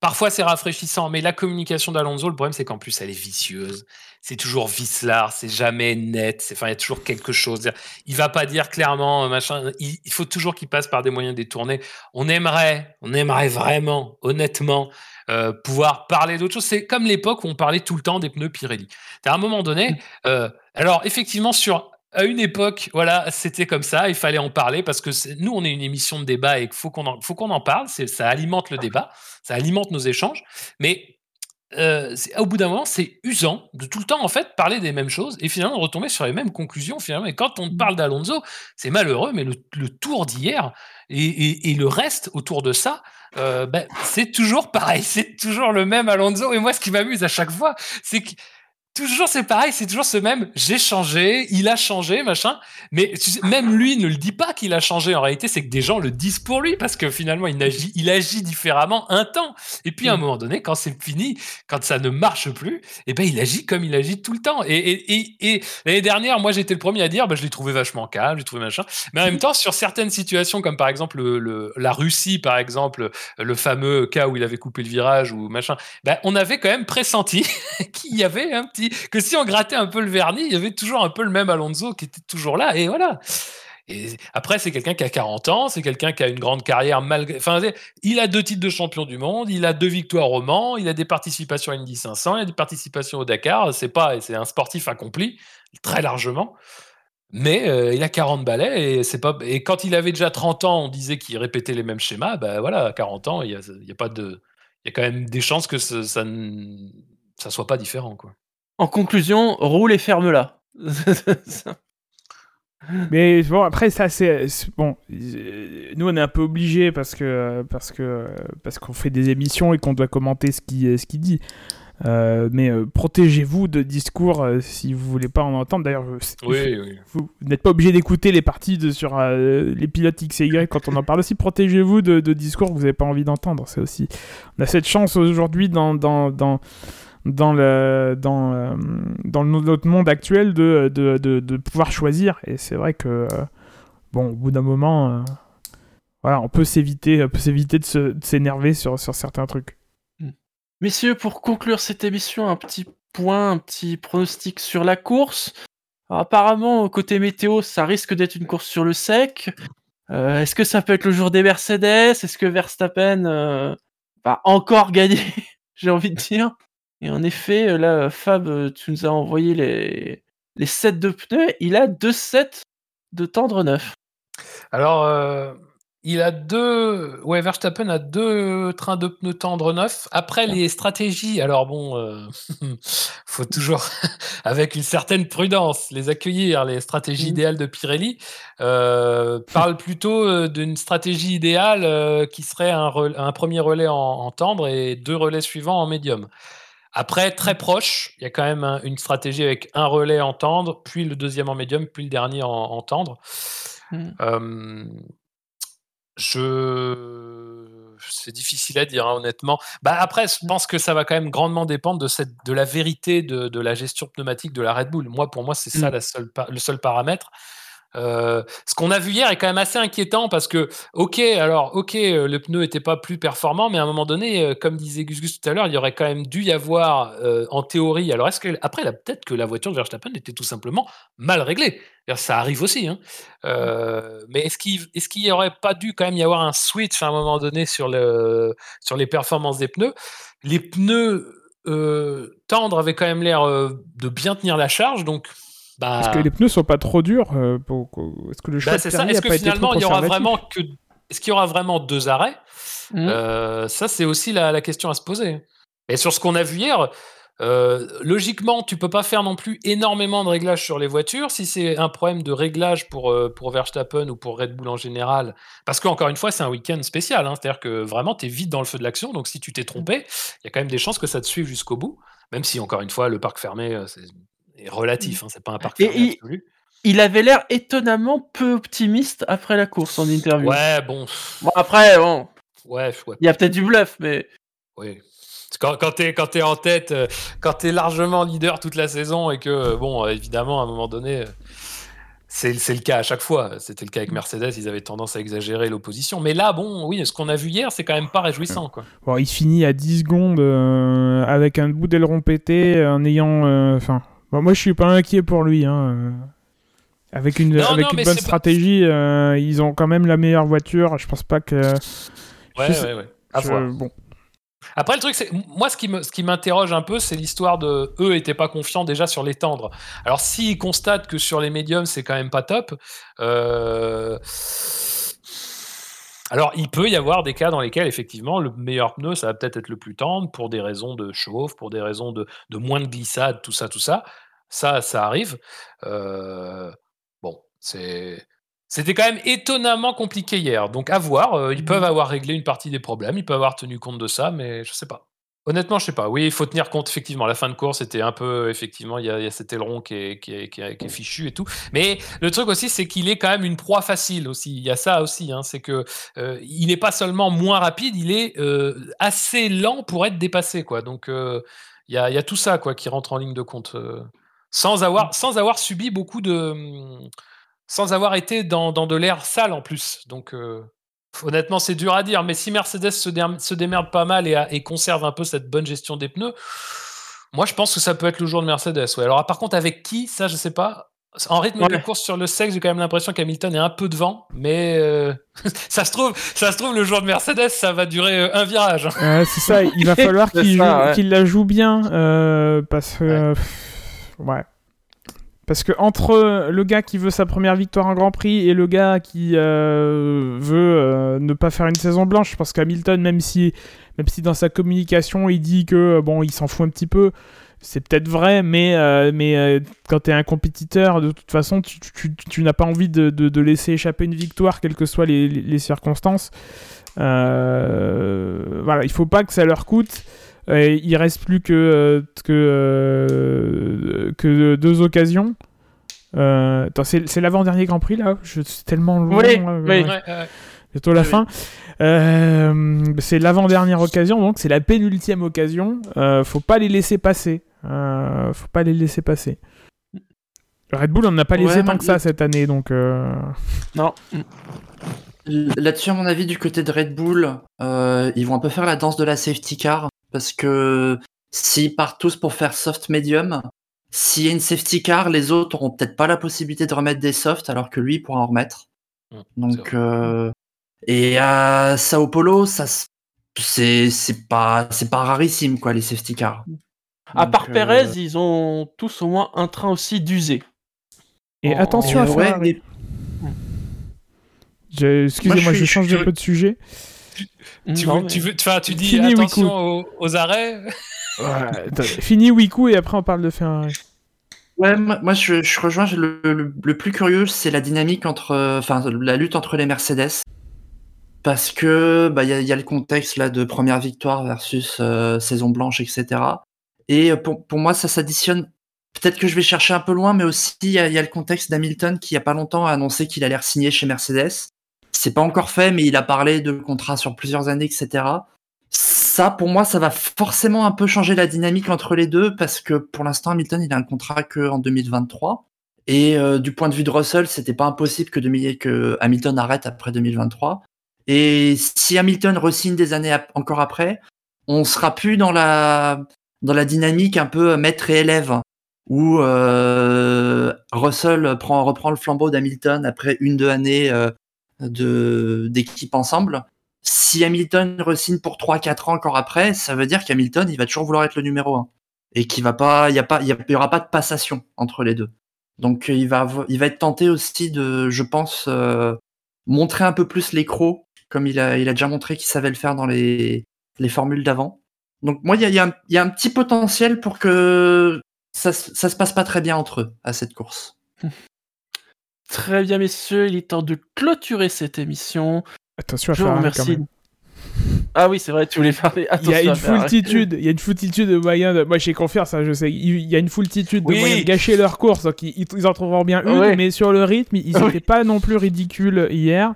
parfois c'est rafraîchissant, mais la communication d'Alonso, le problème c'est qu'en plus elle est vicieuse. C'est toujours vicelard, c'est jamais net. c'est- Enfin, il y a toujours quelque chose. Il va pas dire clairement euh, machin. Il, il faut toujours qu'il passe par des moyens détournés. On aimerait, on aimerait vraiment, honnêtement, euh, pouvoir parler d'autre chose. C'est comme l'époque où on parlait tout le temps des pneus Pirelli. À un moment donné, euh, alors effectivement sur à une époque, voilà, c'était comme ça. Il fallait en parler parce que nous, on est une émission de débat et qu'il faut qu'on en, faut qu'on en parle. Ça alimente le débat, ça alimente nos échanges. Mais euh, au bout d'un moment, c'est usant de tout le temps en fait parler des mêmes choses et finalement de retomber sur les mêmes conclusions finalement. Et quand on parle d'Alonso, c'est malheureux, mais le, le tour d'hier et, et- et le reste autour de ça, euh, ben, c'est toujours pareil, c'est toujours le même Alonso. Et moi, ce qui m'amuse à chaque fois, c'est que toujours c'est pareil, c'est toujours ce même j'ai changé, il a changé, machin. Mais tu sais, même lui ne le dit pas qu'il a changé. En réalité, c'est que des gens le disent pour lui parce que finalement, il agit, il agit différemment un temps. Et puis à un moment donné, quand c'est fini, quand ça ne marche plus, eh ben il agit comme il agit tout le temps. Et, et, et, et l'année dernière, moi j'étais le premier à dire, bah, je l'ai trouvé vachement calme, je l'ai trouvé machin. Mais en même temps, sur certaines situations, comme par exemple le, le- la Russie, par exemple, le fameux cas où il avait coupé le virage ou machin, ben, on avait quand même pressenti qu'il y avait un petit que si on grattait un peu le vernis, il y avait toujours un peu le même Alonso qui était toujours là et voilà. Et après, c'est quelqu'un qui a 40 ans, c'est quelqu'un qui a une grande carrière malgré. Enfin, il a deux titres de champion du monde, il a deux victoires au Mans, il a des participations à Indy 500, il a des participations au Dakar. C'est pas, c'est un sportif accompli très largement. Mais euh, il a 40 balais et c'est pas. Et quand il avait déjà 30 ans, on disait qu'il répétait les mêmes schémas. Bah voilà, à 40 ans, il y a, pas de. Il y a quand même des chances que ça ne ça soit pas différent, quoi. En conclusion, roule et ferme-la. Mais bon, après, ça, c'est. Bon, nous, on est un peu obligés parce que parce que parce qu'on fait des émissions et qu'on doit commenter ce qu'il ce qu'il dit. Euh, mais euh, protégez-vous de discours euh, si vous voulez pas en entendre. D'ailleurs, c'est- Oui, oui. vous vous n'êtes pas obligé d'écouter les parties de, sur euh, les pilotes X et Y quand on en parle aussi. Protégez-vous de, de discours que vous n'avez pas envie d'entendre. C'est aussi. On a cette chance aujourd'hui dans, dans, dans, dans, le, dans, euh, dans notre monde actuel de, de, de, pouvoir choisir. Et c'est vrai que, euh, bon, au bout d'un moment, euh, voilà, on peut s'éviter peut s'éviter de s'énerver sur, sur certains trucs. Messieurs, pour conclure cette émission, un petit point, un petit pronostic sur la course. Apparemment, côté météo, ça risque d'être une course sur le sec. Est-ce que ça peut être le jour des Mercedes? Est-ce que Verstappen va encore gagner? J'ai envie de dire. Et en effet, euh, là, Fab, euh, tu nous as envoyé les, les sets de pneus. Il a deux sets de tendre neuf. Alors, euh, il a deux. Ouais, Verstappen a deux trains de pneus tendres neufs. Après, les stratégies. Alors, bon, euh, faut toujours, avec une certaine prudence, les accueillir. Les stratégies Mhm. idéales de Pirelli euh, parlent plutôt d'une stratégie idéale qui serait un premier relais en, en tendre et deux relais suivants en médium. Après, très proche, il y a quand même un- une stratégie avec un relais en tendre, puis le deuxième en médium, puis le dernier en, en tendre. Mhm. Euh, je. C'est difficile à dire, hein, honnêtement. Bah après, je pense que ça va quand même grandement dépendre de, cette, de la vérité de, de la gestion pneumatique de la Red Bull. Moi, pour moi, c'est ça Mm. la seule, pa- le seul paramètre. Euh, ce qu'on a vu hier est quand même assez inquiétant parce que, ok, alors, ok, euh, le pneu n'était pas plus performant, mais à un moment donné, euh, comme disait Gus Gus tout à l'heure, il y aurait quand même dû y avoir, euh, en théorie, alors est-ce que, après, peut-être que la voiture de Verstappen était tout simplement mal réglée. C'est-à-dire, Ça arrive aussi, hein. Euh, mais est-ce qu'il est qu'il n'y aurait pas dû quand même y avoir un switch à un moment donné sur, le, sur les performances des pneus? Les pneus tendres avaient quand même l'air de bien tenir la charge, donc. Bah, Est-ce que les pneus sont pas trop durs euh, pour... Est-ce que le choix bah, de c'est ça. Est-ce a que pas été finalement trop il y aura conservatif vraiment que est-ce qu'il y aura vraiment deux arrêts? Mhm. Euh, Ça c'est aussi la, la question à se poser. Et sur ce qu'on a vu hier, euh, logiquement tu peux pas faire non plus énormément de réglages sur les voitures si c'est un problème de réglage pour euh, pour Verstappen ou pour Red Bull en général. Parce qu'encore une fois c'est un week-end spécial. hein. C'est-à-dire que vraiment tu es vite dans le feu de l'action. Donc si tu t'es trompé, il y a quand même des chances que ça te suive jusqu'au bout. Même si encore une fois le parc fermé c'est est relatif. hein. C'est pas un parc Et fermé il- absolu. Il avait l'air étonnamment peu optimiste après la course en interview. Ouais bon. Bon, après, bon, Ouais, ouais. il y a peut-être du bluff, mais Oui. Quand, quand tu es, en tête, euh, quand tu es largement leader toute la saison et que, euh, bon, euh, évidemment, à un moment donné, c'est c'est le cas à chaque fois. C'était le cas avec Mercedes, ils avaient tendance à exagérer l'opposition. Mais là, bon, oui, ce qu'on a vu hier, c'est quand même pas réjouissant. Quoi. Bon, il finit à 10 secondes euh, avec un bout d'aileron pété en ayant. euh, Enfin, bon, moi je suis pas inquiet pour lui. Hein. Avec une, Non, avec non, une mais bonne pas- stratégie, euh, ils ont quand même la meilleure voiture. Je pense pas que. Ouais, sais- ouais, ouais. À je- voir. bon. Après, le truc, c'est moi, ce qui me, ce qui m'interroge un peu, c'est l'histoire de eux étaient pas confiants déjà sur les tendres. Alors, s'ils constatent que sur les médiums, c'est quand même pas top. euh, Alors, il peut y avoir des cas dans lesquels, effectivement, le meilleur pneu, ça va peut-être être le plus tendre pour des raisons de chauffe, pour des raisons de, de moins de glissade, tout ça, tout ça. Ça, ça arrive. Euh, Bon, c'est. C'était quand même étonnamment compliqué hier. Donc, à voir. euh, ils peuvent avoir réglé une partie des problèmes, ils peuvent avoir tenu compte de ça, mais je sais pas. Honnêtement, je sais pas. Oui, il faut tenir compte, effectivement. La fin de course, c'était un peu, effectivement, il y, a il y a cet aileron qui est, qui, est, qui est- qui est fichu et tout. Mais le truc aussi, c'est qu'il est quand même une proie facile aussi. Il y a ça aussi. hein, c'est que euh, il n'est pas seulement moins rapide, il est euh, assez lent pour être dépassé, quoi. Donc, euh, il y, a, il y a tout ça, quoi, qui rentre en ligne de compte. euh, sans, avoir, sans avoir subi beaucoup de. Sans avoir été dans, dans de l'air sale en plus. Donc. Euh, Honnêtement, c'est dur à dire, mais si Mercedes se, dé- se démerde pas mal et, a- et conserve un peu cette bonne gestion des pneus, moi je pense que ça peut être le jour de Mercedes. Ouais. Alors, par contre, avec qui Ça, je sais pas. En rythme de course sur le sec, j'ai quand même l'impression qu'Hamilton est un peu devant, mais euh, ça se trouve, ça se trouve le jour de Mercedes, ça va durer euh, un virage. hein. Ouais, c'est ça, il va falloir qu'il ouais. la joue bien euh, parce que euh, pff, ouais. Parce que entre le gars qui veut sa première victoire en Grand Prix et le gars qui euh, veut euh, ne pas faire une saison blanche, je pense qu'Hamilton, même si, même si dans sa communication il dit que bon, il s'en fout un petit peu, c'est peut-être vrai, mais, euh, mais euh, quand tu es un compétiteur, de toute façon, tu, n'as pas envie de, laisser échapper une victoire, quelles que soient les, les- circonstances. Euh, voilà, il faut pas que ça leur coûte. Euh, il reste plus que, euh, que, euh, que deux occasions. Euh, attends, c'est c'est l'avant-dernier Grand Prix là? Je- C'est tellement long. Oui, là, oui. ouais. Ouais, ouais. Bientôt la Oui. fin. Euh, c'est l'avant-dernière occasion, donc c'est la pénultième occasion. Euh, faut pas les laisser passer. Euh, faut pas les laisser passer. Red Bull, on n'a pas Ouais, laissé tant que ça cette année, donc. euh, Non. Là-dessus, à mon avis, du côté de Red Bull, euh, ils vont un peu faire la danse de la safety car parce que s'ils partent tous pour faire soft medium, s'il y a une safety car, les autres auront peut-être pas la possibilité de remettre des softs alors que lui pourra en remettre. Donc, euh, et à Sao Paulo, ça, c'est c'est pas c'est pas rarissime quoi les safety cars. À Donc, part euh, Perez, ils ont tous au moins un train aussi d'usé. Et Oh, attention à ouais, Ferrari. Excusez-moi, Moi, je change suis peu de sujet. Tu, Non, veux, mais- tu, veux, tu dis Fini, attention aux, aux arrêts. Attends, Fini Wiku et après on parle de Ferrari. Ouais, moi, moi, je, je rejoins le, le, le plus curieux, c'est la dynamique entre, enfin, la lutte entre les Mercedes, parce que bah il y a, il y a le contexte là de première victoire versus euh, saison blanche, etc. Et euh, pour, pour moi, ça s'additionne. Peut-être que je vais chercher un peu loin, mais aussi il y a, il y a le contexte d'Hamilton qui il y a pas longtemps a annoncé qu'il allait signer chez Mercedes. C'est pas encore fait, mais il a parlé de contrats sur plusieurs années, etc. Ça, pour moi, ça va forcément un peu changer la dynamique entre les deux parce que pour l'instant, Hamilton, il a un contrat que en 2023. Et euh, du point de vue de Russell, c'était pas impossible que, 2000 que Hamilton arrête après 2023. Et si Hamilton resigne des années encore après, on sera plus dans la dans la dynamique un peu maître et élève où euh, Russell prend reprend le flambeau d'Hamilton après une deux années euh, d'équipe ensemble. Si Hamilton resigne pour 3-4 ans encore après, ça veut dire qu'Hamilton, il va toujours vouloir être le numéro 1 et qu'il va pas, il y a pas, il y, y aura pas de passation entre les deux. Donc euh, il va, il va être tenté aussi de, je pense, euh, montrer un peu plus les crocs, comme il a, il a déjà montré qu'il savait le faire dans les, les formules d'avant. Donc moi, il y a, y, a un- petit potentiel pour que ça, ça se passe pas très bien entre eux à cette course. Très bien, messieurs, il est temps de clôturer cette émission. Attention à Je vous remercie. même. Ah oui, c'est vrai, tu voulais parler. Il y a une foultitude, il y a une foultitude de moyens. De... Moi, j'ai confiance, hein, je sais. Il y a une foultitude de Oui. moyens de gâcher leur course. Donc, ils, ils en trouveront bien une, Ouais. mais sur le rythme, ils Oui. n'étaient pas non plus ridicules hier.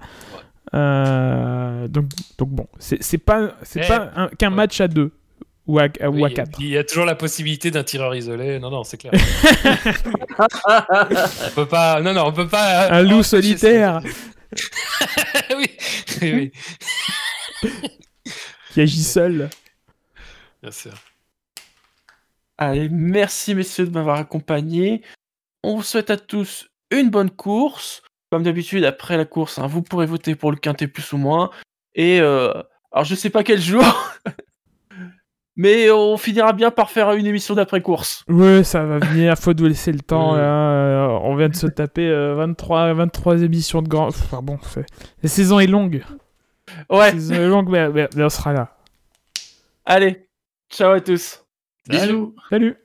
Euh, donc, donc bon, c'est pas, c'est Eh, pas un- qu'un ouais. match à deux ou à, ou Oui, à quatre. Il y a toujours la possibilité d'un tireur isolé. Non, non, c'est clair. on peut pas. Non, non, on peut pas. Un loup solitaire oui, oui, oui, qui agit seul. bien sûr. Allez, merci messieurs de m'avoir accompagné. On vous souhaite à tous une bonne course. Comme d'habitude, après la course, hein, vous pourrez voter pour le quintet plus ou moins. Et euh, alors, je sais pas quel jour, mais on finira bien par faire une émission d'après-course. Ouais, ça va venir, faut nous laisser le temps. Oui. là. Euh, on vient de se taper euh, 23, 23 émissions de grand. Enfin bon, la saison est longue. La Ouais, saison est longue, mais, mais- mais on sera là. allez, ciao à tous. Bisous. Salut